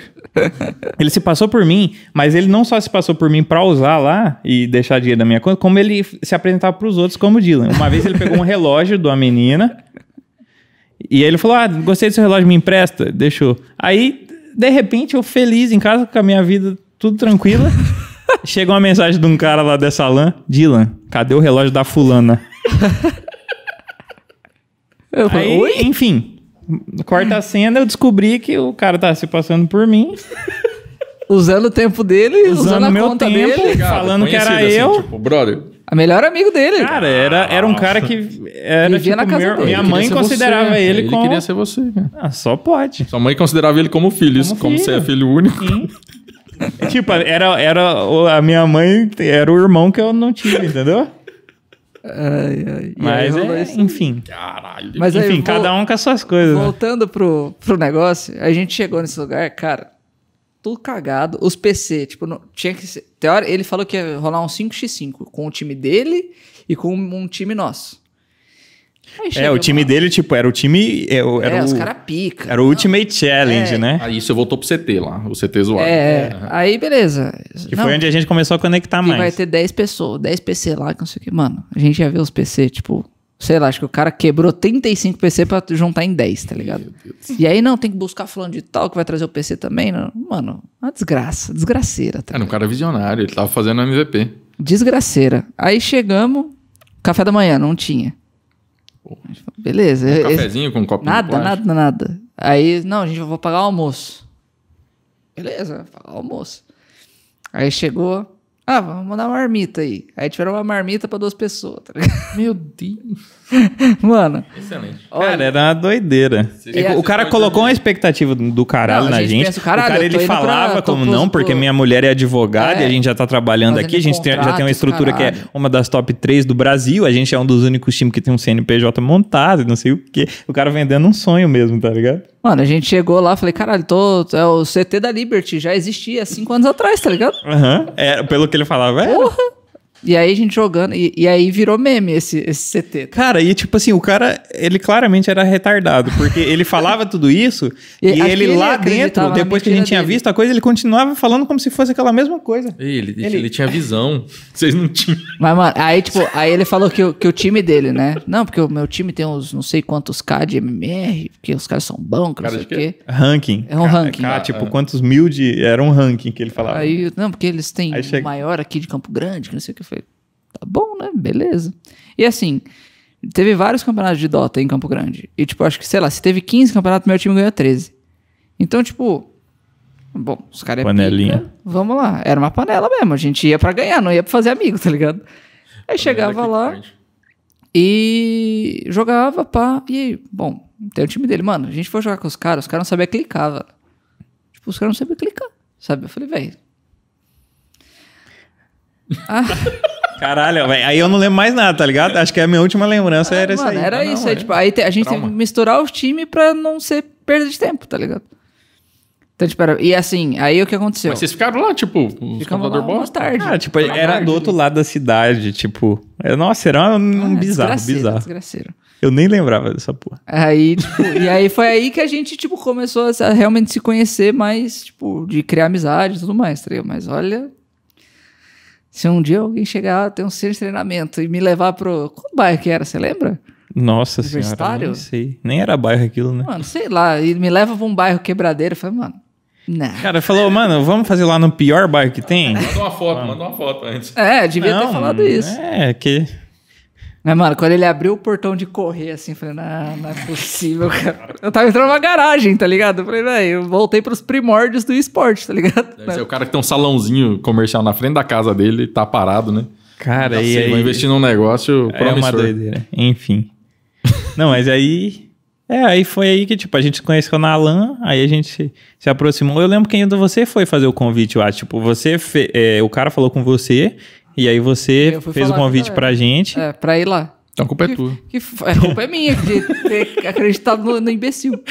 Ele se passou por mim, mas ele não só se passou por mim pra usar lá e deixar dinheiro da minha conta, como ele se apresentava pros outros como Dylan. Uma vez ele pegou um relógio de uma menina e aí ele falou: Ah, gostei do seu relógio, me empresta. Deixou. Aí, de repente, eu feliz em casa com a minha vida tudo tranquila. Chega uma mensagem de um cara lá dessa LAN: Dylan, cadê o relógio da fulana? Eu falei, Aí, oi? enfim, corta a cena, eu descobri que o cara tá se passando por mim, Usando o tempo dele, usando, usando a o meu conta tempo, dele. falando que era Conhecido, eu. assim, tipo, brother. A melhor amigo dele. Cara, era, era um cara que era, Vivia na tipo, casa meu- dele. minha Ele mãe considerava você. ele, Ele como... queria ser você, cara. Ah, só pode. Sua mãe considerava ele como filho. Como Como, você é filho único. Sim. tipo, era, era a minha mãe era o irmão que eu não tive, entendeu? Ai, ai. Aí Mas, é, isso. enfim. Caralho. Mas aí, enfim, vol- cada um com as suas coisas. né? Voltando pro, pro negócio, a gente chegou nesse lugar, cara, tudo cagado. Os PC, tipo, não, tinha que ser. Teori, ele falou que ia rolar um 5x5 com o time dele e com um time nosso. É, o time dele, tipo, era o time... Era, o- era é, o, os caras pica. era o Ultimate Challenge, É. né? Aí você voltou pro CT lá, o CT zoado. É, aí beleza. Que foi onde a gente começou a conectar que mais. vai ter 10 pessoas, 10 PC lá, que não sei o que. Mano, a gente ia ver os PC, tipo, sei lá, acho que o cara quebrou 35 PC pra juntar em 10, tá ligado? E aí, não, tem que buscar fulano de tal que vai trazer o PC também. Não. Mano, uma desgraça, desgraceira, tá Era um cara visionário, ele tava fazendo MVP. Desgraceira. Aí chegamos, café da manhã, não tinha. Beleza. Um esse- cafezinho com um copo de Nada, nada, nada. Aí, não, a gente vai pagar o almoço. Beleza, pagar o almoço. Aí chegou, Ah, vamos mandar uma marmita aí. Aí tiveram uma marmita pra duas pessoas, tá ligado? Meu Deus. Mano, Excelente. olha, Cara, era uma doideira. A- o cara colocou uma expectativa do caralho Não, a na gente gente. pensa, caralho, o cara ele pra- falava tô como pros- não, porque minha mulher é advogada É. e a gente já tá trabalhando aqui. A gente tem- já tem uma estrutura que é caralho. uma das top 3 do Brasil. A gente é um dos únicos times que tem um CNPJ montado e não sei o quê. O cara vendendo um sonho mesmo, tá ligado? Mano, a gente chegou lá, falei, caralho, tô, é o CT da Liberty, já existia cinco anos atrás, tá ligado? Aham. É, pelo que ele falava, é. Porra! E aí a gente jogando, e, e aí virou meme esse, esse CT. tá? Cara, e tipo assim, o cara, ele claramente era retardado, porque ele falava tudo isso E e, ele ele lá dentro, depois que a gente tinha dele. visto a coisa, ele continuava falando como se fosse aquela mesma coisa. Ele, ele, Ele- tinha visão. Vocês não tinham. Mas, mano, aí, tipo, aí ele falou que, o- que o time dele, né? Não, porque o meu time tem uns não sei quantos K de MMR, porque os caras são bons, que não Cara, sei o quê. Ranking. É um Ca- ranking. ca- tipo, quantos mil de. Era um ranking que ele falava. Aí, não, porque eles têm o chega- maior aqui de Campo Grande, que não sei o que. Tá bom, né? Beleza. E assim, teve vários campeonatos de Dota em Campo Grande. E, tipo, acho que, sei lá, se teve 15 campeonatos, meu time ganhou 13. Então, tipo, bom, os caras é Panelinha. pica, vamos lá. Era uma panela mesmo. A gente ia pra ganhar, não ia pra fazer amigo, tá ligado? Aí chegava lá e jogava, pá. E bom, tem o time dele. Mano, a gente foi jogar com os caras, os caras não sabiam clicar, velho. Tipo, os caras não sabiam clicar, sabe? Eu falei, velho. Ah, Caralho, velho. Aí eu não lembro mais nada, tá ligado? Acho que a minha última lembrança era isso mano, aí. era Ah, não, isso. aí, é. tipo, aí te- a gente Trauma. teve que misturar os times pra não ser perda de tempo, tá ligado? Então, tipo, era- e assim, aí o que aconteceu? Mas vocês ficaram lá, tipo, os computador bosta? tarde. Cara, tipo, era tarde. do outro lado da cidade, tipo. é- Nossa, era um, Ah, bizarro, desgraceiro, bizarro. desgraceiro. Eu nem lembrava dessa porra. Aí, tipo, e aí foi aí que a gente, tipo, começou a realmente se conhecer mais, tipo, de criar amizade e tudo mais, tá ligado? Mas olha, se um dia alguém chegar, ter um centro de treinamento e me levar pro... Qual bairro que era, você lembra? Nossa senhora, nem sei. Nem era bairro aquilo, né? Mano, sei lá, e me leva pra um bairro quebradeiro, eu falei, mano, não. Cara, falou, mano, vamos fazer lá no pior bairro que tem? Manda uma foto, manda uma foto antes. É, devia ter falado isso. É, que. Mas, mano, quando ele abriu o portão de correr, assim, eu falei, não, não é possível, cara. Eu tava entrando numa garagem, tá ligado? Eu falei, velho, eu voltei pros primórdios do esporte, tá ligado? Deve ser o cara que tem um salãozinho comercial na frente da casa dele, tá parado, né? Cara, e sei, aí. vou investir num negócio É uma promissor. doideira. Enfim. Não, mas aí. É, aí foi aí que, tipo, a gente se conheceu na LAN, aí a gente se, se aproximou. Eu lembro que ainda você foi fazer o convite, eu acho. Tipo, você. fe- é, o cara falou com você, e aí você fez o a convite pra gente. É, pra ir lá. Então a culpa é tua. Que f- a culpa é minha de ter acreditado no, no imbecil.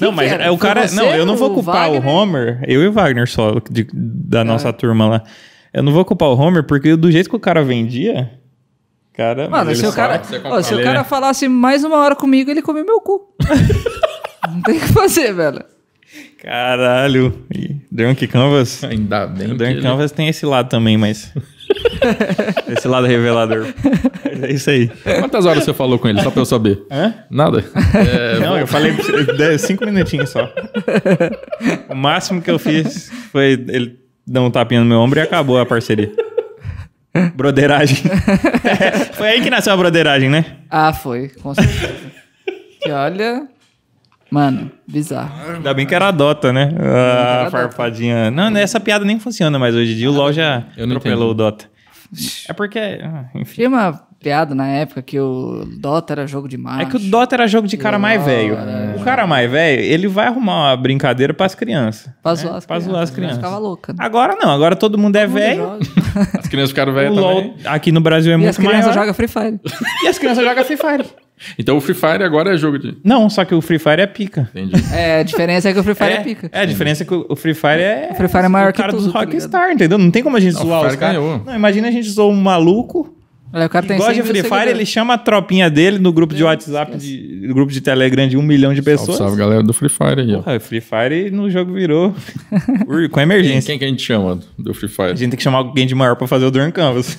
não, mas é o cara. você, Não, eu não vou o culpar o Wagner? Homer, eu e o Wagner só, de- É. da nossa turma lá. Eu não vou culpar o Homer, porque do jeito que o cara vendia. Cara, Mano, se o cara, ó, se o cara é- falasse mais uma hora comigo, ele comia meu cu. não tem o que fazer, velho. Caralho. E Drunk Canvas. Ainda bem que Drunk ele... Canvas tem esse lado também, mas. esse lado revelador. É isso aí. Quantas horas você falou com ele, só pra eu saber? Hã? Nada? É, Não, eu falei pra você, dez- cinco minutinhos só. O máximo que eu fiz foi ele dar um tapinha no meu ombro e acabou a parceria. Broderagem. foi aí que nasceu a broderagem, né? Ah, foi, com certeza. que olha. Mano, bizarro. Ainda bem que era a Dota, né? A Dota. farpadinha. Não, essa piada nem funciona mais hoje em dia. O LoL já Eu não atropelou entendi. o Dota. É porque. ah, Enfim. Tinha uma piada na época que o Dota era jogo de macho. É que o Dota era jogo de cara mais velho. é. O cara mais velho, ele vai arrumar uma brincadeira pras crianças. Pra zoar as Pra crianças. zoar as né? crianças. Ficava louca. Né? Agora não, agora todo mundo é Todo mundo velho. As crianças ficaram velhas também. LoL aqui no Brasil é E muito as crianças maior. jogam Free Fire. E as crianças jogam Free Fire. Então o Free Fire agora é jogo de... Não, só que o Free Fire é pica. Entendi. É, a diferença é que o Free Fire é, pica. É, a diferença é que o Free Fire é. O Free Fire é maior o cara que tudo, dos tá Rockstar, entendeu? Não tem como a gente Não, o zoar os caras. ganhou. Não, imagina a gente zoar um maluco o cara tem gosta 100 de Free Fire, ele chama a tropinha dele no grupo de WhatsApp, de, do grupo de Telegram de um milhão de Salve, pessoas. salve, galera do Free Fire aí, ó. Porra, Free Fire no jogo virou com emergência. Quem que a gente chama do Free Fire? A gente tem que chamar alguém de maior pra fazer o Durn Canvas.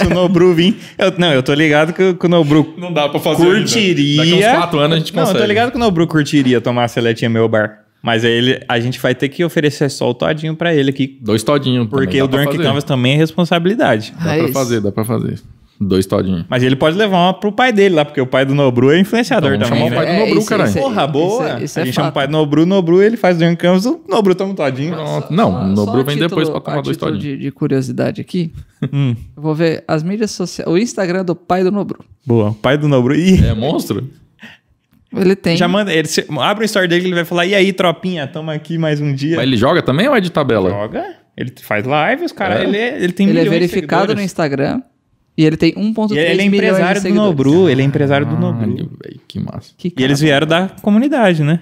Se o Nobru vir. Eu, não, eu tô ligado que, que o Nobru Não dá pra fazer curtiria. ainda. Daqui uns 4 anos a gente Não, consegue. eu tô ligado que o Nobru curtiria tomar a seletinha meu bar. Mas aí ele, a gente vai ter que oferecer só o todinho pra ele aqui. Dois todinhos. Porque o fazer. Canvas também é responsabilidade. Dá É pra isso. fazer, dá pra fazer. Dois todinhos. Mas ele pode levar uma pro pai dele lá, porque o pai do Nobru é influenciador Então, também. chamar o né? pai do Nobru, caralho. isso é- Porra, boa. Isso é, isso a é gente chama o pai do Nobru, Nobru, ele faz Dungeon Canvas, o Nobru toma um todinho. Pronto. Não, o Só- Nobru só vem a depois título- pra tomar a dois título todinhos. de, de curiosidade aqui, Hum, eu vou ver as mídias sociais, o Instagram do pai do Nobru. boa, pai do Nobru. Ih, É monstro? Ele tem. já manda, ele se- abre o story dele que ele vai falar, e aí, tropinha, toma aqui mais um dia. Mas ele joga também ou é de tabela? Joga, ele faz live, os caras, É? ele, é- ele tem ele é milhões verificado no. Instagram e ele tem 1.3 E ele é milhões empresário do. Nobru, ele é empresário do Nobru. Velho, que massa. Que E eles vieram da comunidade, né?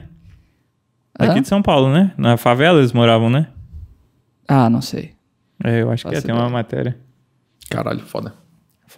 Aqui Hã? de São Paulo, né? Na favela eles moravam, né? Ah, não sei. É, eu acho que Faço é, tem uma matéria. Caralho, foda.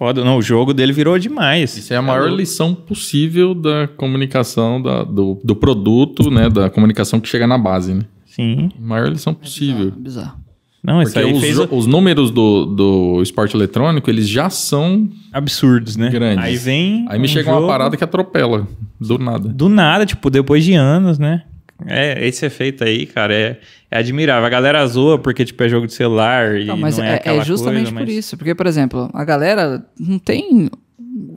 Foda. Não, o jogo dele virou demais. Isso é a maior lição possível da comunicação, da- do, do produto, né? Da comunicação que chega na base, né? Sim. Maior lição possível. Bizarro. Não, isso Porque aí os, fez os números do, do esporte eletrônico, eles já são... absurdos, né? Grandes. Aí vem. Aí me um chega jogo uma parada que atropela, do nada. Do nada, tipo, depois de anos, né? É, esse efeito aí, cara, é, é admirável. A galera zoa porque, tipo, é jogo de celular e Não, mas não é, é, aquela é justamente coisa, por mas- isso. Porque, por exemplo, a galera não tem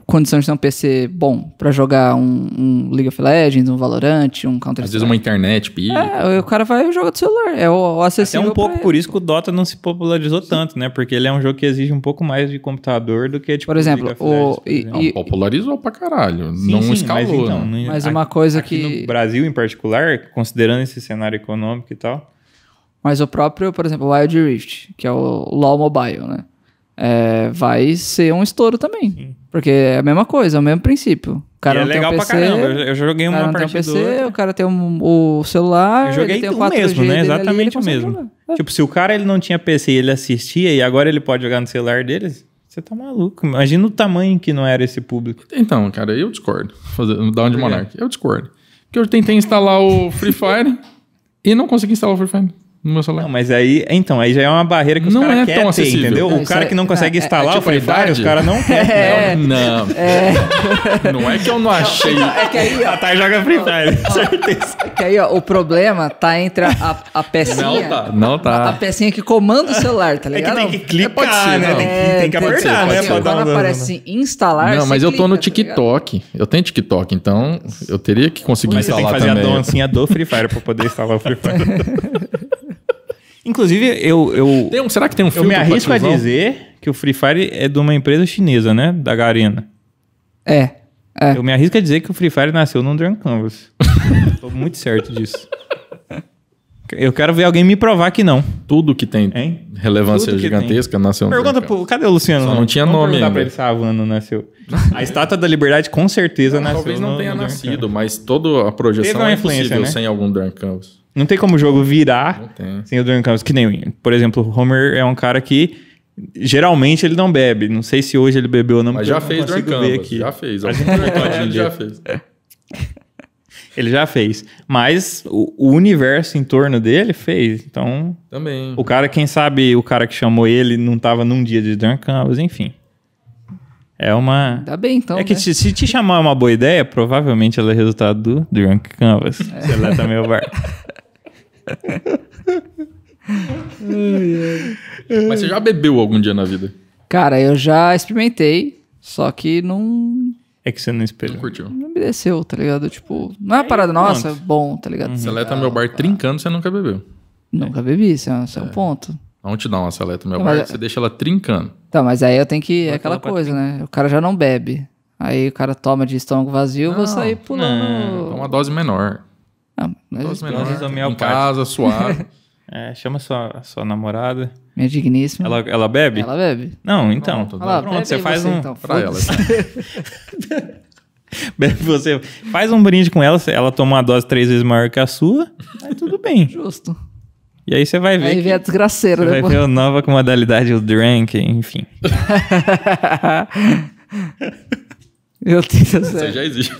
condição de ter um PC bom pra jogar um, um League of Legends, um Valorant, um Counter Às vezes uma internet pilha. É, o cara vai jogar do celular. É o, o Até acessível. um pouco por isso que o Dota não se popularizou tanto, né? Porque ele é um jogo que exige um pouco mais de computador do que, tipo, Por exemplo, League of Legends, o- por e- exemplo. Não, popularizou pra caralho. Sim, não sim, escalou. Mas, então, né? não- Mas uma coisa aqui que- no Brasil, em particular, considerando esse cenário econômico e tal, Mas o próprio, por exemplo, o Wild Rift, que é o LoL Mobile, né? É, vai ser um estouro também. Porque é a mesma coisa, é o mesmo princípio. O cara e é legal um pra PC, caramba. Eu, joguei o cara uma não tem um partida PC, outra. o cara tem um- o celular, Eu joguei ele tem o o 4G mesmo, né? ali, Exatamente ele o mesmo. jogar. É. Tipo, se o cara ele não tinha PC e ele assistia e agora ele pode jogar no celular dele, você tá maluco. Imagina o tamanho que não era esse público. Então, cara, eu discordo. Fazer, da onde Monark. Eu discordo. Porque eu tentei instalar o Free Fire e não consegui instalar o Free Fire no meu celular. Não, mas aí, então, aí já é uma barreira que os Não caras é querem tão ter, acessível. entendeu? Não, o cara é- que não consegue é- é instalar tipo o Free a Fire, os caras não querem. Não, não é que eu não achei. É que aí, ó, A Thay joga Free Fire, certeza. é que aí, ó, o problema tá entre a, a, a pecinha. Não tá, não A tá. pecinha que comanda o celular, tá É que ligado? tem que clicar, ser, né? não. Tem que, É, tem que ser, apertar, né? dar quando aparece assim, instalar. Não, mas eu tô no tá ligado? TikTok. Eu tenho TikTok, então eu teria que conseguir Mas você tem que instalar fazer também. a dancinha do Free Fire pra poder instalar o Free Fire. Inclusive, eu, eu, Tem um- será que tem um eu filtro me arrisco a dizer que o Free Fire é de uma empresa chinesa, né? Da Garena. É. É. Eu me arrisco a dizer que o Free Fire nasceu num Drunk Canvas. Tô muito certo disso. Eu quero ver alguém me provar que não. Tudo que tem Hein? relevância Tudo que gigantesca nasceu no Pergunta pro. Cadê o Luciano? Só não tinha Vamos nome ainda. pra ele se a Havana nasceu. A Estátua da Liberdade com certeza nasceu. Talvez não no- tenha no nascido, mas toda a projeção é influência, impossível né? sem algum Drunk Canvas. Não tem como o jogo virar sem o Drunk Canvas. Que nem, por exemplo, o Homer é um cara que geralmente ele não bebe. Não sei se hoje ele bebeu ou não. Mas já fez Drunk Canvas. aqui. Já fez. A Algum ele já fez. Ele já fez. Mas o, o universo em torno dele fez. Então, Também. o cara, quem sabe o cara que chamou ele não tava num dia de Drunk Canvas, enfim. É uma. Ainda bem, então. é que né? se, se te chamar uma boa ideia, provavelmente ela é resultado do Drunk Canvas. É. Seleta meu bar. Mas você já bebeu algum dia na vida? Cara, eu já experimentei, só que não, É que você não Não espelhou. curtiu. não me desceu, tá ligado? Tipo, não é uma parada, nossa, pronto. bom, tá ligado? Seleta meu bar trincando, você nunca bebeu. Nunca bebi, isso é, isso é um ponto. Vamos te dar uma seleta meu Não, bar, mas- você deixa ela trincando. Tá, mas aí eu tenho que. É aquela coisa, né? O cara já não bebe. Aí o cara toma de estômago vazio, eu vou Não, sair É pulando. uma dose menor. Ah, mas Dose Dose menor. Em casa, suave. É, chama sua, sua namorada. minha digníssima. Ela, ela bebe? Ela bebe. Não, então. Pronto, lá, Pronto, você faz você, um. então, pra ela. Bebe você faz um brinde com ela, ela toma uma dose três vezes maior que a sua, aí tudo bem. Justo. E aí você vai ver. Aí vem a desgraceira você vai ver a nova com modalidade, o drink, enfim. Meu Deus do Isso aí já existe.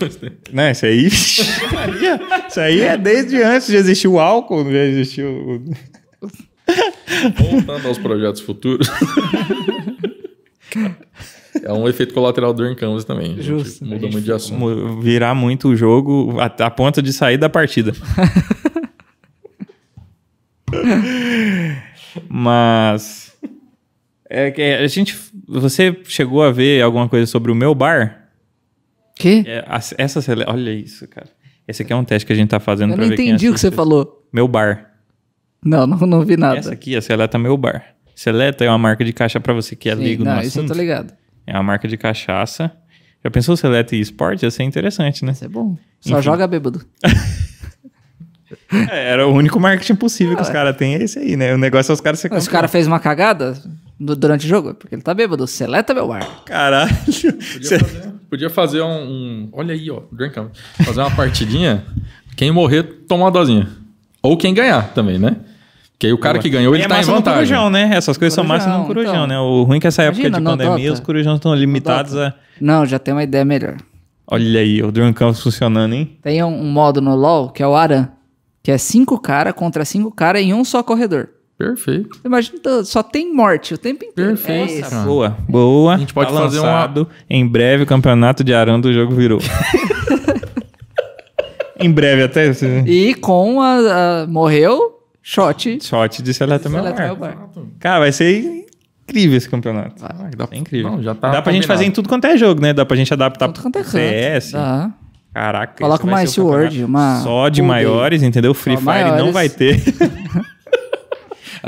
Não, isso aí. Isso aí é desde antes de existir o álcool, já existiu. o- Voltando aos projetos futuros. é um efeito colateral do Canvas também. Justo. Muda muito de assunto. Virar muito o jogo a, a ponto de sair da partida. Mas. É que a gente. Você chegou a ver alguma coisa sobre o meu bar? Que? É, essa sele... Olha isso, cara. Esse aqui é um teste que a gente tá fazendo Eu pra não ver quem entendi o que você falou. Meu bar. Não, não, não vi nada. Essa aqui, a Seleta Meu Bar. Seleta é uma marca de cachaça pra você que é Sim, leigo não, no isso eu assunto. tô ligado. É uma marca de cachaça. Já pensou Seleta e esporte? Ia ser interessante, né? Isso é bom. Só Enfim. joga bêbado. É, era o único marketing possível que Ah, os caras têm, é esse aí, né? O negócio é os caras se Se o cara fez uma cagada durante o jogo, é porque ele tá bêbado. Seleta meu bar. Caralho. Podia fazer, podia fazer um, um- Olha aí, ó. Drink Up. Fazer uma partidinha. Quem morrer, toma uma dosinha. Ou quem ganhar também, né? Que aí o cara que ganhou, ele é tá em vantagem. no corujão, né? Essas coisas são massa no Corujão, corujão, então. né? O ruim é que essa época Imagina, de pandemia, os corujões estão limitados a... Não, já tem uma ideia melhor. Olha aí, o Drunk Campus funcionando, hein? Tem um, um modo no LoL que é o Aran, que é cinco cara contra cinco cara em um só corredor. Perfeito. Imagina, só tem morte o tempo inteiro. Perfeito, É. Boa, boa. A gente pode Tá fazer uma- lançado. Em breve o campeonato de Arão do jogo virou. em breve até E com a, a- morreu, shot. shot de Seleta Meu Bar. bar. Cara, vai ser incrível esse campeonato. Ah, dá, É incrível. Não, já tá Dá pra gente fazer em tudo quanto é jogo, né? Dá pra gente adaptar Tudo quanto é. CS. Dá. Caraca, Coloca uma Ice World, uma Só de maiores, entendeu? Free Só Fire não maiores. vai ter, não,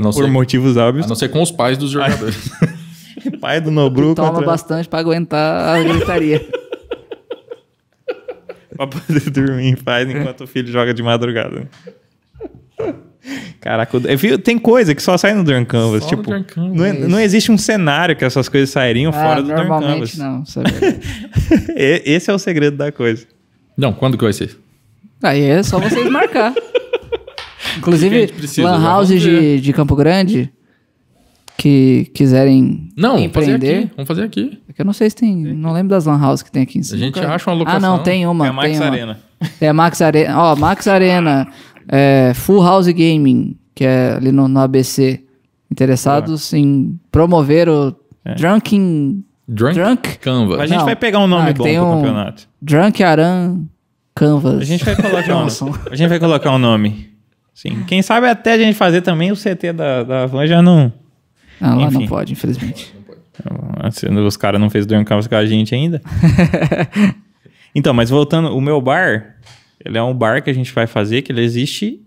por ser, motivos óbvios. a não ser com os pais dos jogadores. Pai do Nobru Toma contra... bastante pra aguentar a gritaria. pra poder dormir em paz enquanto o filho joga de madrugada. Caraca, tem coisa que só sai no Drunk Canvas. Só tipo, Canvas, não, é- é não existe um cenário que essas coisas sairiam fora ah, do Drunk normalmente Canvas. não, sabe? Esse é o segredo da coisa. não, quando que vai ser? Aí é só vocês marcar. Que a Inclusive, precisa? lan Já house de, de Campo Grande que quiserem Não, vamos fazer empreender. aqui. Vamos fazer aqui. É que eu não sei se tem. Não lembro das lan house que tem aqui em A cima. gente acha uma locação. Ah, não, tem uma. é a Max tem uma. Arena. Tem a Max Arena. Ó, Max Arena, é, Full House Gaming, que é ali no, no ABC. Interessados em promover o É. Drunken. Drunk, Drunk? Canvas. A gente Não. vai pegar um nome Ah, bom tem pro um- campeonato. Drunk Aran Canvas. A gente vai colocar um, a gente vai colocar um nome. Sim. Quem sabe até a gente fazer também o CT da, da Van já não. Ah, lá não pode, infelizmente. Assim, Os caras não fez Canvas com a gente ainda. então, mas voltando, o meu bar, ele é um bar que a gente vai fazer que ele existe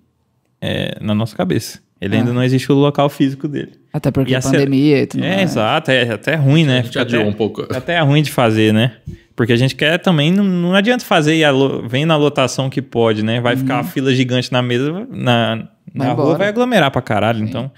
é, na nossa cabeça. Ele ainda não existe o local físico dele. Até porque E a pandemia e tudo É, mais. exato, é até ruim, né? A gente Fica até, um pouco. até ruim de fazer, né? Porque a gente quer também, não, não adianta fazer e a lo- vem na lotação que pode, né? Vai ficar uma fila gigante na mesa, na, na Vai rua embora. vai aglomerar pra caralho, então...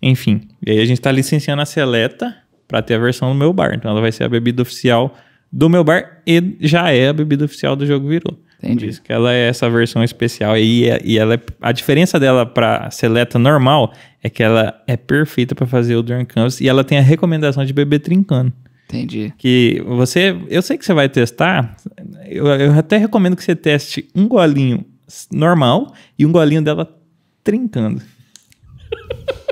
Enfim, e aí a gente tá licenciando a Seleta pra ter a versão do meu bar. Então ela vai ser a bebida oficial do meu bar e já é a bebida oficial do jogo virou. Entendi. Por isso que ela é essa versão especial. E, e ela é- a diferença dela pra Seleta normal é que ela é perfeita pra fazer o Drunk Canvas e ela tem a recomendação de beber trincando. Entendi. Que você, eu sei que você vai testar, eu, eu até recomendo que você teste um golinho normal e um golinho dela trincando.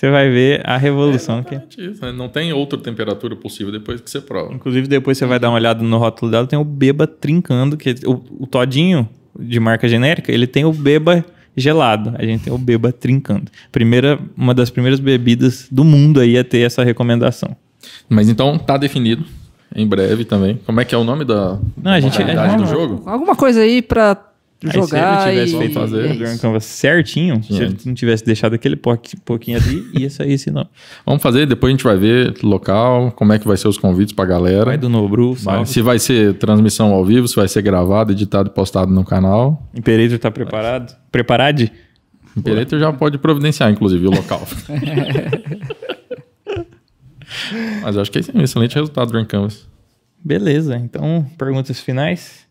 você vai ver a revolução que é. Exatamente isso, né? Não tem outra temperatura possível depois que você prova. Inclusive, depois você vai dar uma olhada no rótulo dela, tem o Beba trincando, que o, o todinho de marca genérica, ele tem o Beba gelado. A gente tem o Beba trincando. Primeira, uma das primeiras bebidas do mundo aí a ter essa recomendação. Mas então tá definido. Em breve também. Como é que é o nome da Não, a gente- modalidade é- do jogo? Alguma coisa aí Aí, jogar se ele tivesse e... feito fazer é Canvas certinho, se ele não tivesse deixado aquele po- pouquinho ali, ia sair esse nome. Vamos fazer, depois a gente vai ver local, como é que vai ser os convites pra galera. Vai do Nobru, Vai- se vai ser transmissão ao vivo, se vai ser gravado, editado e postado no canal. Imperator tá preparado? Preparado? O Imperator já pode providenciar, inclusive, o local. Mas eu acho que esse é um excelente resultado do Canvas. Beleza, então, perguntas finais?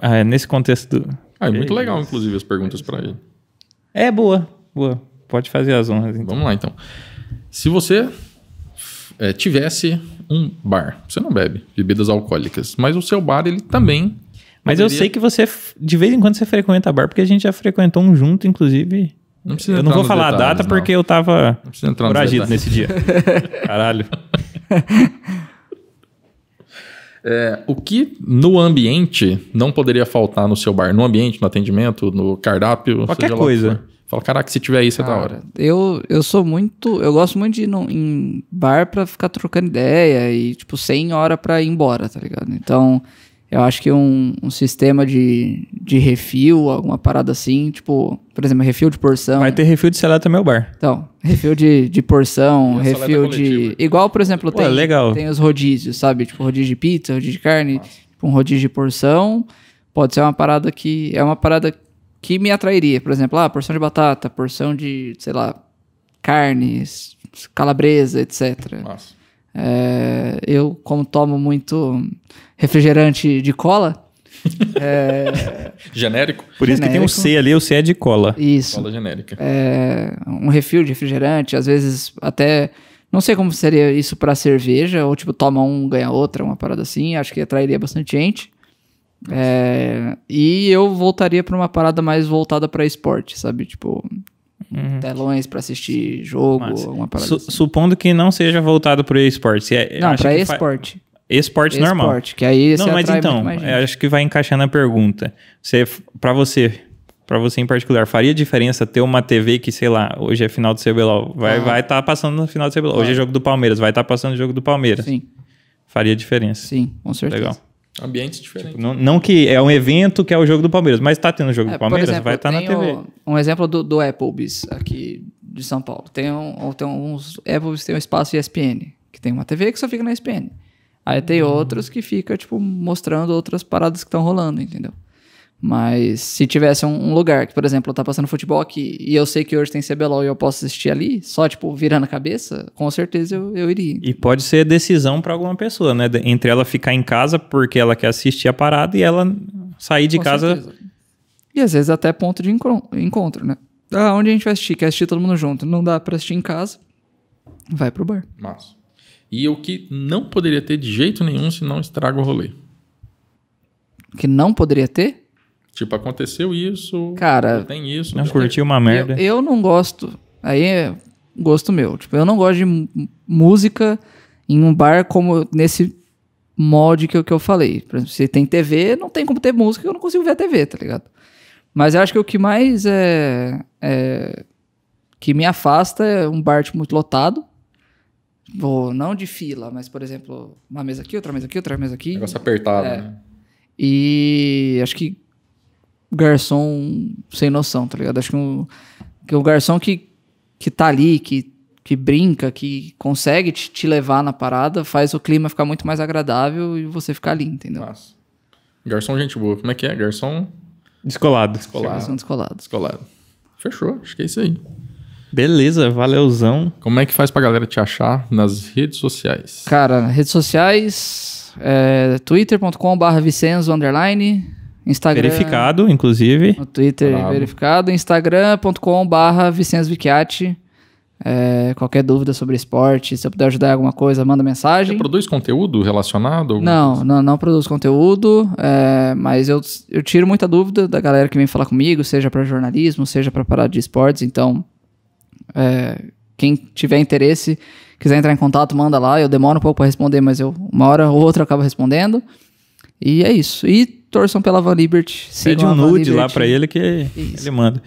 Ah, nesse contexto do... Ah, é muito legal, inclusive, as perguntas pra ele. É boa, boa. Pode fazer as honras, então. Vamos lá, então. Se você é, tivesse um bar, você não bebe bebidas alcoólicas, mas o seu bar, ele também... Mas eu poderia- sei que você, de vez em quando, você frequenta bar, porque a gente já frequentou um junto, inclusive. Não precisa eu não vou falar a detalhes, data não. porque eu tava foragido nesse dia. Caralho. É, o que no ambiente não poderia faltar no seu bar? No ambiente, no atendimento, no cardápio? Qualquer coisa. Fala, caraca, se tiver isso é da Cara, hora. Eu, eu sou muito. Eu gosto muito de ir num- em bar pra ficar trocando ideia e, tipo, sem hora pra ir embora, tá ligado? Então, eu acho que um, um sistema de, de refil, alguma parada assim, tipo, por exemplo, refil de porção. Vai ter refil de seleta no meu bar. Então, refil de, de porção, refil de. coletiva? Igual, por exemplo, Pô, tem, legal. tem os rodízios, sabe? Tipo, rodízio de pizza, rodízio de carne, tipo, um rodízio de porção. Pode ser uma parada que. É uma parada que me atrairia. Por exemplo, ah, porção de batata, porção de, sei lá, carnes, calabresa, etc. Nossa. É, eu, como tomo muito refrigerante de cola, é, Genérico? Por isso que tem um Genérico. C ali, o C é de cola. isso. Cola genérica. é, um refil de refrigerante, às vezes até. Não sei como seria isso pra cerveja, ou tipo, toma um, ganha outra, uma parada assim. Acho que atrairia bastante gente. É, e eu voltaria pra uma parada mais voltada pra esporte, sabe? Tipo, telões pra assistir jogo, Massa. alguma parada Su- assim. Supondo que não seja voltado pro esporte. Se é, Não, fa- esporte. Esporte normal. Esporte, que aí Não, mas então, eu acho que vai encaixar na pergunta. Você, para você, para você em particular, faria diferença ter uma TV que, sei lá, hoje é final do CBLOL, vai Ah. vai estar passando no final do CBLOL. Hoje é jogo do Palmeiras, vai estar passando o jogo do Palmeiras. Sim, Faria diferença. sim, com certeza. Legal. Ambientes diferentes. Não, não que é um evento que é o jogo do Palmeiras, mas tá tendo o jogo É, do por Palmeiras, exemplo, vai estar na tem TV. o- Um exemplo do, do Applebee's aqui de São Paulo. Tem, um, tem uns Applebee's tem um espaço ESPN, que tem uma TV que só fica na ESPN. Aí tem Hum. outros que fica, tipo, mostrando outras paradas que estão rolando, entendeu? Mas se tivesse um, um lugar que, por exemplo, tá passando futebol aqui e eu sei que hoje tem CBLOL e eu posso assistir ali, só, tipo, virando a cabeça, com certeza eu, eu iria. E pode ser decisão para alguma pessoa, né? Entre ela ficar em casa porque ela quer assistir a parada e ela sair de Com casa. certeza. E às vezes até ponto de encontro, né? Ah, onde a gente vai assistir? Quer assistir todo mundo junto? Não dá pra assistir em casa? Vai pro bar. Massa. E o que não poderia ter de jeito nenhum se não estraga o rolê. Que não poderia ter? Tipo, aconteceu isso. Cara, tem isso. Não já curtiu uma merda. Eu, eu não gosto. Aí é gosto meu. Tipo, eu não gosto de música em um bar como nesse molde que eu, que eu falei. Por exemplo, se tem TV, não tem como ter música, eu não consigo ver a TV, tá ligado? Mas eu acho que o que mais é, é- que me afasta é um bar tipo, muito lotado. Ou não de fila, mas, por exemplo, uma mesa aqui, outra mesa aqui, outra mesa aqui. Negócio apertado, É. né? E acho que garçom sem noção, tá ligado? Acho que, um, que o garçom que, que tá ali, que, que brinca, que consegue te, te levar na parada, faz o clima ficar muito mais agradável e você ficar ali, entendeu? Massa. Garçom, gente boa. Como é que é? Garçom Descolado. descolado. Garçom descolado. Descolado. Fechou, acho que é isso aí. Beleza, valeuzão. Como é que faz pra galera te achar nas redes sociais? Cara, redes sociais, é, twitter.com.br Vicenzo, underline, Instagram... Verificado, inclusive. No Twitter Bravo. verificado, instagram.com.br Vicenzo Vicchiati. É, qualquer dúvida sobre esporte, se eu puder ajudar em alguma coisa, manda Você mensagem. produz conteúdo relacionado? Não, coisa? não, não produzo conteúdo, é, mas eu, eu tiro muita dúvida da galera que vem falar comigo, seja para jornalismo, seja para parada de esportes. Então, é, quem tiver interesse, quiser entrar em contato, manda lá. Eu demoro um pouco para responder, mas eu uma hora ou outra eu acabo respondendo. E é isso. E torçam pela Van Liberty. Pede um nude lá Liberty. pra ele que Isso. ele manda.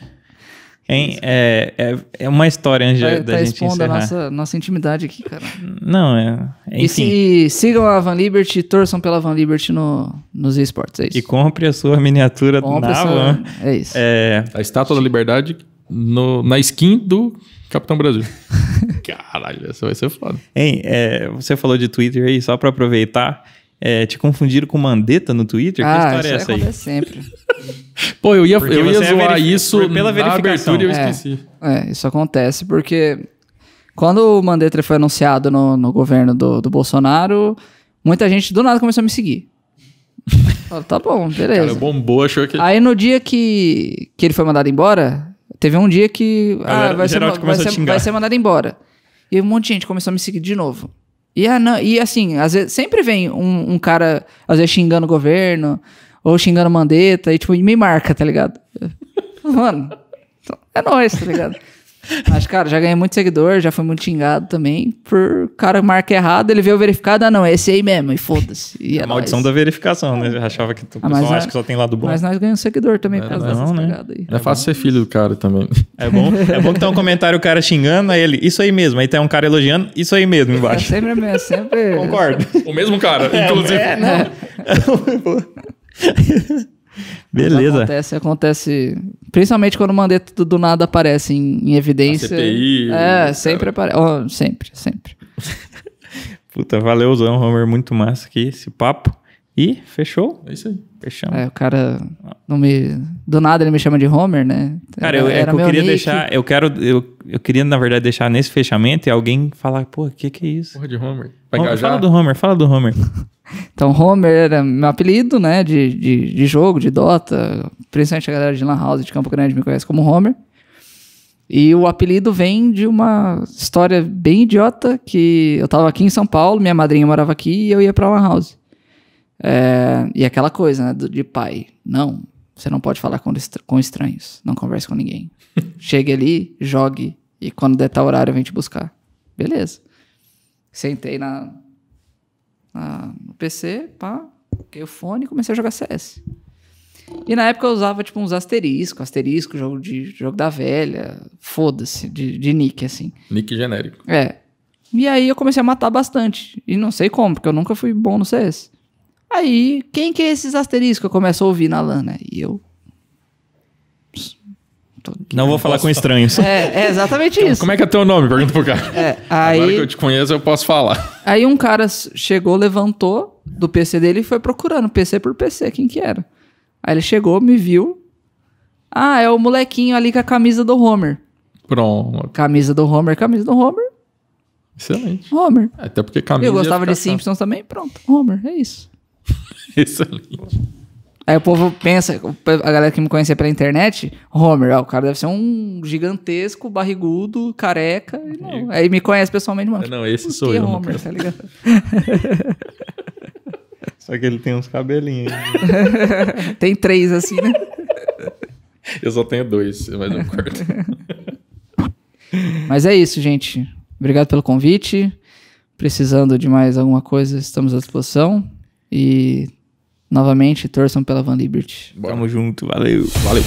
Hein, é, é, é uma história antes Tá, da tá gente expondo a encerrar. nossa, nossa intimidade aqui, cara. Não, é. E Enfim. se, sigam a Van Liberty, torçam pela Van Liberty no, nos esportes, é isso. E compre a sua miniatura Compre na essa- Van. É isso. É, A Estátua da Liberdade no- na skin do Capitão Brasil. Caralho, essa vai ser foda. hein, é, você falou de Twitter aí, só pra aproveitar. É, te confundiram com Mandetta no Twitter? que ah, história é essa aí? sempre. Pô, eu ia, Porque eu ia é zoar verifi- isso pela na verificação. abertura e eu É. esqueci. É, isso acontece porque quando o Mandetra foi anunciado no, no governo do, do Bolsonaro, muita gente do nada começou a me seguir. Falei, tá bom, beleza. Cara, bombou, achou que... Aí no dia que, que ele foi mandado embora, teve um dia que ah, vai, ser, vai, ser, vai ser mandado embora. E um monte de gente começou a me seguir de novo. E, ah, não, e assim, às vezes sempre vem um, um cara, às vezes xingando o governo, ou xingando Mandetta, e tipo, me marca, tá ligado? Mano, então, é nóis, tá ligado? Mas, cara, já ganhei muito seguidor, já fui muito xingado também. Por cara marca errado, ele veio verificado, ah, não, é esse aí mesmo, e foda-se. E é A maldição nóis. da verificação, né? Eu achava que o Ah, pessoal é- acha que só tem lado bom. Mas nós ganhamos seguidor também por causa não, né? aí. É fácil ser filho do cara também. É bom, é bom que tem um comentário o cara xingando, aí ele, isso aí mesmo. Aí tem um cara elogiando, isso aí mesmo É embaixo. sempre, é sempre... Concordo. o mesmo cara, inclusive. É, não. Beleza. Acontece, acontece. Principalmente quando o mandato do nada aparece em, em evidência. A CPI, É, sempre aparece. Ó, sempre, sempre. Puta, valeuzão, Homer. Muito massa aqui esse papo. E fechou? É isso aí. Fechamos. É, o cara não me. Do nada ele me chama de Homer, né? Cara, eu, é que eu meu queria nick. deixar. Eu quero. Eu, eu queria, na verdade, deixar nesse fechamento e alguém falar, pô, o que, que é isso? Porra de Homer. Vai Homer, fala do Homer, fala do Homer. Então, Homer era meu apelido, né? De, de, de jogo, de Dota. Principalmente a galera de Lan House de Campo Grande me conhece como Homer. E o apelido vem de uma história bem idiota que eu tava aqui em São Paulo, minha madrinha morava aqui e eu ia pra Lan House. É, e aquela coisa, né, de pai. Não, você não pode falar com, com estranhos. Não converse com ninguém. Chegue ali, jogue e quando der tal horário, vem te buscar. Beleza. Sentei na, na- no PC, pá, peguei o fone e comecei a jogar CS. E na época eu usava, tipo, uns asteriscos, asterisco, jogo de jogo da velha, foda-se, de, de nick, assim. Nick genérico. É. E aí eu comecei a matar bastante. E não sei como, porque eu nunca fui bom no CS. Aí, quem que é esses asteriscos? Eu começo a ouvir na LAN, né? E eu. Não vou falar com estranhos. É, é exatamente isso. Como é que é teu nome? Pergunta pro cara. É, Agora que aí, eu te conheço, eu posso falar. aí um cara chegou, levantou do PC dele e foi procurando PC por PC, quem que era. Aí ele chegou, me viu. Ah, é o molequinho ali com a camisa do Homer. Pronto. Camisa do Homer, camisa do Homer, Excelente. Homer. Até porque camisa Eu gostava de Simpsons também, pronto. Homer, é isso. Excelente. Aí o povo pensa, a galera que me conhecia pela internet, Homer, ó, o cara deve ser um gigantesco, barrigudo, careca. e não. Aí me conhece pessoalmente, mano. Não, esse sou que eu, no Homer, tá ligado? Só que ele tem uns cabelinhos. aí. Tem três assim, né? Eu só tenho dois, mas um quarto. Mas é isso, gente. Obrigado pelo convite. Precisando de mais alguma coisa, estamos à disposição. E, novamente, torçam pela Van Liberty. Tamo junto, valeu. Valeu.